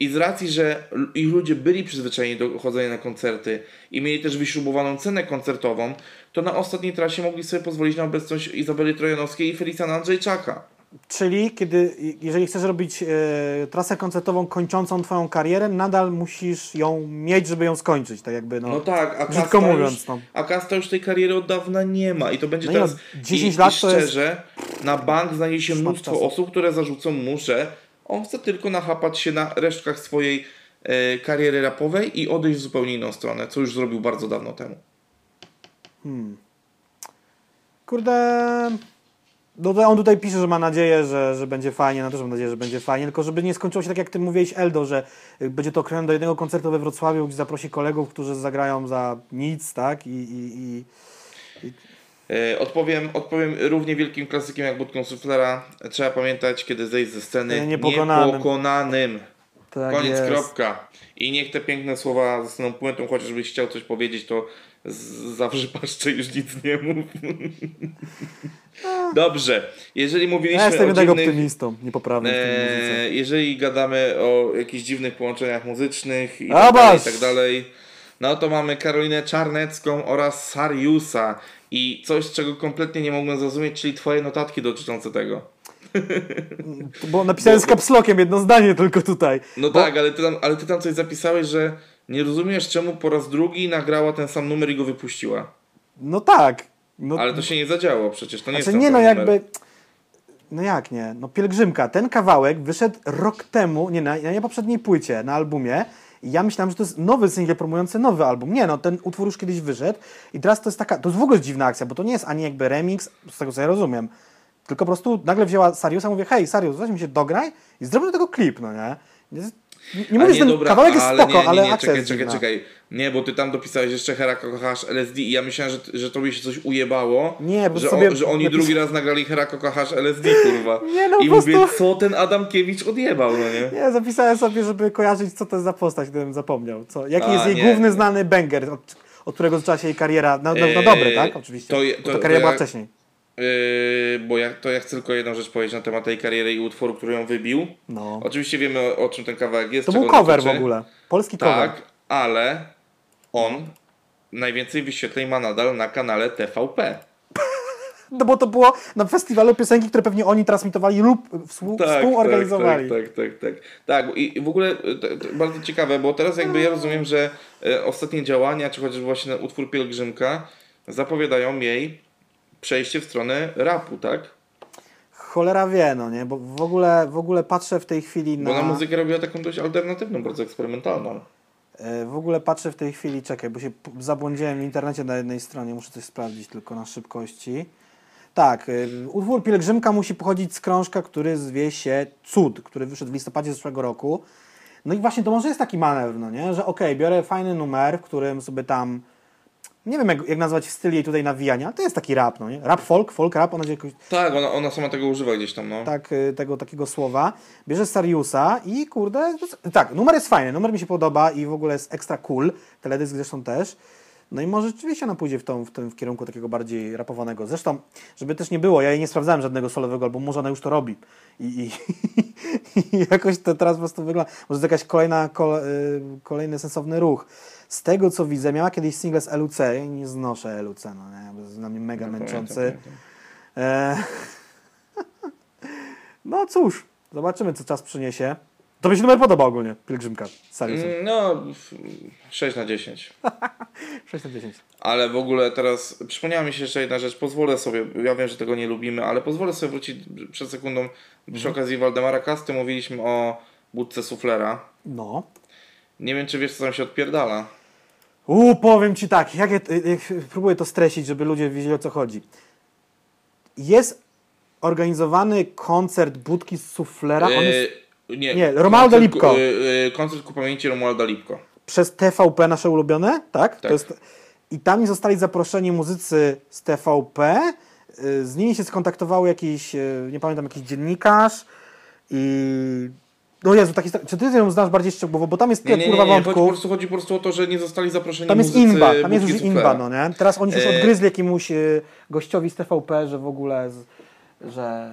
I z racji, że ich ludzie byli przyzwyczajeni do chodzenia na koncerty i mieli też wyśrubowaną cenę koncertową, to na ostatniej trasie mogli sobie pozwolić na obecność Izabeli Trojanowskiej i Felicjana Andrzejczaka. Czyli kiedy, jeżeli chcesz robić e, trasę koncertową kończącą twoją karierę, nadal musisz ją mieć, żeby ją skończyć, tak jakby, no. No tak, a Kasta, mówiąc, już, no. a Kasta już tej kariery od dawna nie ma i to będzie No teraz... no, 10 i, lat i to jest- szczerze, na bank znajdzie się mnóstwo osób, które zarzucą mu, że on chce tylko nachapać się na resztkach swojej e, kariery rapowej i odejść w zupełnie inną stronę, co już zrobił bardzo dawno temu. Kurde. No on tutaj pisze, że ma nadzieję, że, że będzie fajnie, no też mam nadzieję, że będzie fajnie, tylko żeby nie skończyło się tak jak ty mówiłeś Eldo, że y, będzie to okrojone do jednego koncertu we Wrocławiu, gdzie zaprosi kolegów, którzy zagrają za nic, tak? I, i, i E, Odpowiem, odpowiem równie wielkim klasykiem jak Budką Suflera. Trzeba pamiętać, kiedy zejść ze sceny E, niepokonanym. niepokonanym. tak Koniec, jest. kropka. I niech te piękne słowa zostaną puentą, chociażbyś chciał coś powiedzieć, to zawsze paszczę już nic nie mów. Dobrze, jeżeli mówiliśmy Ja jestem o jednak dziwnych... optymistą, niepoprawnym. E, jeżeli gadamy o jakichś dziwnych połączeniach muzycznych i A, tak dalej, i tak dalej, no to mamy Karolinę Czarnecką oraz Sariusa i coś, czego kompletnie nie mogłem zrozumieć, czyli twoje notatki dotyczące tego. Bo napisałem z kapslokiem jedno zdanie tylko tutaj. No Bo- tak, ale ty, tam, ale ty tam coś zapisałeś, że nie rozumiesz czemu po raz drugi nagrała ten sam numer i go wypuściła. No tak. No, Ale to się nie zadziało przecież, to nie znaczy, jest nie no sam jakby... numer. No jak nie? No Pielgrzymka, ten kawałek wyszedł rok temu, nie na, na nie poprzedniej płycie, na albumie. I ja myślałem, że to jest nowy singiel promujący nowy album. Nie no, ten utwór już kiedyś wyszedł. I teraz to jest taka, to jest w ogóle dziwna akcja, bo to nie jest ani jakby remix, z tego co ja rozumiem. Tylko po prostu nagle wzięła Sariusa, mówię, hej Sarius, weź mi się dograj i zrobię do tego klip, no nie? Nie, nie, mówię, że ten kawałek jest ale spoko, nie, nie, ale nie, czekaj, czekaj, dziwna. czekaj. Nie, bo ty tam dopisałeś jeszcze Hera kochasz LSD i ja myślałem, że, że tobie się coś ujebało. Nie, bo że, sobie że oni napis- drugi raz nagrali Hera kochasz LSD, kurwa. Nie, no I prostu- mówię, co ten Adamkiewicz odjebał, no nie? Nie, zapisałem sobie, żeby kojarzyć, co to jest za postać, gdybym zapomniał. Co, jaki A, jest jej nie, główny znany banger, od, od którego zaczęła się jej kariera. No, no, no Eee, dobry, tak? Oczywiście. to je- to- ta kariera to była ja- wcześniej. Yy, bo ja, to ja chcę tylko jedną rzecz powiedzieć na temat tej kariery i utworu, który ją wybił. No. Oczywiście wiemy o, o czym ten kawałek jest. To był cover w dotyczy. ogóle. Polski cover. Tak, ale on najwięcej wyświetleń ma nadal na kanale TVP. No bo to było na festiwalu piosenki, które pewnie oni transmitowali lub współ, współorganizowali. Tak, tak, tak, tak. Tak, i w ogóle e, bardzo ciekawe, bo teraz jakby ja rozumiem, że e, ostatnie działania, czy chociażby właśnie utwór Pielgrzymka, zapowiadają jej przejście w stronę rapu, tak? Cholera wie, no nie? Bo w ogóle, w ogóle patrzę w tej chwili na... Bo na muzykę robiła taką dość alternatywną, bardzo eksperymentalną. E, W ogóle patrzę w tej chwili, czekaj, bo się zabłądziłem w internecie na jednej stronie, muszę coś sprawdzić tylko na szybkości. Tak, y, utwór Pielgrzymka musi pochodzić z krążka, który zwie się Cud, który wyszedł w listopadzie zeszłego roku. No i właśnie to może jest taki manewr, no nie? Że okej, biorę fajny numer, w którym sobie tam, nie wiem jak, jak nazwać styl jej tutaj nawijania, to jest taki rap, no nie? Rap folk, folk rap, ona jakoś, Tak, ona, ona sama tego używa gdzieś tam, no. tak, y, tego takiego słowa. Bierze Sariusa i kurde, tak, numer jest fajny, numer mi się podoba i w ogóle jest ekstra cool, teledysk zresztą też. No i może rzeczywiście ona pójdzie w, tą, w tym w kierunku takiego bardziej rapowanego. Zresztą, żeby też nie było, ja jej nie sprawdzałem żadnego solowego albumu, może ona już to robi. I, i, i jakoś to teraz po prostu wygląda. Może to jakaś kolejna, kole, y, kolejny sensowny ruch. Z tego co widzę, miała kiedyś single z LUC, ja nie znoszę LUC, no nie, bo jest dla mnie mega No, męczący. E... No cóż, zobaczymy co czas przyniesie. To mi się numer podoba ogólnie, Pielgrzymka Sariusem. Mm, No, f- 6 na 10. 6 na 10. Ale w ogóle teraz przypomniała mi się jeszcze jedna rzecz. Pozwolę sobie, ja wiem, że tego nie lubimy, ale pozwolę sobie wrócić przed sekundą przy okazji Waldemara Kasty. Mówiliśmy o budce suflera. No. Nie wiem, czy wiesz, co tam się odpierdala. U, powiem Ci tak, jak, ja, jak próbuję to streścić, żeby ludzie wiedzieli o co chodzi. Jest organizowany koncert budki z suflera, jest Yy, nie, Nie, koncert, Lipko. Yy, yy, koncert ku pamięci Romualda Lipko. przez TVP nasze ulubione, tak? Tak. To jest, I tam zostali zaproszeni muzycy z TVP, z nimi się skontaktowały jakiś, nie pamiętam, jakiś dziennikarz i... No Jezu, taki, czy ty ją znasz bardziej szczegółowo, bo tam jest Nie, tyle nie, nie, kurwa nie. Chodzi po, wątków. prostu, chodzi po prostu o to, że nie zostali zaproszeni Tam jest muzycy imba, tam jest już imba, no nie? Teraz oni już E, odgryzli jakiemuś y, gościowi z TVP, że w ogóle, z, że...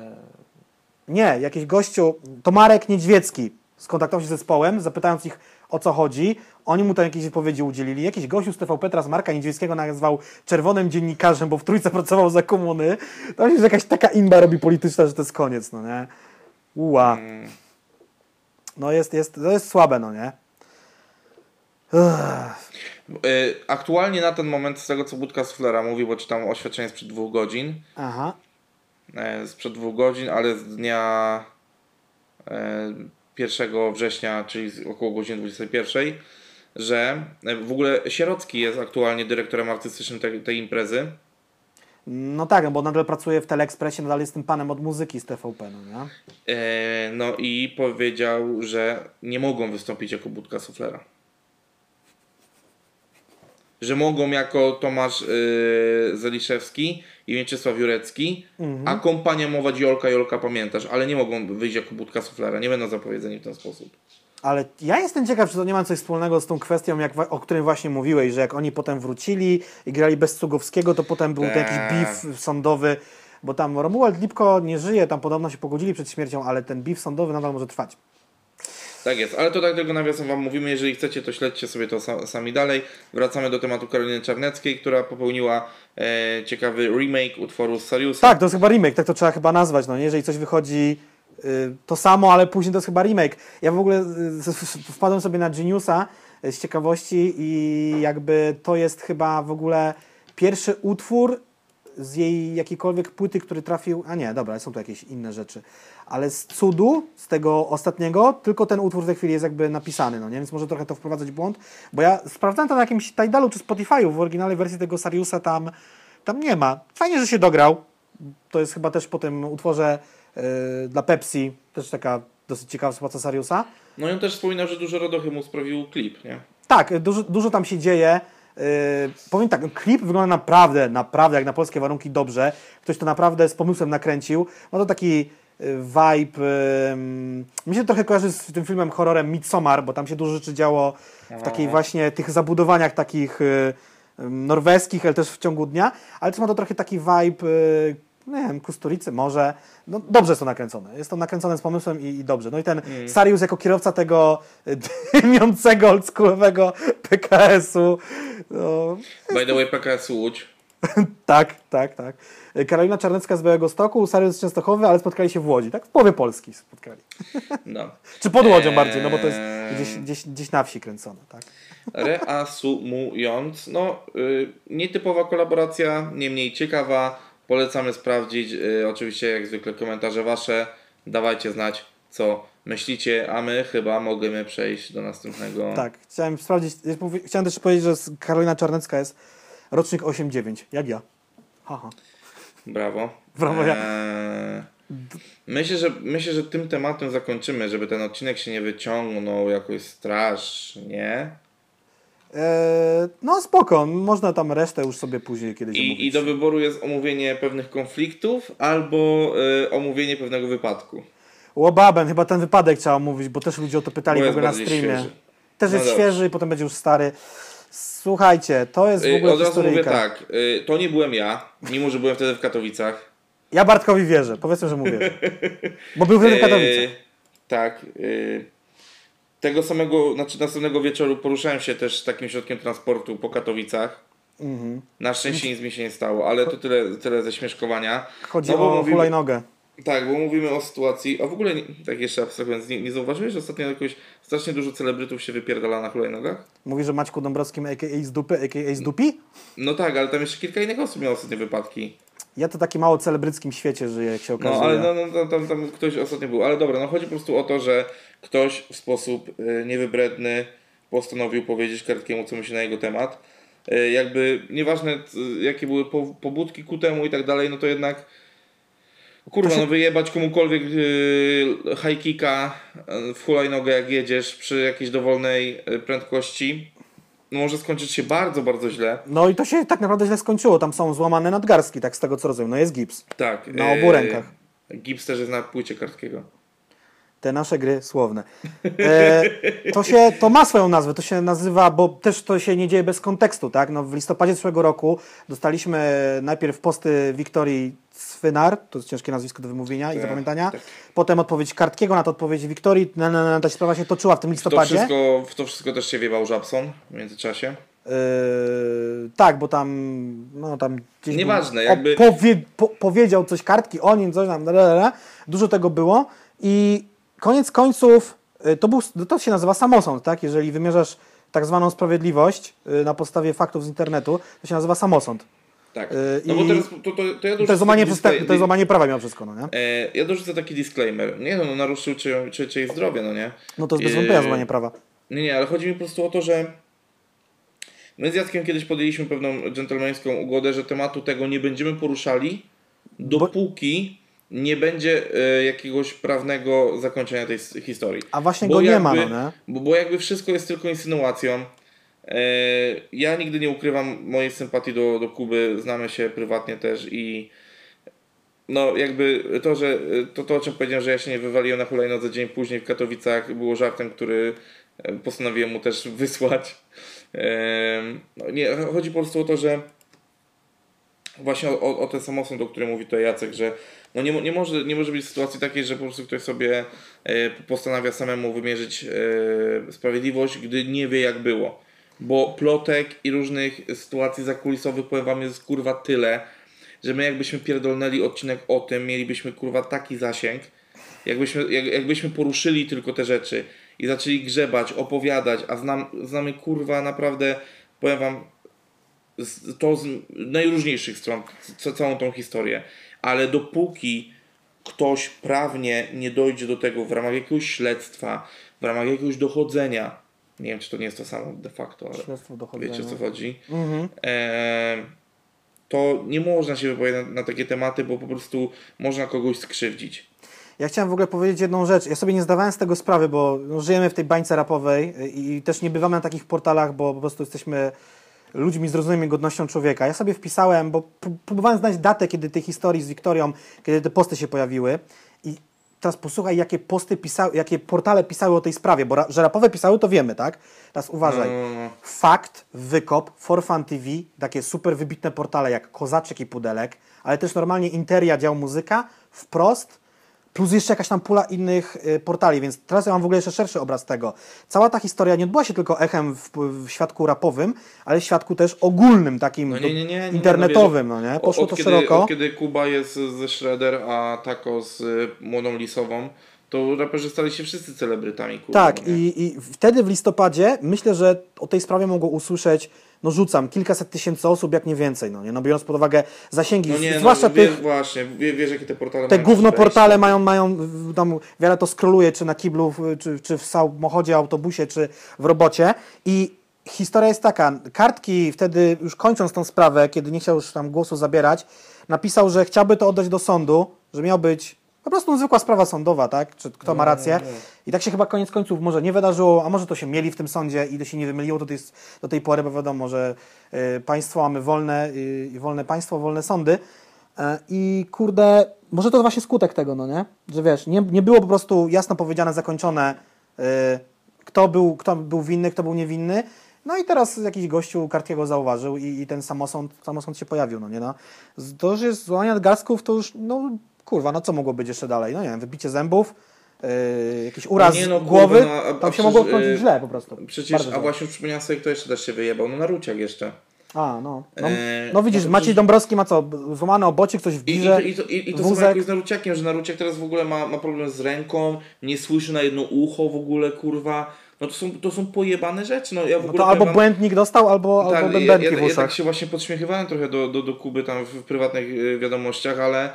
Nie, jakiś gościu, to Marek Niedźwiecki skontaktował się z zespołem, zapytając ich o co chodzi. Oni mu tam jakieś wypowiedzi udzielili. Jakiś gościu z TVP teraz Marka Niedźwieckiego nazwał czerwonym dziennikarzem, bo w trójce pracował za komuny. Tam się jakaś taka imba robi polityczna, że to jest koniec, no nie? Ua. Mm. No jest, jest, to jest słabe, no nie? Yy, Aktualnie na ten moment, z tego co Budka Suflera mówi, bo czytam oświadczenie sprzed dwóch godzin, Aha. e, sprzed dwóch godzin, ale z dnia e, 1 września, czyli około godziny 21, że e, w ogóle Sierocki jest aktualnie dyrektorem artystycznym tej, tej imprezy. No tak, no bo nadal pracuje w Teleekspresie, nadal jest tym panem od muzyki z TVP, no nie? E, No i powiedział, że nie mogą wystąpić jako Budka Suflera. Że mogą jako Tomasz yy, Zeliszewski i Mieczysław Jurecki akompaniować Jolka, Jolka pamiętasz, ale nie mogą wyjść jako Budka Suflera, nie będą zapowiedzeni w ten sposób. Ale ja jestem ciekaw, czy to nie ma coś wspólnego z tą kwestią, jak, o której właśnie mówiłeś, że jak oni potem wrócili i grali bez Cugowskiego, to potem był ten jakiś Tak. beef sądowy, bo tam Romuald Lipko nie żyje, tam podobno się pogodzili przed śmiercią, ale ten beef sądowy nadal może trwać. Tak jest, ale to tak tego nawiasem Wam mówimy, jeżeli chcecie, to śledźcie sobie to sa- sami dalej. Wracamy do tematu Karoliny Czarneckiej, która popełniła e, ciekawy remake utworu z Sariusa. Tak, to jest chyba remake, tak to trzeba chyba nazwać, no nie? Jeżeli coś wychodzi to samo, ale później to jest chyba remake. Ja w ogóle y, wpadłem sobie na Geniusa y, z ciekawości i jakby to jest chyba w ogóle pierwszy utwór z jej jakiejkolwiek płyty, który trafił, a nie, dobra, są tu jakieś inne rzeczy, ale z cudu, z tego ostatniego, tylko ten utwór w tej chwili jest jakby napisany, no nie, więc może trochę to wprowadzać w błąd, bo ja sprawdzałem to na jakimś Tidalu czy Spotify'u, w oryginalnej wersji tego Sariusa tam, tam nie ma. Fajnie, że się dograł, to jest chyba też po tym utworze dla Pepsi, też taka dosyć ciekawa sytuacja Sariusa. No i on też wspominał, że dużo radochy mu sprawił klip, nie? Tak, dużo, dużo tam się dzieje. Yy, powiem tak, klip wygląda naprawdę, naprawdę jak na polskie warunki dobrze. Ktoś to naprawdę z pomysłem nakręcił. No to taki yy, vibe. Yy, mi się trochę kojarzy z tym filmem horrorem Midsommar, bo tam się dużo rzeczy działo w takiej właśnie tych zabudowaniach takich norweskich, ale też w ciągu dnia. Ale też ma to trochę taki vibe. Yy, nie wiem, Kusturicy może. No, dobrze jest to nakręcone. Jest to nakręcone z pomysłem i, i dobrze. No i ten Sarius jako kierowca tego y, dymiącego, oldschoolowego PKS-u. No, By the way, PKS Łódź. tak, tak, tak. Karolina Czarnecka z Białego Stoku, Sarius z Częstochowy, ale spotkali się w Łodzi, tak? W połowie Polski spotkali. No. Czy pod Łodzią Eee. bardziej, no bo to jest gdzieś, gdzieś, gdzieś na wsi kręcone, tak? Reasumując, no y, nietypowa kolaboracja, niemniej ciekawa. Polecamy sprawdzić. Y, oczywiście, jak zwykle, komentarze Wasze. Dawajcie znać, co myślicie, a my chyba możemy przejść do następnego. Tak, chciałem sprawdzić, chciałem też powiedzieć, że Karolina Czarnecka jest rocznik 8-9, jak ja. Haha. Brawo. Brawo, ja. Eee, myślę, że, myślę, że tym tematem zakończymy, żeby ten odcinek się nie wyciągnął jakoś strasznie. E, no spoko, można tam resztę już sobie później kiedyś omówić. I, I do wyboru jest omówienie pewnych konfliktów albo y, omówienie pewnego wypadku. Łobaben, chyba ten wypadek trzeba omówić, bo też ludzie o to pytali Bo w ogóle na streamie. świeży. Też No jest świeży i potem będzie już stary. Słuchajcie, to jest w Y, ogóle Od razu mówię tak, y, to nie byłem ja, mimo że byłem wtedy w Katowicach. Ja Bartkowi wierzę, powiedzmy, że mówię. Bo był wtedy w Katowicach. Tak. Tego samego, znaczy następnego wieczoru poruszałem się też takim środkiem transportu po Katowicach. Mhm. Na szczęście nic mi się nie stało, ale to tyle, tyle ze śmieszkowania. Chodzi No o mówimy- hulajnogę. Tak, bo mówimy o sytuacji, a w ogóle, nie, tak jeszcze abstrahując, nie, nie zauważyłeś, że ostatnio jakoś strasznie dużo celebrytów się wypierdala na hulajnogach? Mówi, że Maćku Dąbrowskim a.k.a. z dupy, a.k.a. z dupi? No tak, ale tam jeszcze kilka innych osób miało ostatnie wypadki. Ja to taki mało celebryckim świecie żyję, jak się okazuje. No ale no, no, tam, tam, tam ktoś ostatnio był. Ale dobra, no chodzi po prostu o to, że ktoś w sposób y, niewybredny postanowił powiedzieć Kartkiemu, co myśli na jego temat. Y, jakby nieważne jakie były po, pobudki ku temu i tak dalej, no to jednak kurwa, się- no wyjebać komukolwiek y, high kicka w hulajnogę jak jedziesz przy jakiejś dowolnej prędkości no może skończyć się bardzo, bardzo źle. No i to się tak naprawdę źle skończyło. Tam są złamane nadgarstki, tak z tego co rozumiem. No jest gips. Tak. Na obu rękach. Gips też jest na płycie Kartkiego. Te nasze gry słowne. E, to, się, to ma swoją nazwę, to się nazywa, bo też to się nie dzieje bez kontekstu, tak? No, w listopadzie zeszłego roku dostaliśmy najpierw posty Wiktorii Swynar, to jest ciężkie nazwisko do wymówienia i Tak, zapamiętania, tak. potem odpowiedź Kartkiego na to odpowiedź Wiktorii, na, na, na, ta sprawa się toczyła w tym W to, listopadzie. wszystko, w to wszystko też się wiewał Żabson w międzyczasie. Yy, tak, bo tam, no tam gdzieś Nieważne, był- jakby- Opowie, po, powiedział coś kartki o nim, coś tam, lalala. dużo tego było i koniec końców yy, to, był, to się nazywa samosąd, tak? Jeżeli wymierzasz tak zwaną sprawiedliwość yy, na podstawie faktów z internetu, to się nazywa samosąd. Tak. Yy, no bo teraz to, to, to ja To jest złamanie, to jest złamanie prawa mimo wszystko, no nie? E, ja dorzucę taki disclaimer. Nie no, no naruszył czy, czy, czyjeś zdrowie, no nie? No to jest bez wątpienia złamanie prawa. Nie, nie, ale chodzi mi po prostu o to, że my z Jackiem kiedyś podjęliśmy pewną dżentelmeńską ugodę, że tematu tego nie będziemy poruszali, dopóki nie będzie e, jakiegoś prawnego zakończenia tej historii. A właśnie Bo go nie ma, jakby- no nie? Bo, bo jakby wszystko jest tylko insynuacją. E, ja nigdy nie ukrywam mojej sympatii do, do Kuby, znamy się prywatnie też i no jakby to, że to, to o czym powiedziałem, że ja się nie wywaliłem na hulajnodze dzień później w Katowicach było żartem, który e, postanowiłem mu też wysłać. No, nie, chodzi po prostu o to, że właśnie o, o, o ten samosąd, o którym mówi tutaj Jacek, że no nie, nie, może, nie może być sytuacji takiej, że po prostu ktoś sobie e, postanawia samemu wymierzyć e, sprawiedliwość, gdy nie wie jak było. Bo plotek i różnych sytuacji zakulisowych powiem wam jest kurwa tyle, że my jakbyśmy pierdolnęli odcinek o tym, mielibyśmy kurwa taki zasięg, jakbyśmy, jak, jakbyśmy poruszyli tylko te rzeczy i zaczęli grzebać, opowiadać, a znam, znamy kurwa naprawdę, powiem wam, to z najróżniejszych stron, ca- całą tą historię. Ale dopóki ktoś prawnie nie dojdzie do tego w ramach jakiegoś śledztwa, w ramach jakiegoś dochodzenia, nie wiem czy to nie jest to samo de facto, ale Śledztwo dochodzenia. wiecie o co chodzi, Mhm. e, to nie można się wypowiadać na, na takie tematy, bo po prostu można kogoś skrzywdzić. Ja chciałem w ogóle powiedzieć jedną rzecz. Ja sobie nie zdawałem z tego sprawy, bo no, żyjemy w tej bańce rapowej i, i też nie bywamy na takich portalach, bo po prostu jesteśmy ludźmi z rozumiem i godnością człowieka. Ja sobie wpisałem, bo pró- próbowałem znaleźć datę, kiedy tej historii z Wiktorią, kiedy te posty się pojawiły i teraz posłuchaj, jakie posty pisały, jakie portale pisały o tej sprawie, bo ra, że rapowe pisały, to wiemy, tak? Teraz uważaj. No. Fakt, Wykop, Forfan TV, takie super wybitne portale jak Kozaczek i Pudelek, ale też normalnie Interia, dział muzyka, wprost, plus jeszcze jakaś tam pula innych y, portali, więc teraz ja mam w ogóle jeszcze szerszy obraz tego. Cała ta historia nie odbyła się tylko echem w, w świadku rapowym, ale w świadku też ogólnym, takim No nie, nie, nie, nie, internetowym, no no nie? Poszło od to kiedy, szeroko. Od kiedy Kuba jest ze Shredder, a Taco z Młodą Lisową, to raperzy stali się wszyscy celebrytami. Kurwa, Tak, no i, i wtedy w listopadzie myślę, że o tej sprawie mogło usłyszeć, no rzucam, kilkaset tysięcy osób, jak nie więcej, no nie? No biorąc pod uwagę zasięgi, No nie, zwłaszcza no, wiesz, tych, właśnie, wie, wiesz jakie te portale te gówno portale mają, mają, tam wiele to skroluje, czy na kiblu, czy, czy w samochodzie, autobusie, czy w robocie i historia jest taka. Kartki wtedy, już kończąc tą sprawę, kiedy nie chciał już tam głosu zabierać, napisał, że chciałby to oddać do sądu, że miał być po prostu zwykła sprawa sądowa, tak? Czy kto ma rację. I tak się chyba koniec końców może nie wydarzyło, a może to się mieli w tym sądzie i to się nie wymyliło do tej, do tej pory, bo wiadomo, że y, państwo mamy wolne, y, wolne państwo, wolne sądy. Y, I kurde, może to właśnie skutek tego, no nie? Że wiesz, nie, nie było po prostu jasno powiedziane, zakończone, y, kto, był, kto był winny, kto był niewinny. No i teraz jakiś gościu Kartiego zauważył i, i ten samosąd, samosąd się pojawił, no nie no. To, że jest złamanie nadgarstków, to już, no kurwa, no co mogło być jeszcze dalej? No nie wiem, wybicie zębów, yy, jakiś uraz Nie no, kurwa, głowy, no, a- a tam się mogło skończyć źle po prostu. Przecież, a właśnie przypomniałem sobie, kto jeszcze też się wyjebał. No Naruciak jeszcze. A, no. No, Eee, no widzisz, no Maciej przecież- Dąbrowski ma co, złamany obocik, coś w I, i, girze, to- i, to, i, i to samo wózek. jak z Naruciakiem, że Naruciak teraz w ogóle ma, ma problem z ręką, nie słyszy na jedno ucho w ogóle, kurwa. No to są, to są pojebane rzeczy. No, ja w No ogóle to albo błędnik dostał, albo, albo Tak, ja, bębenki ja, w ja uszach. tak się właśnie podśmiechywałem trochę do, do, do Kuby tam w, w prywatnych e, wiadomościach, ale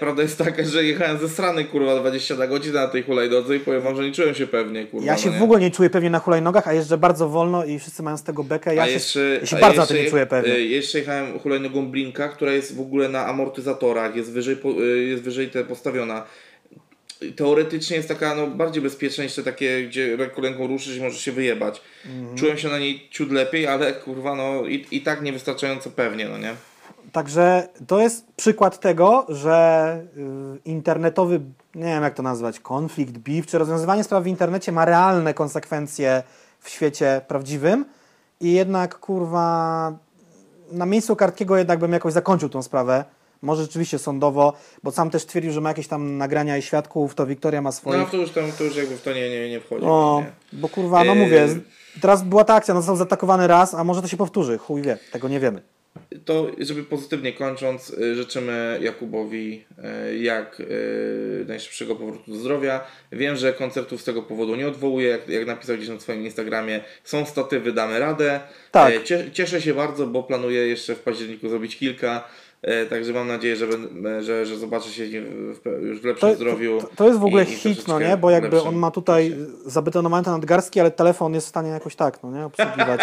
prawda jest taka, że jechałem ze strony kurwa 20 na godzinę na tej hulajnodze i powiem wam, że nie czułem się pewnie kurwa. Ja się no w ogóle nie czuję pewnie na hulajnogach, a jeżdżę bardzo wolno i wszyscy mają z tego bekę. Ja a się, jeszcze, ja się bardzo jeszcze, na tym nie czuję pewnie. e, Jeszcze jechałem hulajnogą Blinka, która jest w ogóle na amortyzatorach, jest wyżej, e, jest wyżej te postawiona. Teoretycznie jest taka no, bardziej bezpieczna niż te takie, gdzie ręką, ręką ruszysz i możesz się wyjebać. Mhm. Czułem się na niej ciut lepiej, ale kurwa no i, i tak niewystarczająco pewnie, no nie? Także to jest przykład tego, że y, internetowy, nie wiem jak to nazwać, konflikt, beef, czy rozwiązywanie spraw w internecie ma realne konsekwencje w świecie prawdziwym i jednak kurwa na miejscu Kartkiego jednak bym jakoś zakończył tą sprawę. Może rzeczywiście sądowo, bo sam też twierdził, że ma jakieś tam nagrania i świadków, to Wiktoria ma swoich. No to już, tam, to już jakby w to nie, nie, nie wchodzi. No, nie. bo kurwa, no mówię, z- teraz była ta akcja, no został zaatakowany raz, a może to się powtórzy, chuj wie, tego nie wiemy. To, żeby pozytywnie kończąc, y, życzymy Jakubowi y, jak y, najszybszego powrotu do zdrowia. Wiem, że koncertów z tego powodu nie odwołuje, jak, jak napisał gdzieś na swoim Instagramie. Są statywy, damy radę. Tak. E, Cie, cieszę się bardzo, bo planuję jeszcze w październiku zrobić kilka. E, Także mam nadzieję, że, będę- że, że zobaczę się już w lepszym To, zdrowiu. to, to jest w ogóle i- hit, no nie? Bo jakby lepszym on ma tutaj zabetonowany nadgarstki, ale telefon jest w stanie jakoś tak, no nie? Obsługiwać.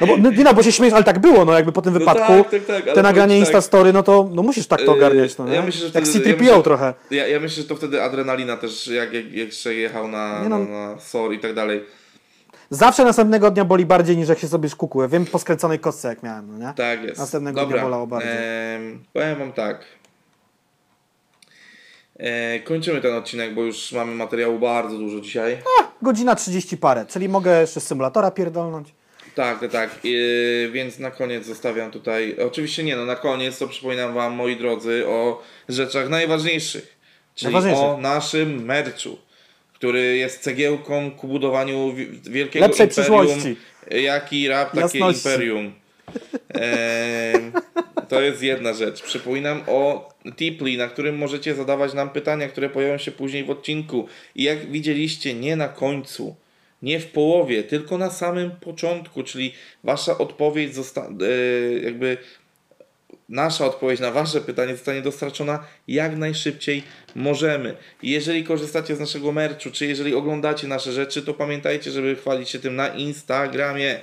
No bo, no, nie no, bo się śmiejesz, ale tak było, no jakby po tym No wypadku, tak, tak, tak, ale te nagranie tak. Instastory, no to no musisz tak to Yy, ogarniać, no nie? ja myślę, że Jak wtedy- ja C-3PO myślę- trochę. Ja, ja myślę, że to wtedy adrenalina też, jak, jak, jak jeszcze jechał na, Nie no. na, na SOR i tak dalej. Zawsze następnego dnia boli bardziej niż jak się sobie szkukły. Wiem po skręconej kostce jak miałem, no nie? Tak jest. Następnego Dobra. dnia bolało bardziej. em, powiem wam tak. E, kończymy ten odcinek, bo już mamy materiału bardzo dużo dzisiaj. Godzina 30 parę, czyli mogę jeszcze z symulatora pierdolnąć. Tak, tak, tak. E, więc na koniec zostawiam tutaj. Oczywiście nie, no na koniec to przypominam wam, moi drodzy, o rzeczach najważniejszych. Czyli Najważniejszych. o naszym merczu, który jest cegiełką ku budowaniu wi- wielkiego Lepszej imperium. przyszłości. Jaki rap, takie Jasności. imperium. Em, to jest jedna rzecz. Przypominam o Tipli, na którym możecie zadawać nam pytania, które pojawią się później w odcinku. I jak widzieliście, nie na końcu, nie w połowie, tylko na samym początku, czyli wasza odpowiedź zostanie, jakby nasza odpowiedź na wasze pytanie zostanie dostarczona jak najszybciej możemy. Jeżeli korzystacie z naszego merchu, czy jeżeli oglądacie nasze rzeczy, to pamiętajcie, żeby chwalić się tym na Instagramie.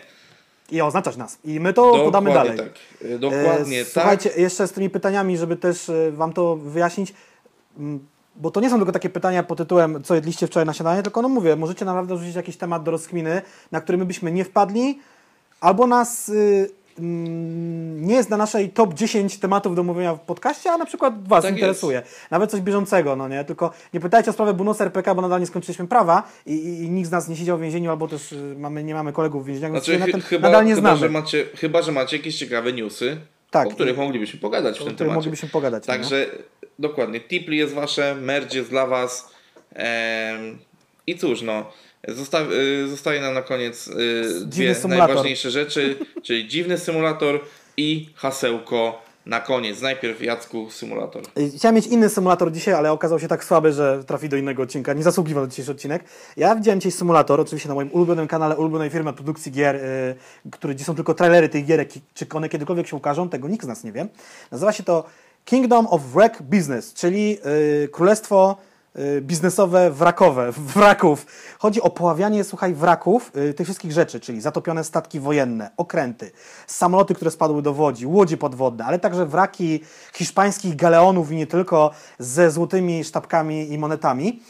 I oznaczać nas. I my to podamy dalej. tak. E, Dokładnie E, tak. Słuchajcie, jeszcze z tymi pytaniami, żeby też e, Wam to wyjaśnić, mm, bo to nie są tylko takie pytania pod tytułem, co jedliście wczoraj na śniadanie, tylko no mówię, możecie naprawdę rzucić jakiś temat do rozkminy, na który my byśmy nie wpadli, albo nas y, nie jest na naszej top 10 tematów do mówienia w podcaście, a na przykład Was Tak interesuje. Nawet coś bieżącego, no nie? Tylko nie pytajcie o sprawę Bonus RPK, bo nadal nie skończyliśmy prawa i, i, i nikt z nas nie siedział w więzieniu, albo też y, mamy, nie mamy kolegów w więzieniach, więc Znaczy, chy- ten chyba, nadal nie chyba, znamy. że macie, chyba, że macie jakieś ciekawe newsy, Tak. o których moglibyśmy pogadać w tym temacie. moglibyśmy pogadać. no. Także dokładnie, Tipli jest wasze, merge jest dla was. Em, I cóż, no, zosta y, zostaje nam na koniec y, dwie symulator. najważniejsze rzeczy, czyli dziwny symulator i hasełko na koniec. Najpierw Jacku symulator. Y, Chciałem mieć inny symulator dzisiaj, ale okazał się tak słaby, że trafi do innego odcinka. Nie zasługiwał na dzisiejszy odcinek. Ja widziałem dzisiaj symulator, oczywiście na moim ulubionym kanale, ulubionej firmy produkcji gier, y, który, gdzie są tylko trailery tych gierek, czy one kiedykolwiek się ukażą, tego nikt z nas nie wie. Nazywa się to Kingdom of Wreck Business, czyli królestwo biznesowe wrakowe, wraków. Chodzi o poławianie, słuchaj, wraków y, tych wszystkich rzeczy, czyli zatopione statki wojenne, okręty, samoloty, które spadły do Łodzi, łodzi podwodne, ale także wraki hiszpańskich galeonów i nie tylko ze złotymi sztabkami i monetami.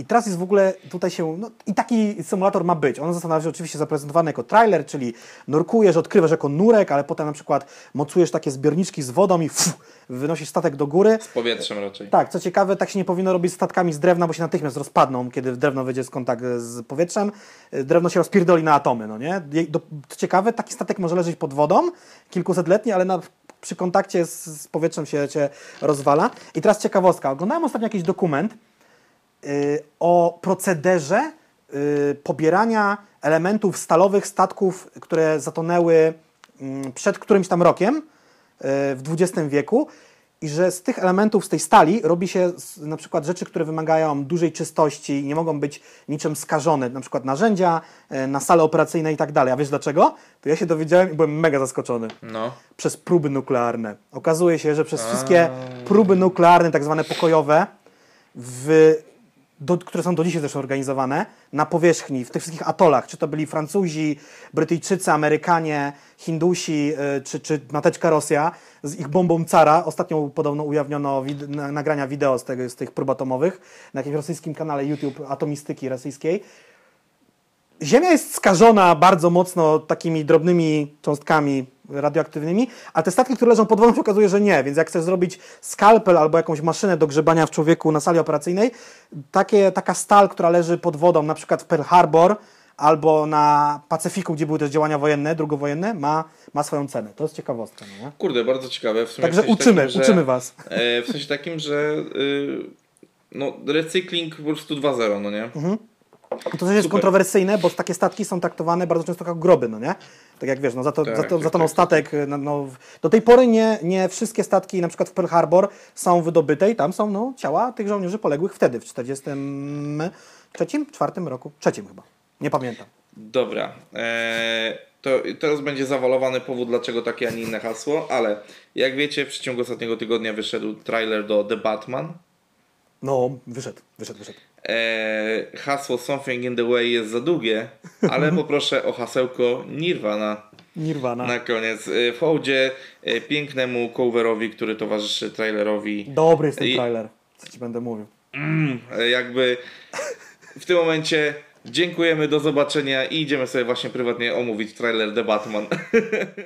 I teraz jest w ogóle tutaj się. No, I taki symulator ma być. On został na razie oczywiście zaprezentowany jako trailer, czyli nurkujesz, odkrywasz jako nurek, ale potem na przykład mocujesz takie zbiorniczki z wodą i ff, wynosisz statek do góry. Z powietrzem raczej. Tak, co ciekawe, tak się nie powinno robić z statkami z drewna, bo się natychmiast rozpadną, kiedy drewno wejdzie w kontakt z powietrzem. Y, Drewno się rozpierdoli na atomy, no nie? Co ciekawe, taki statek może leżeć pod wodą, kilkusetletni, ale na, przy kontakcie z, z powietrzem się, się rozwala. I teraz ciekawostka. Oglądałem ostatnio jakiś dokument, o procederze y, pobierania elementów stalowych statków, które zatonęły mm, przed którymś tam rokiem y, w XX wieku i że z tych elementów, z tej stali robi się na przykład rzeczy, które wymagają dużej czystości i nie mogą być niczym skażone, na przykład narzędzia, y, na sale operacyjne i tak dalej. A wiesz dlaczego? To ja się dowiedziałem i byłem mega zaskoczony No. przez próby nuklearne. Okazuje się, że przez wszystkie próby nuklearne, tak zwane pokojowe, w, do, które są do dzisiaj też organizowane, na powierzchni, w tych wszystkich atolach, czy to byli Francuzi, Brytyjczycy, Amerykanie, Hindusi, y, czy, czy mateczka Rosja, z ich bombą cara. Ostatnio podobno ujawniono wid- na, nagrania wideo z, tego, z tych prób atomowych na jakimś rosyjskim kanale YouTube atomistyki rosyjskiej. Ziemia jest skażona bardzo mocno takimi drobnymi cząstkami radioaktywnymi, a te statki, które leżą pod wodą, się okazuje, że nie. Więc jak chcesz zrobić skalpel albo jakąś maszynę do grzebania w człowieku na sali operacyjnej, takie, taka stal, która leży pod wodą, na przykład w Pearl Harbor albo na Pacyfiku, gdzie były też działania wojenne, drugowojenne, ma, ma swoją cenę. To jest ciekawostka. No nie? Kurde, bardzo ciekawe. Także w sensie uczymy, takim, że, uczymy was. E, w sensie takim, że y, no, recykling po prostu 2.0, no nie? Mhm. To też jest Super. kontrowersyjne, bo takie statki są traktowane bardzo często jako groby, no nie? Tak jak wiesz, no za to, Tak, za to, tak, zatonął tak, statek, no, no, w- do tej pory nie, nie wszystkie statki, na przykład w Pearl Harbor, są wydobyte i tam są no, ciała tych żołnierzy poległych wtedy, w 43, czwartym roku, trzecim chyba, nie pamiętam. Dobra. E, to teraz będzie zawalowany powód, dlaczego takie, a nie inne hasło, ale jak wiecie, w przeciągu ostatniego tygodnia wyszedł trailer do The Batman. No, wyszedł, wyszedł, wyszedł. E, hasło Something in the Way jest za długie, ale poproszę o hasełko Nirvana Nirvana. na koniec. E, w hołdzie e, pięknemu coverowi, który towarzyszy trailerowi. Dobry jest ten trailer, co ci będę mówił. E, jakby w tym momencie dziękujemy, do zobaczenia i idziemy sobie właśnie prywatnie omówić trailer The Batman.